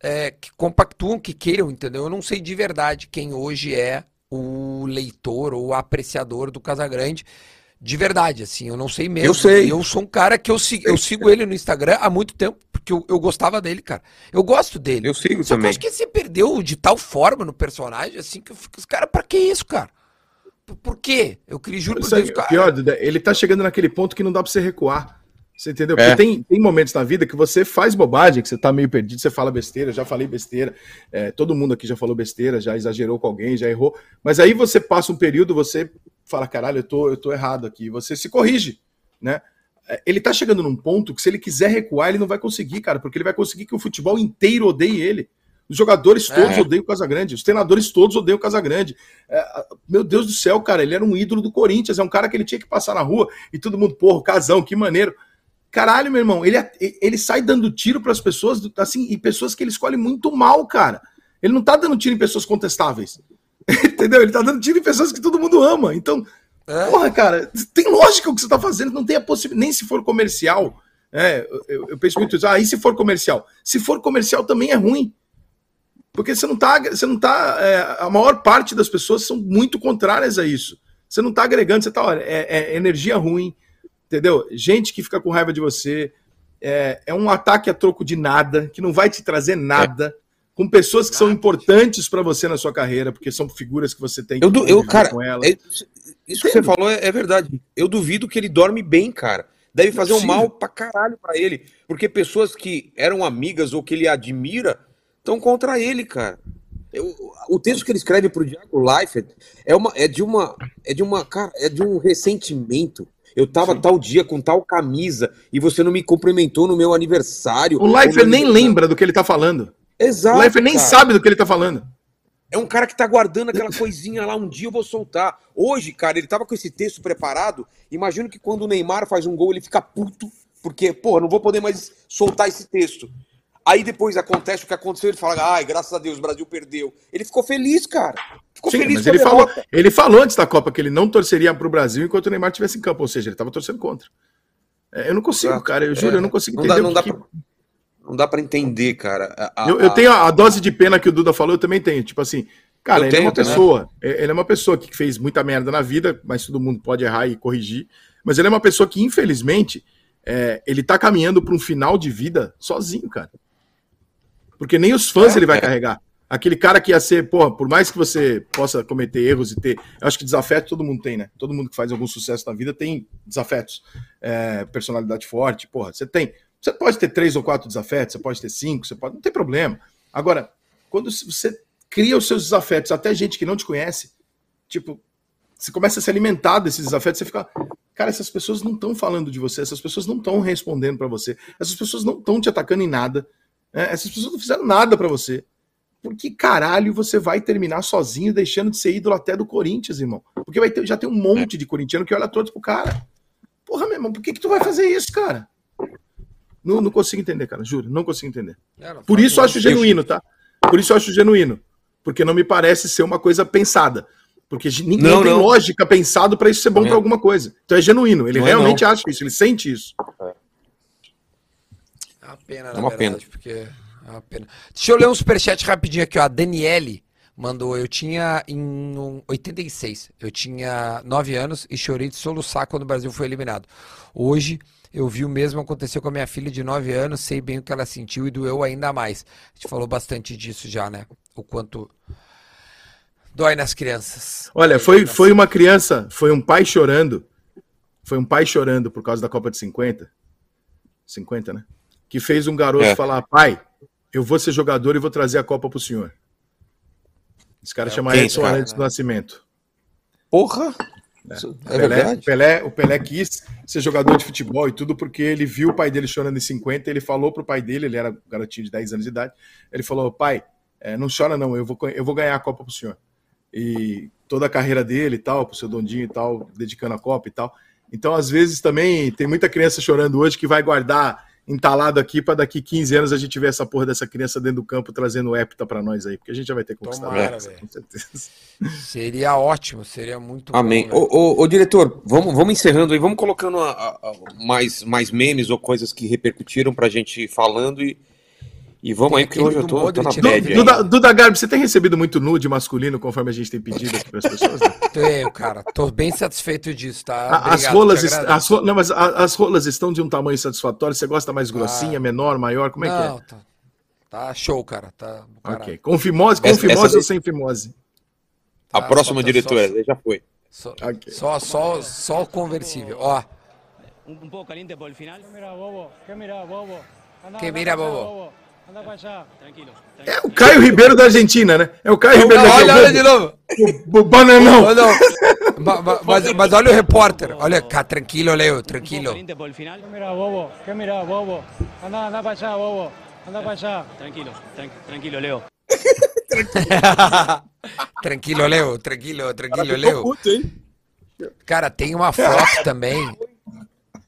é, que compactuam, que queiram, entendeu? Eu não sei de verdade quem hoje é o leitor ou o apreciador do Casagrande. De verdade, assim, eu não sei mesmo. Eu sei. Eu sou um cara que eu sigo, eu sigo ele no Instagram há muito tempo, porque eu, eu gostava dele, cara. Eu gosto dele. Eu sigo Só que eu também. acho que você perdeu de tal forma no personagem, assim, que eu fico, os caras, pra que isso, cara? Por, por quê? Eu queria, juro por Deus, cara. pior, Duda, ele tá chegando naquele ponto que não dá pra você recuar. Você entendeu? Porque É. tem, tem momentos na vida que você faz bobagem, que você tá meio perdido, você fala besteira, já falei besteira, é, todo mundo aqui já falou besteira, já exagerou com alguém, já errou. Mas aí você passa um período, você fala, caralho, eu tô, eu tô errado aqui, você se corrige, né? É, Ele tá chegando num ponto que se ele quiser recuar, ele não vai conseguir, cara, porque ele vai conseguir que o futebol inteiro odeie ele. Os jogadores todos É. odeiam o Casagrande, os treinadores todos odeiam o Casagrande. É, meu Deus do céu, cara, ele era um ídolo do Corinthians, é um cara que ele tinha que passar na rua e todo mundo, porra, Casão, que maneiro. Caralho, meu irmão, ele, ele sai dando tiro para as pessoas, assim, e pessoas que ele escolhe muito mal, cara. Ele não tá dando tiro em pessoas contestáveis. (laughs) Entendeu? Ele tá dando tiro em pessoas que todo mundo ama. Então, É. porra, cara, tem lógica o que você tá fazendo, não tem a possibilidade, nem se for comercial. É, eu, eu penso muito isso. Ah, e se for comercial? Se for comercial também é ruim. Porque você não tá. Você não tá é, a maior parte das pessoas são muito contrárias a isso. Você não tá agregando, você tá. Olha, é, é energia ruim, entendeu? Gente que fica com raiva de você. É, é um ataque a troco de nada, que não vai te trazer nada. Com pessoas que são importantes para você na sua carreira, porque são figuras que você tem que Eu, du- eu cara, com elas. é- isso que você falou é, é verdade. Eu duvido que ele dorme bem, cara. Deve fazer um mal pra caralho pra ele. Porque pessoas que eram amigas ou que ele admira estão contra ele, cara. Eu- o texto que ele escreve pro Diago Leifert é, uma, é de uma. É de uma. Cara, é de um ressentimento. Eu tava Sim. tal dia com tal camisa e você não me cumprimentou no meu aniversário. O Leifert nem lembra do que ele tá falando. Exato. o Leifert nem cara. sabe do que ele tá falando. É um cara que tá guardando aquela (coughs) coisinha lá, um dia eu vou soltar. Hoje, cara, ele tava com esse texto preparado. Imagino que quando o Neymar faz um gol, ele fica puto, porque, pô, não vou poder mais soltar esse texto. Aí depois acontece o que aconteceu, ele fala, ai, graças a Deus, o Brasil perdeu. Ele ficou feliz, cara. Ficou Sim, feliz mas ele falou, ele falou antes da Copa que ele não torceria pro Brasil enquanto o Neymar estivesse em campo, ou seja, ele tava torcendo contra. É, eu não consigo, Exato. cara, eu juro, É, eu não consigo não entender. dá- não o dá que- pra- Não dá pra entender, cara. A- a- eu, eu tenho a, a dose de pena que o Duda falou, eu também tenho. Tipo assim, cara, Eu ele é uma também. pessoa, ele é uma pessoa que fez muita merda na vida, mas todo mundo pode errar e corrigir. Mas ele é uma pessoa que, infelizmente, é, ele tá caminhando para um final de vida sozinho, cara. Porque nem os fãs É, ele vai é. carregar. Aquele cara que ia ser, porra, por mais que você possa cometer erros e ter. Eu acho que desafeto todo mundo tem, né? Todo mundo que faz algum sucesso na vida tem desafetos. É, personalidade forte, porra, você tem. Você pode ter três ou quatro desafetos, você pode ter cinco, você pode. Não tem problema. Agora, quando você cria os seus desafetos, até gente que não te conhece, tipo, você começa a se alimentar desses desafetos, você fica. Cara, essas pessoas não estão falando de você, essas pessoas não estão respondendo pra você, essas pessoas não estão te atacando em nada, né? essas pessoas não fizeram nada pra você. Por que caralho você vai terminar sozinho, deixando de ser ídolo até do Corinthians, irmão? Porque vai ter, já tem um monte de corintiano que olha todos pro cara. Porra, meu irmão, por que, que tu vai fazer isso, cara? Não, não consigo entender, cara, juro, não consigo entender. É, Por isso eu acho genuíno, tá? Por isso eu acho genuíno. Porque não me parece ser uma coisa pensada. Porque ninguém Não, tem não. lógica pensado pra isso ser bom é. pra alguma coisa. Então é genuíno. Ele Não é, realmente acha isso, ele sente isso. É uma pena, É uma verdade, porque é uma pena. Deixa eu ler um superchat rapidinho aqui, ó. A Daniele mandou, eu tinha em um, 86, eu tinha 9 anos e chorei de soluçar quando o Brasil foi eliminado. Hoje eu vi o mesmo acontecer com a minha filha de 9 anos, sei bem o que ela sentiu e doeu ainda mais. A gente falou bastante disso já, né? O quanto dói nas crianças. Olha, foi, foi uma criança, foi um pai chorando. Foi um pai chorando por causa da Copa de 50. 50, né? Que fez um garoto É. falar: pai, eu vou ser jogador e vou trazer a Copa pro senhor. Esse cara É, chama Edson cara? Arantes do Nascimento. Porra! Isso É, Pelé, verdade? Pelé, o Pelé quis ser jogador de futebol e tudo porque ele viu o pai dele chorando em 50. Ele falou pro pai dele, ele era um garotinho de 10 anos de idade. Ele falou: pai, eh, não chora não, eu vou, eu vou ganhar a Copa pro senhor. E toda a carreira dele e tal, pro seu Dondinho e tal, dedicando a Copa e tal. Então, às vezes também tem muita criança chorando hoje que vai guardar entalado aqui para daqui 15 anos a gente ver essa porra dessa criança dentro do campo trazendo o hepta para nós aí, porque a gente já vai ter conquistado Tomara, essa, com certeza. Seria ótimo, seria muito Amém. bom. velho. Ô, ô, ô, diretor, vamos, vamos encerrando aí, vamos colocando a- a- a- mais, mais memes ou coisas que repercutiram pra gente ir falando e, E vamos Tem aí, porque hoje eu tô, tô na né? aí. Duda, Duda Garbi, você tem recebido muito nude masculino conforme a gente tem pedido aqui para as pessoas? né? (laughs) Tenho, cara. Tô bem satisfeito disso, tá? A- as Obrigado, rolas, as, ro- não, mas as rolas estão de um tamanho satisfatório. Você gosta mais grossinha, menor, maior? Como é Não, que tá, tá show, cara. Tá, é? caralho. Ok. Com fimose, com Essa- fimose essa- ou sem fimose? A Tá, próxima falta diretora, só- já foi. Só, Ok. só, só, só o conversível. Ó, un poco caliente por el final. Mira, bobo, ¿qué mira, bobo? Anda, ¿Qué anda mira, bobo? É o Caio Ribeiro da Argentina, né? É o Caio Ribeiro da olha, olha de Argentina. novo. O, o bananão. Olha, ma- ma- mas, mas olha o repórter. Olha, cá, tranquilo, Leo, tranquilo. caliente por el final. ¿Qué mira, bobo? ¿Qué mira, bobo? Anda, anda para allá, bobo. Anda para allá. Tranquilo, tran- tranquilo, Leo. (laughs) Tranquilo, Leo, tranquilo, tranquilo, Leo. puto, hein? Cara, tem uma foto também.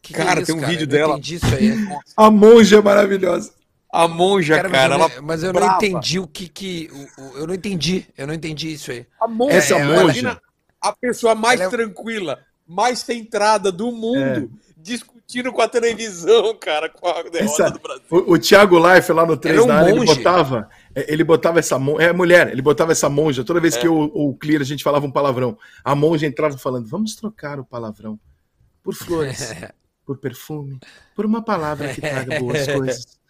Que que é Cara, isso, tem um vídeo Eu não dela. aí. A monja é maravilhosa. A monja, Cara, cara, mas, ela eu, não- mas eu não brava. entendi o que que. eu não entendi. Eu não entendi isso aí. A monja, Essa é, monja. imagina a pessoa mais é- tranquila, mais centrada do mundo, discutindo com a televisão, cara, com a derrota Essa- do Brasil. o, o Thiago Life lá no 3 Era um da área, ele botava, é, ele botava essa monja, é mulher, ele botava essa monja, toda vez que o, o Clear a gente falava um palavrão, a monja entrava falando, vamos trocar o palavrão por flores, (laughs) por perfume, por uma palavra que traga boas (laughs) coisas.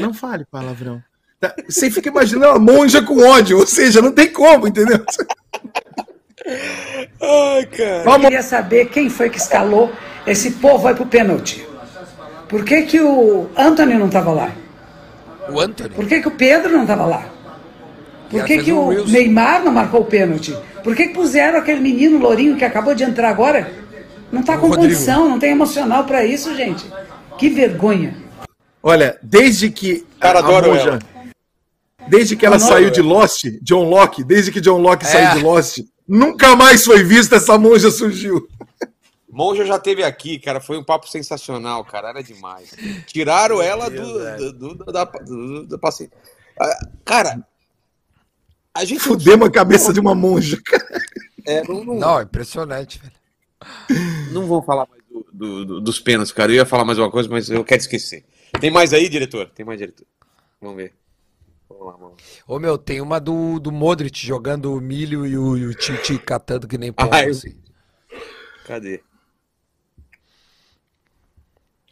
Não fale palavrão. Tá? Você fica imaginando a monja com ódio, ou seja, não tem como, entendeu? Ai, cara. Vamos queria saber quem foi que escalou esse povo aí pro pênalti. Por que, que o Anthony não estava lá? O Anthony. Por que, que o Pedro não estava lá? Por que, que o Reels. Neymar não marcou o pênalti? Por que, que puseram aquele menino lourinho que acabou de entrar agora? Não tá O com Rodrigo. condição, não tem emocional pra isso, gente. Que vergonha. Olha, desde que Cara, a adoro monja, ela. desde que ela Adoro saiu ela. de Lost, John Locke, desde que John Locke É. saiu de Lost, nunca mais foi vista essa monja surgiu. Monja já teve aqui, cara, foi um papo sensacional, cara, era demais. Tiraram ela do, do, do, da, do, do paciente. Ah, Cara, a gente Fudemos a cabeça de uma monja. É, não, não, Não, impressionante, velho. não vou falar mais do- do- do- dos pênaltis, cara. Eu ia falar mais uma coisa, mas eu quero esquecer. Tem mais aí, diretor? Tem mais, diretor? Vamos ver. Vamos lá, vamos lá. Ô meu, tem uma do, do Modric jogando o milho e o, e o Titi catando que nem Ah, eu- assim. Cadê?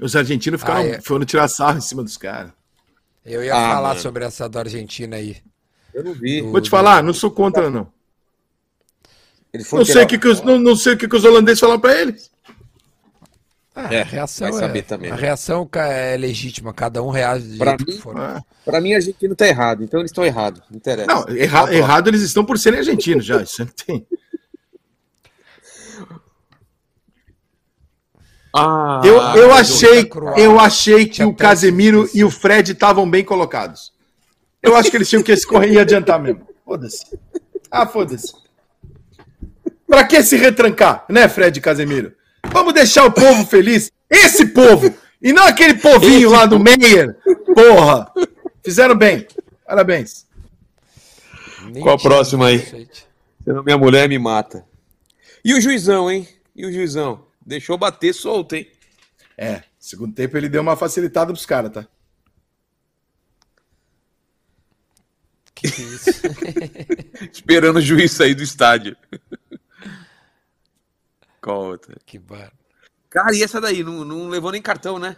Os argentinos ficaram, Ah, é. foram tirar sarro em cima dos caras. Eu ia Ah, falar mano. sobre essa do Argentina aí. Eu não vi. Do- Vou te falar, não sou contra, não. Ele foi Não sei o que, que os, não, não sei o que, que os holandeses falaram pra eles. Ah, É, a reação vai saber é, também. A reação ca- é legítima, cada um reage do Pra jeito que mim, for. Pra mim, a Argentina tá errado, então eles estão errados. Não interessa. Não, erra- errado eles estão por serem argentinos já. Isso não tem. Ah, Eu, eu achei, Croácia. eu achei que o Casemiro e o Fred estavam bem colocados. Eu acho que eles tinham que escorrer e adiantar mesmo. Foda-se. Ah, foda-se. Pra que se retrancar, né, Fred e Casemiro? Vamos deixar o povo feliz. Esse povo! E não aquele povinho lá do Meyer. Porra! Fizeram bem. Parabéns. Nem Qual a próxima aí? Senão minha mulher me mata. E o juizão, hein? E o juizão? Deixou bater solto, hein? É, segundo tempo ele deu uma facilitada pros caras, tá? Que que é isso? (laughs) Esperando o juiz sair do estádio. Qual outra? que bar... Cara, e essa daí? Não, não levou nem cartão, né?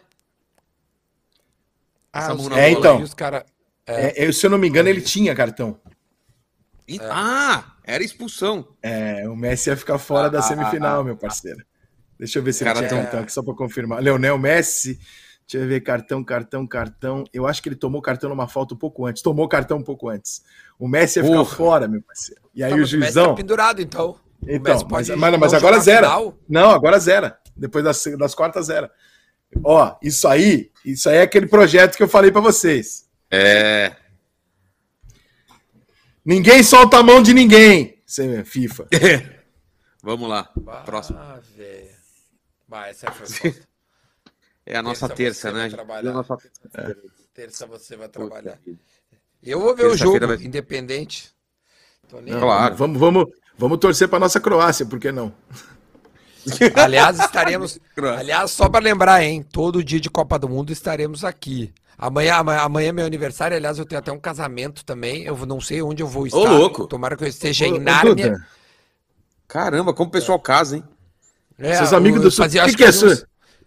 Ah, os, É, então. os cara... É, eu, se eu não me engano, ele tinha cartão. E- Ah, era expulsão. É, o Messi ia ficar fora da Ah, semifinal, ah, meu parceiro. Deixa eu ver se ele Cara, tinha tem- cartão aqui, só pra confirmar. Leonel Messi, deixa eu ver, cartão, cartão, cartão. Eu acho que ele tomou cartão numa falta um pouco antes. Tomou cartão um pouco antes. O Messi ia ficar Porra. fora, meu parceiro. E aí Tá, o mas Messi juizão... tá pendurado, então. Então, mas, mas, mas agora zera. final. Não, agora zera. Depois das, das quartas, zera. Ó, isso aí, isso aí é aquele projeto que eu falei pra vocês. É. Ninguém solta a mão de ninguém, FIFA. (laughs) Vamos lá. Próximo. Ah, velho. Vai, essa foi foda. (laughs) É a nossa Terça terça, né? vai trabalhar. É a nossa terça. Terça você vai trabalhar. Eu vou ver o jogo, vai- independente. Tô nem Não, Claro. Vamos, vamos, vamos torcer pra nossa Croácia, por que não? (laughs) Aliás, estaremos. (laughs) Aliás, só para lembrar, hein? Todo dia de Copa do Mundo estaremos aqui. Amanhã, amanhã, amanhã é meu aniversário, aliás, eu tenho até um casamento também. Eu não sei onde eu vou estar. louco. Tomara que eu esteja Ô, em ô, Nárnia. Caramba, como o pessoal casa, hein? É, seus eu- amigos eu do sul. fazia- O que, acho que é, uns-.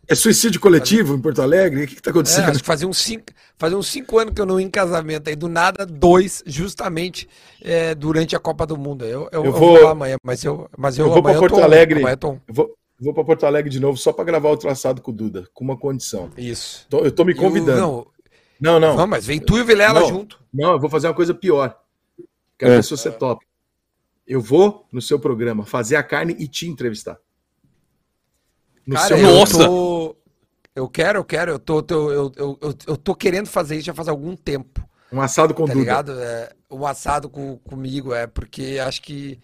É suicídio coletivo em Porto Alegre? O que, que tá É, acontecendo? acho que fazia uns cinco, fazia uns cinco anos que eu não ia em casamento. Aí do nada, dois, justamente é, durante a Copa do Mundo. Eu, eu, Eu eu vou- vou lá amanhã, mas eu, mas eu, eu vou amanhã Porto tô Alegre. eu tô. Eu vou, eu vou para Porto Alegre de novo só para gravar o traçado com o Duda, com uma condição. Isso. Tô- eu tô me Eu- convidando. não, não, não. não, mas vem tu e o Vilela Não. junto. Não, eu vou fazer uma coisa pior. Quero É. ver se você topa. Eu vou no seu programa fazer a carne e te entrevistar. No Cara, seu eu Nossa! tô- Eu quero, eu quero, eu tô, tô- eu, eu, eu, eu tô querendo fazer isso já faz algum tempo, Um assado com tá Duda. ligado? É, um assado com, comigo, é, porque acho que.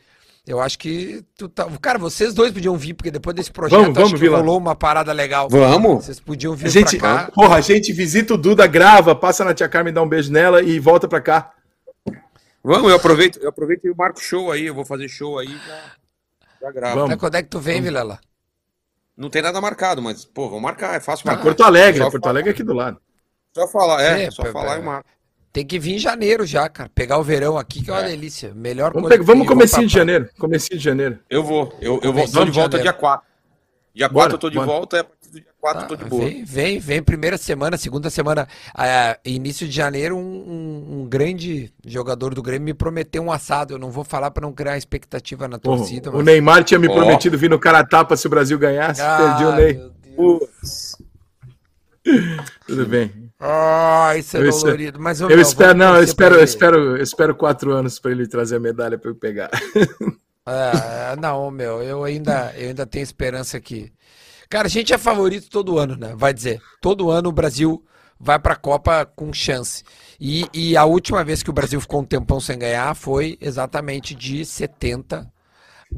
Eu acho que tu tá. Cara, vocês dois podiam vir, porque depois desse projeto Vamos, vamos, acho que Vila. rolou uma parada legal. Vamos? Vocês podiam vir A gente, pra cá. porra, a gente visita o Duda, grava, passa na tia Carmen, dá um beijo nela e volta pra cá. Vamos, eu aproveito, eu aproveito e marco show aí, eu vou fazer show aí já, já gravo. Vamos. Até quando é que tu vem, Vilela? Não tem nada marcado, mas, pô, vou marcar, é fácil Ah, marcar. Porto Alegre, Só Porto falar. Alegre é aqui do lado. Só falar, é, É, só pô, falar é. e marco. Tem que vir em janeiro já, cara. Pegar o verão aqui, que é uma É. delícia. Melhor Vamos, coisa. pegar, vamos comecinho de janeiro. Comecinho de janeiro. Eu vou, eu, eu vou, tô de de volta janeiro. dia 4. Dia 4 Bora, eu tô de bora. volta e a partir do dia 4 eu tô Tá, de boa. vem, vem, vem. Primeira semana, segunda semana, ah, início de janeiro, um, um- um grande jogador do Grêmio me prometeu um assado. Eu não vou falar para não criar expectativa na torcida. o mas- Neymar tinha me Ó. prometido vir no Caratapa se o Brasil ganhasse. Ah, perdi o Ney. meu Deus. Putz. (laughs) Tudo bem. Ah, isso é Eu dolorido. Mas, ô, Eu meu, espero, não, eu espero, eu espero, eu espero quatro anos para ele trazer a medalha para eu pegar. (laughs) É, não, meu, eu ainda, eu ainda tenho esperança aqui. Cara, a gente é favorito todo ano, né? Vai dizer. Todo ano o Brasil vai pra Copa com chance. E, e a última vez que o Brasil ficou um tempão sem ganhar foi exatamente de 70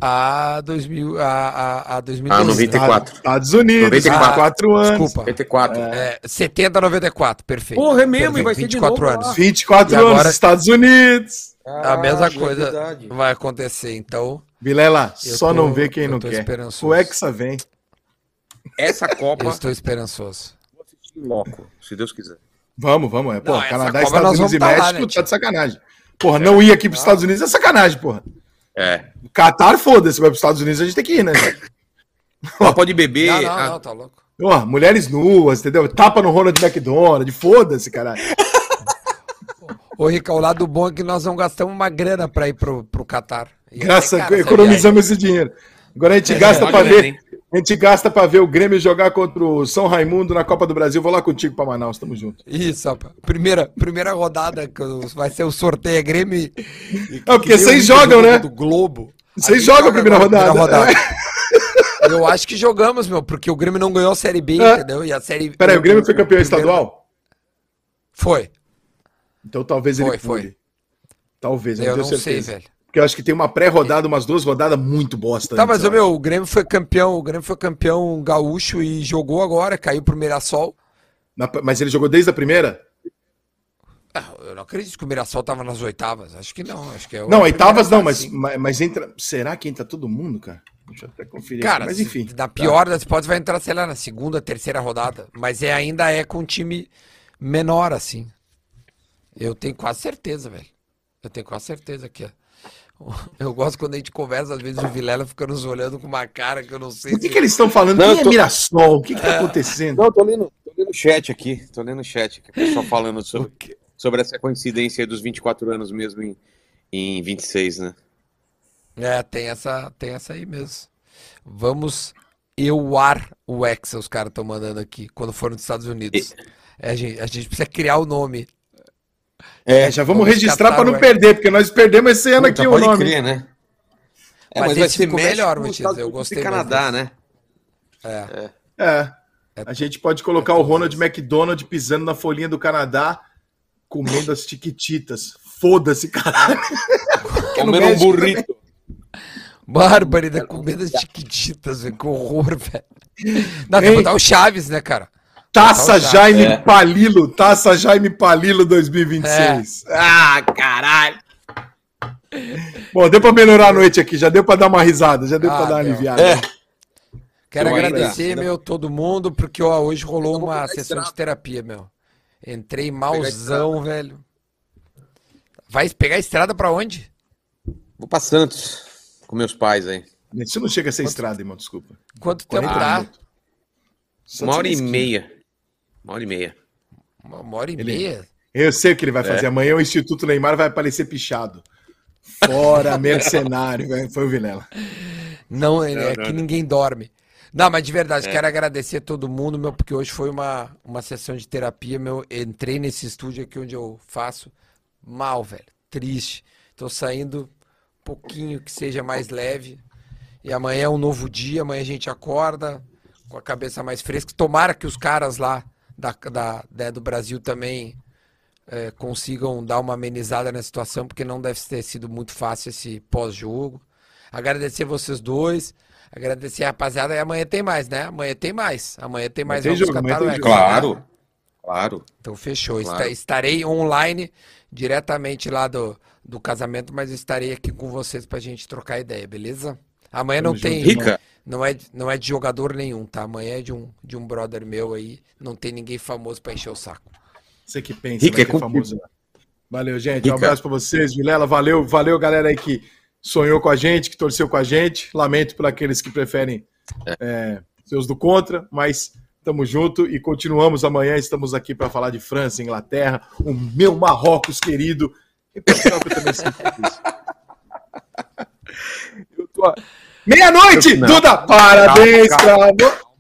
a, 2000, a, a, a 2012. Ah, 94. Estados Unidos, 94. 24 anos. Desculpa. 94. É, 70 a 94, perfeito. Porra, é mesmo, Perfeito, e vai ser de 24 novo anos. lá. 24 E anos, agora- Estados Unidos. A mesma é coisa verdade. vai acontecer, então. Vilela, Eu só tô- não vê quem não quer. esperançoso. O Hexa vem. Essa Copa, Eu estou esperançoso. vou assistir loco, se Deus quiser. Vamos, vamos. É, pô, Não, Canadá, Copa Estados Unidos e tá lá, México né, tá de sacanagem. Porra, não ir aqui pros Estados Unidos é sacanagem, porra. É. Catar, foda-se, vai pros Estados Unidos, a gente tem que ir, né? (laughs) Pode beber. Não, não, a- não, tá louco. Ó, mulheres nuas, entendeu? Tapa no Ronald McDonald, foda-se, caralho. Ô, Rica, o lado bom é que nós não gastamos uma grana pra ir pro, pro Catar. E Graças cara, economizamos esse dinheiro. Agora a gente gasta Olha, pra ver. hein? A gente gasta pra ver o Grêmio jogar contra o São Raimundo na Copa do Brasil. Vou lá contigo pra Manaus, tamo junto. Isso, rapaz. Primeira, primeira rodada, que vai ser o sorteio é Grêmio. e- Ah, porque o vocês jogam, né? Do Globo. Vocês jogam a primeira agora (laughs) rodada. Eu acho que jogamos, meu, porque o Grêmio não ganhou a Série B, É. entendeu? E a Série Peraí, o Grêmio foi campeão primeiro- estadual? Foi. Então talvez ele Foi, foi. Talvez, eu, Eu não sei, velho. Porque eu acho que tem uma pré-rodada, umas duas rodadas muito bosta. Tá, antes, mas, ô, meu, o Grêmio foi campeão, o Grêmio foi campeão gaúcho e jogou agora, caiu pro Mirassol. Na- mas ele jogou desde a primeira? Ah, eu não acredito que o Mirassol tava nas oitavas. Acho que não. Acho que é Não, oitavas não, mas, mas, mas entra. Será que entra todo mundo, cara? Deixa eu até conferir. Cara, aqui. mas enfim. na pior das hipóteses vai entrar, sei lá, na segunda, terceira rodada. Mas é, ainda é com um time menor, assim. Eu tenho quase certeza, velho. Eu tenho quase certeza que é. Eu gosto quando a gente conversa, às vezes o Vilela fica nos olhando com uma cara que eu não sei O que, se- que eles estão falando? Não, Quem eu é tô- Mirassol? O que, que tá acontecendo? Não, tô lendo, tô lendo o chat aqui. Tô lendo o chat aqui. O pessoal falando (laughs) sobre, sobre essa coincidência aí dos 24 anos mesmo em, em 26, né? É, tem essa, tem essa aí mesmo. Vamos euar o Hexa, os caras estão mandando aqui, quando for nos Estados Unidos. É, a, gente, a gente precisa criar o nome. É, já vamos, vamos registrar para não perder, porque nós perdemos esse ano Puta, aqui o nome. crer, né? É, Mas mas, vai ser melhor, vou te Estados dizer, eu gostei mais Canadá, né? É. A gente pode colocar o Ronald McDonald pisando na folhinha do Canadá, comendo as tiquititas. Foda-se, caralho. (laughs) Comendo um burrito. Barbaridade, comendo as chiquititas, velho, que horror, velho. Não, tem Hein? que botar o Chaves, né, cara? Taça. Jaime É. Palilo, Taça Jaime Palilo 2026. Ah, caralho. Bom, deu pra melhorar a noite aqui, já deu pra dar uma risada, já deu Ah, pra dar uma aliviada. É. Quero Eu agradecer, ainda- meu, todo mundo, porque ó, hoje rolou uma sessão de terapia, meu. Entrei malzão, velho. Vai pegar a estrada pra onde? Vou pra Santos com meus pais aí. Isso não chega a ser estrada, irmão, desculpa. Quanto tempo 40 dá? Santos Uma hora é e meia. Uma hora e meia. Uma, uma hora e Ele- meia? Eu sei o que ele vai É. fazer. Amanhã o Instituto Neymar vai aparecer pichado. Fora, (laughs) mercenário. Foi o Vilela. Não, é, Não, é não, que não. ninguém dorme. Não, mas de verdade, É. quero agradecer a todo mundo, meu, porque hoje foi uma, uma sessão de terapia, meu. Entrei nesse estúdio aqui onde eu faço mal, velho. Triste. Tô saindo um pouquinho que seja mais leve. E amanhã é um novo dia, amanhã a gente acorda com a cabeça mais fresca. Tomara que os caras lá da, da, né, do Brasil também é, consigam dar uma amenizada na situação, porque não deve ter sido muito fácil esse pós-jogo. Agradecer vocês dois, agradecer a rapaziada. E amanhã tem mais, né? Amanhã tem mais. Amanhã tem mais tem jogo, amanhã tem né? Claro. Claro. Então fechou. Claro. Esta- Estarei online diretamente lá do, do casamento, mas estarei aqui com vocês pra gente trocar ideia, beleza? Amanhã não Tamo tem. junto, Rica. Não é, não é de jogador nenhum, tá? Amanhã é de um, de um brother meu aí. Não tem ninguém famoso pra encher o saco. Você que pensa, Rica, vai é contigo. famoso lá. Valeu, gente. Um Rica. abraço pra vocês. Vilela, valeu. Valeu, galera aí que sonhou com a gente, que torceu com a gente. Lamento por aqueles que preferem é, seus do contra, mas tamo junto e continuamos amanhã. Estamos aqui para falar de França, Inglaterra, o meu Marrocos querido. E Portugal, que eu também sinto isso. Eu tô- Meia-noite. Duda! Parabéns Calma,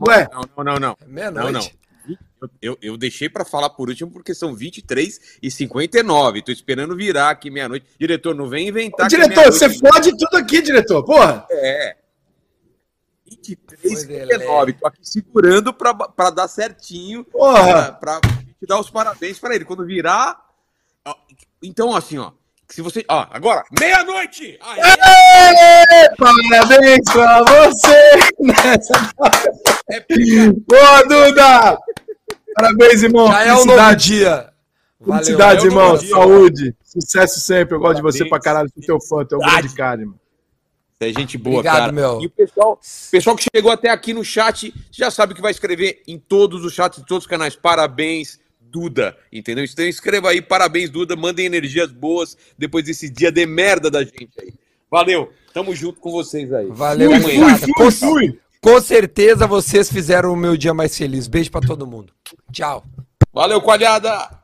Ué, Não, não, não, não. É Meia-noite. Não, não. Eu, eu, deixei pra falar por último porque são 23 e 59. Tô esperando virar aqui meia-noite. Diretor, não vem inventar. que é diretor, você meia-noite. fode tudo aqui, diretor. Porra! É. 23 e Foi 59. Tô aqui segurando pra, pra dar certinho. Porra! Pra, pra te dar os parabéns pra ele. Quando virar. Então, assim, ó. Se você. Ó, agora, meia-noite! Parabéns pra você! nessa- é. Boa, Duda! Parabéns, irmão. Já é um novo dia. Valeu. Felicidades, é irmão. dia. Saúde. Sucesso sempre. Eu gosto de você Parabéns. pra caralho. Sou teu fã. É um Verdade. grande cara, irmão. É gente boa, Obrigado, cara. meu. E o pessoal, pessoal que chegou até aqui no chat, já sabe que vai escrever em todos os chats de todos os canais. Parabéns, Duda. Entendeu? Então escreva aí, parabéns, Duda. Mandem energias boas depois desse dia de merda da gente aí. Valeu. Tamo junto com vocês aí. Valeu, Fui, fui, Com- fui. Com certeza vocês fizeram o meu dia mais feliz. Beijo pra todo mundo. Tchau. Valeu, coalhada!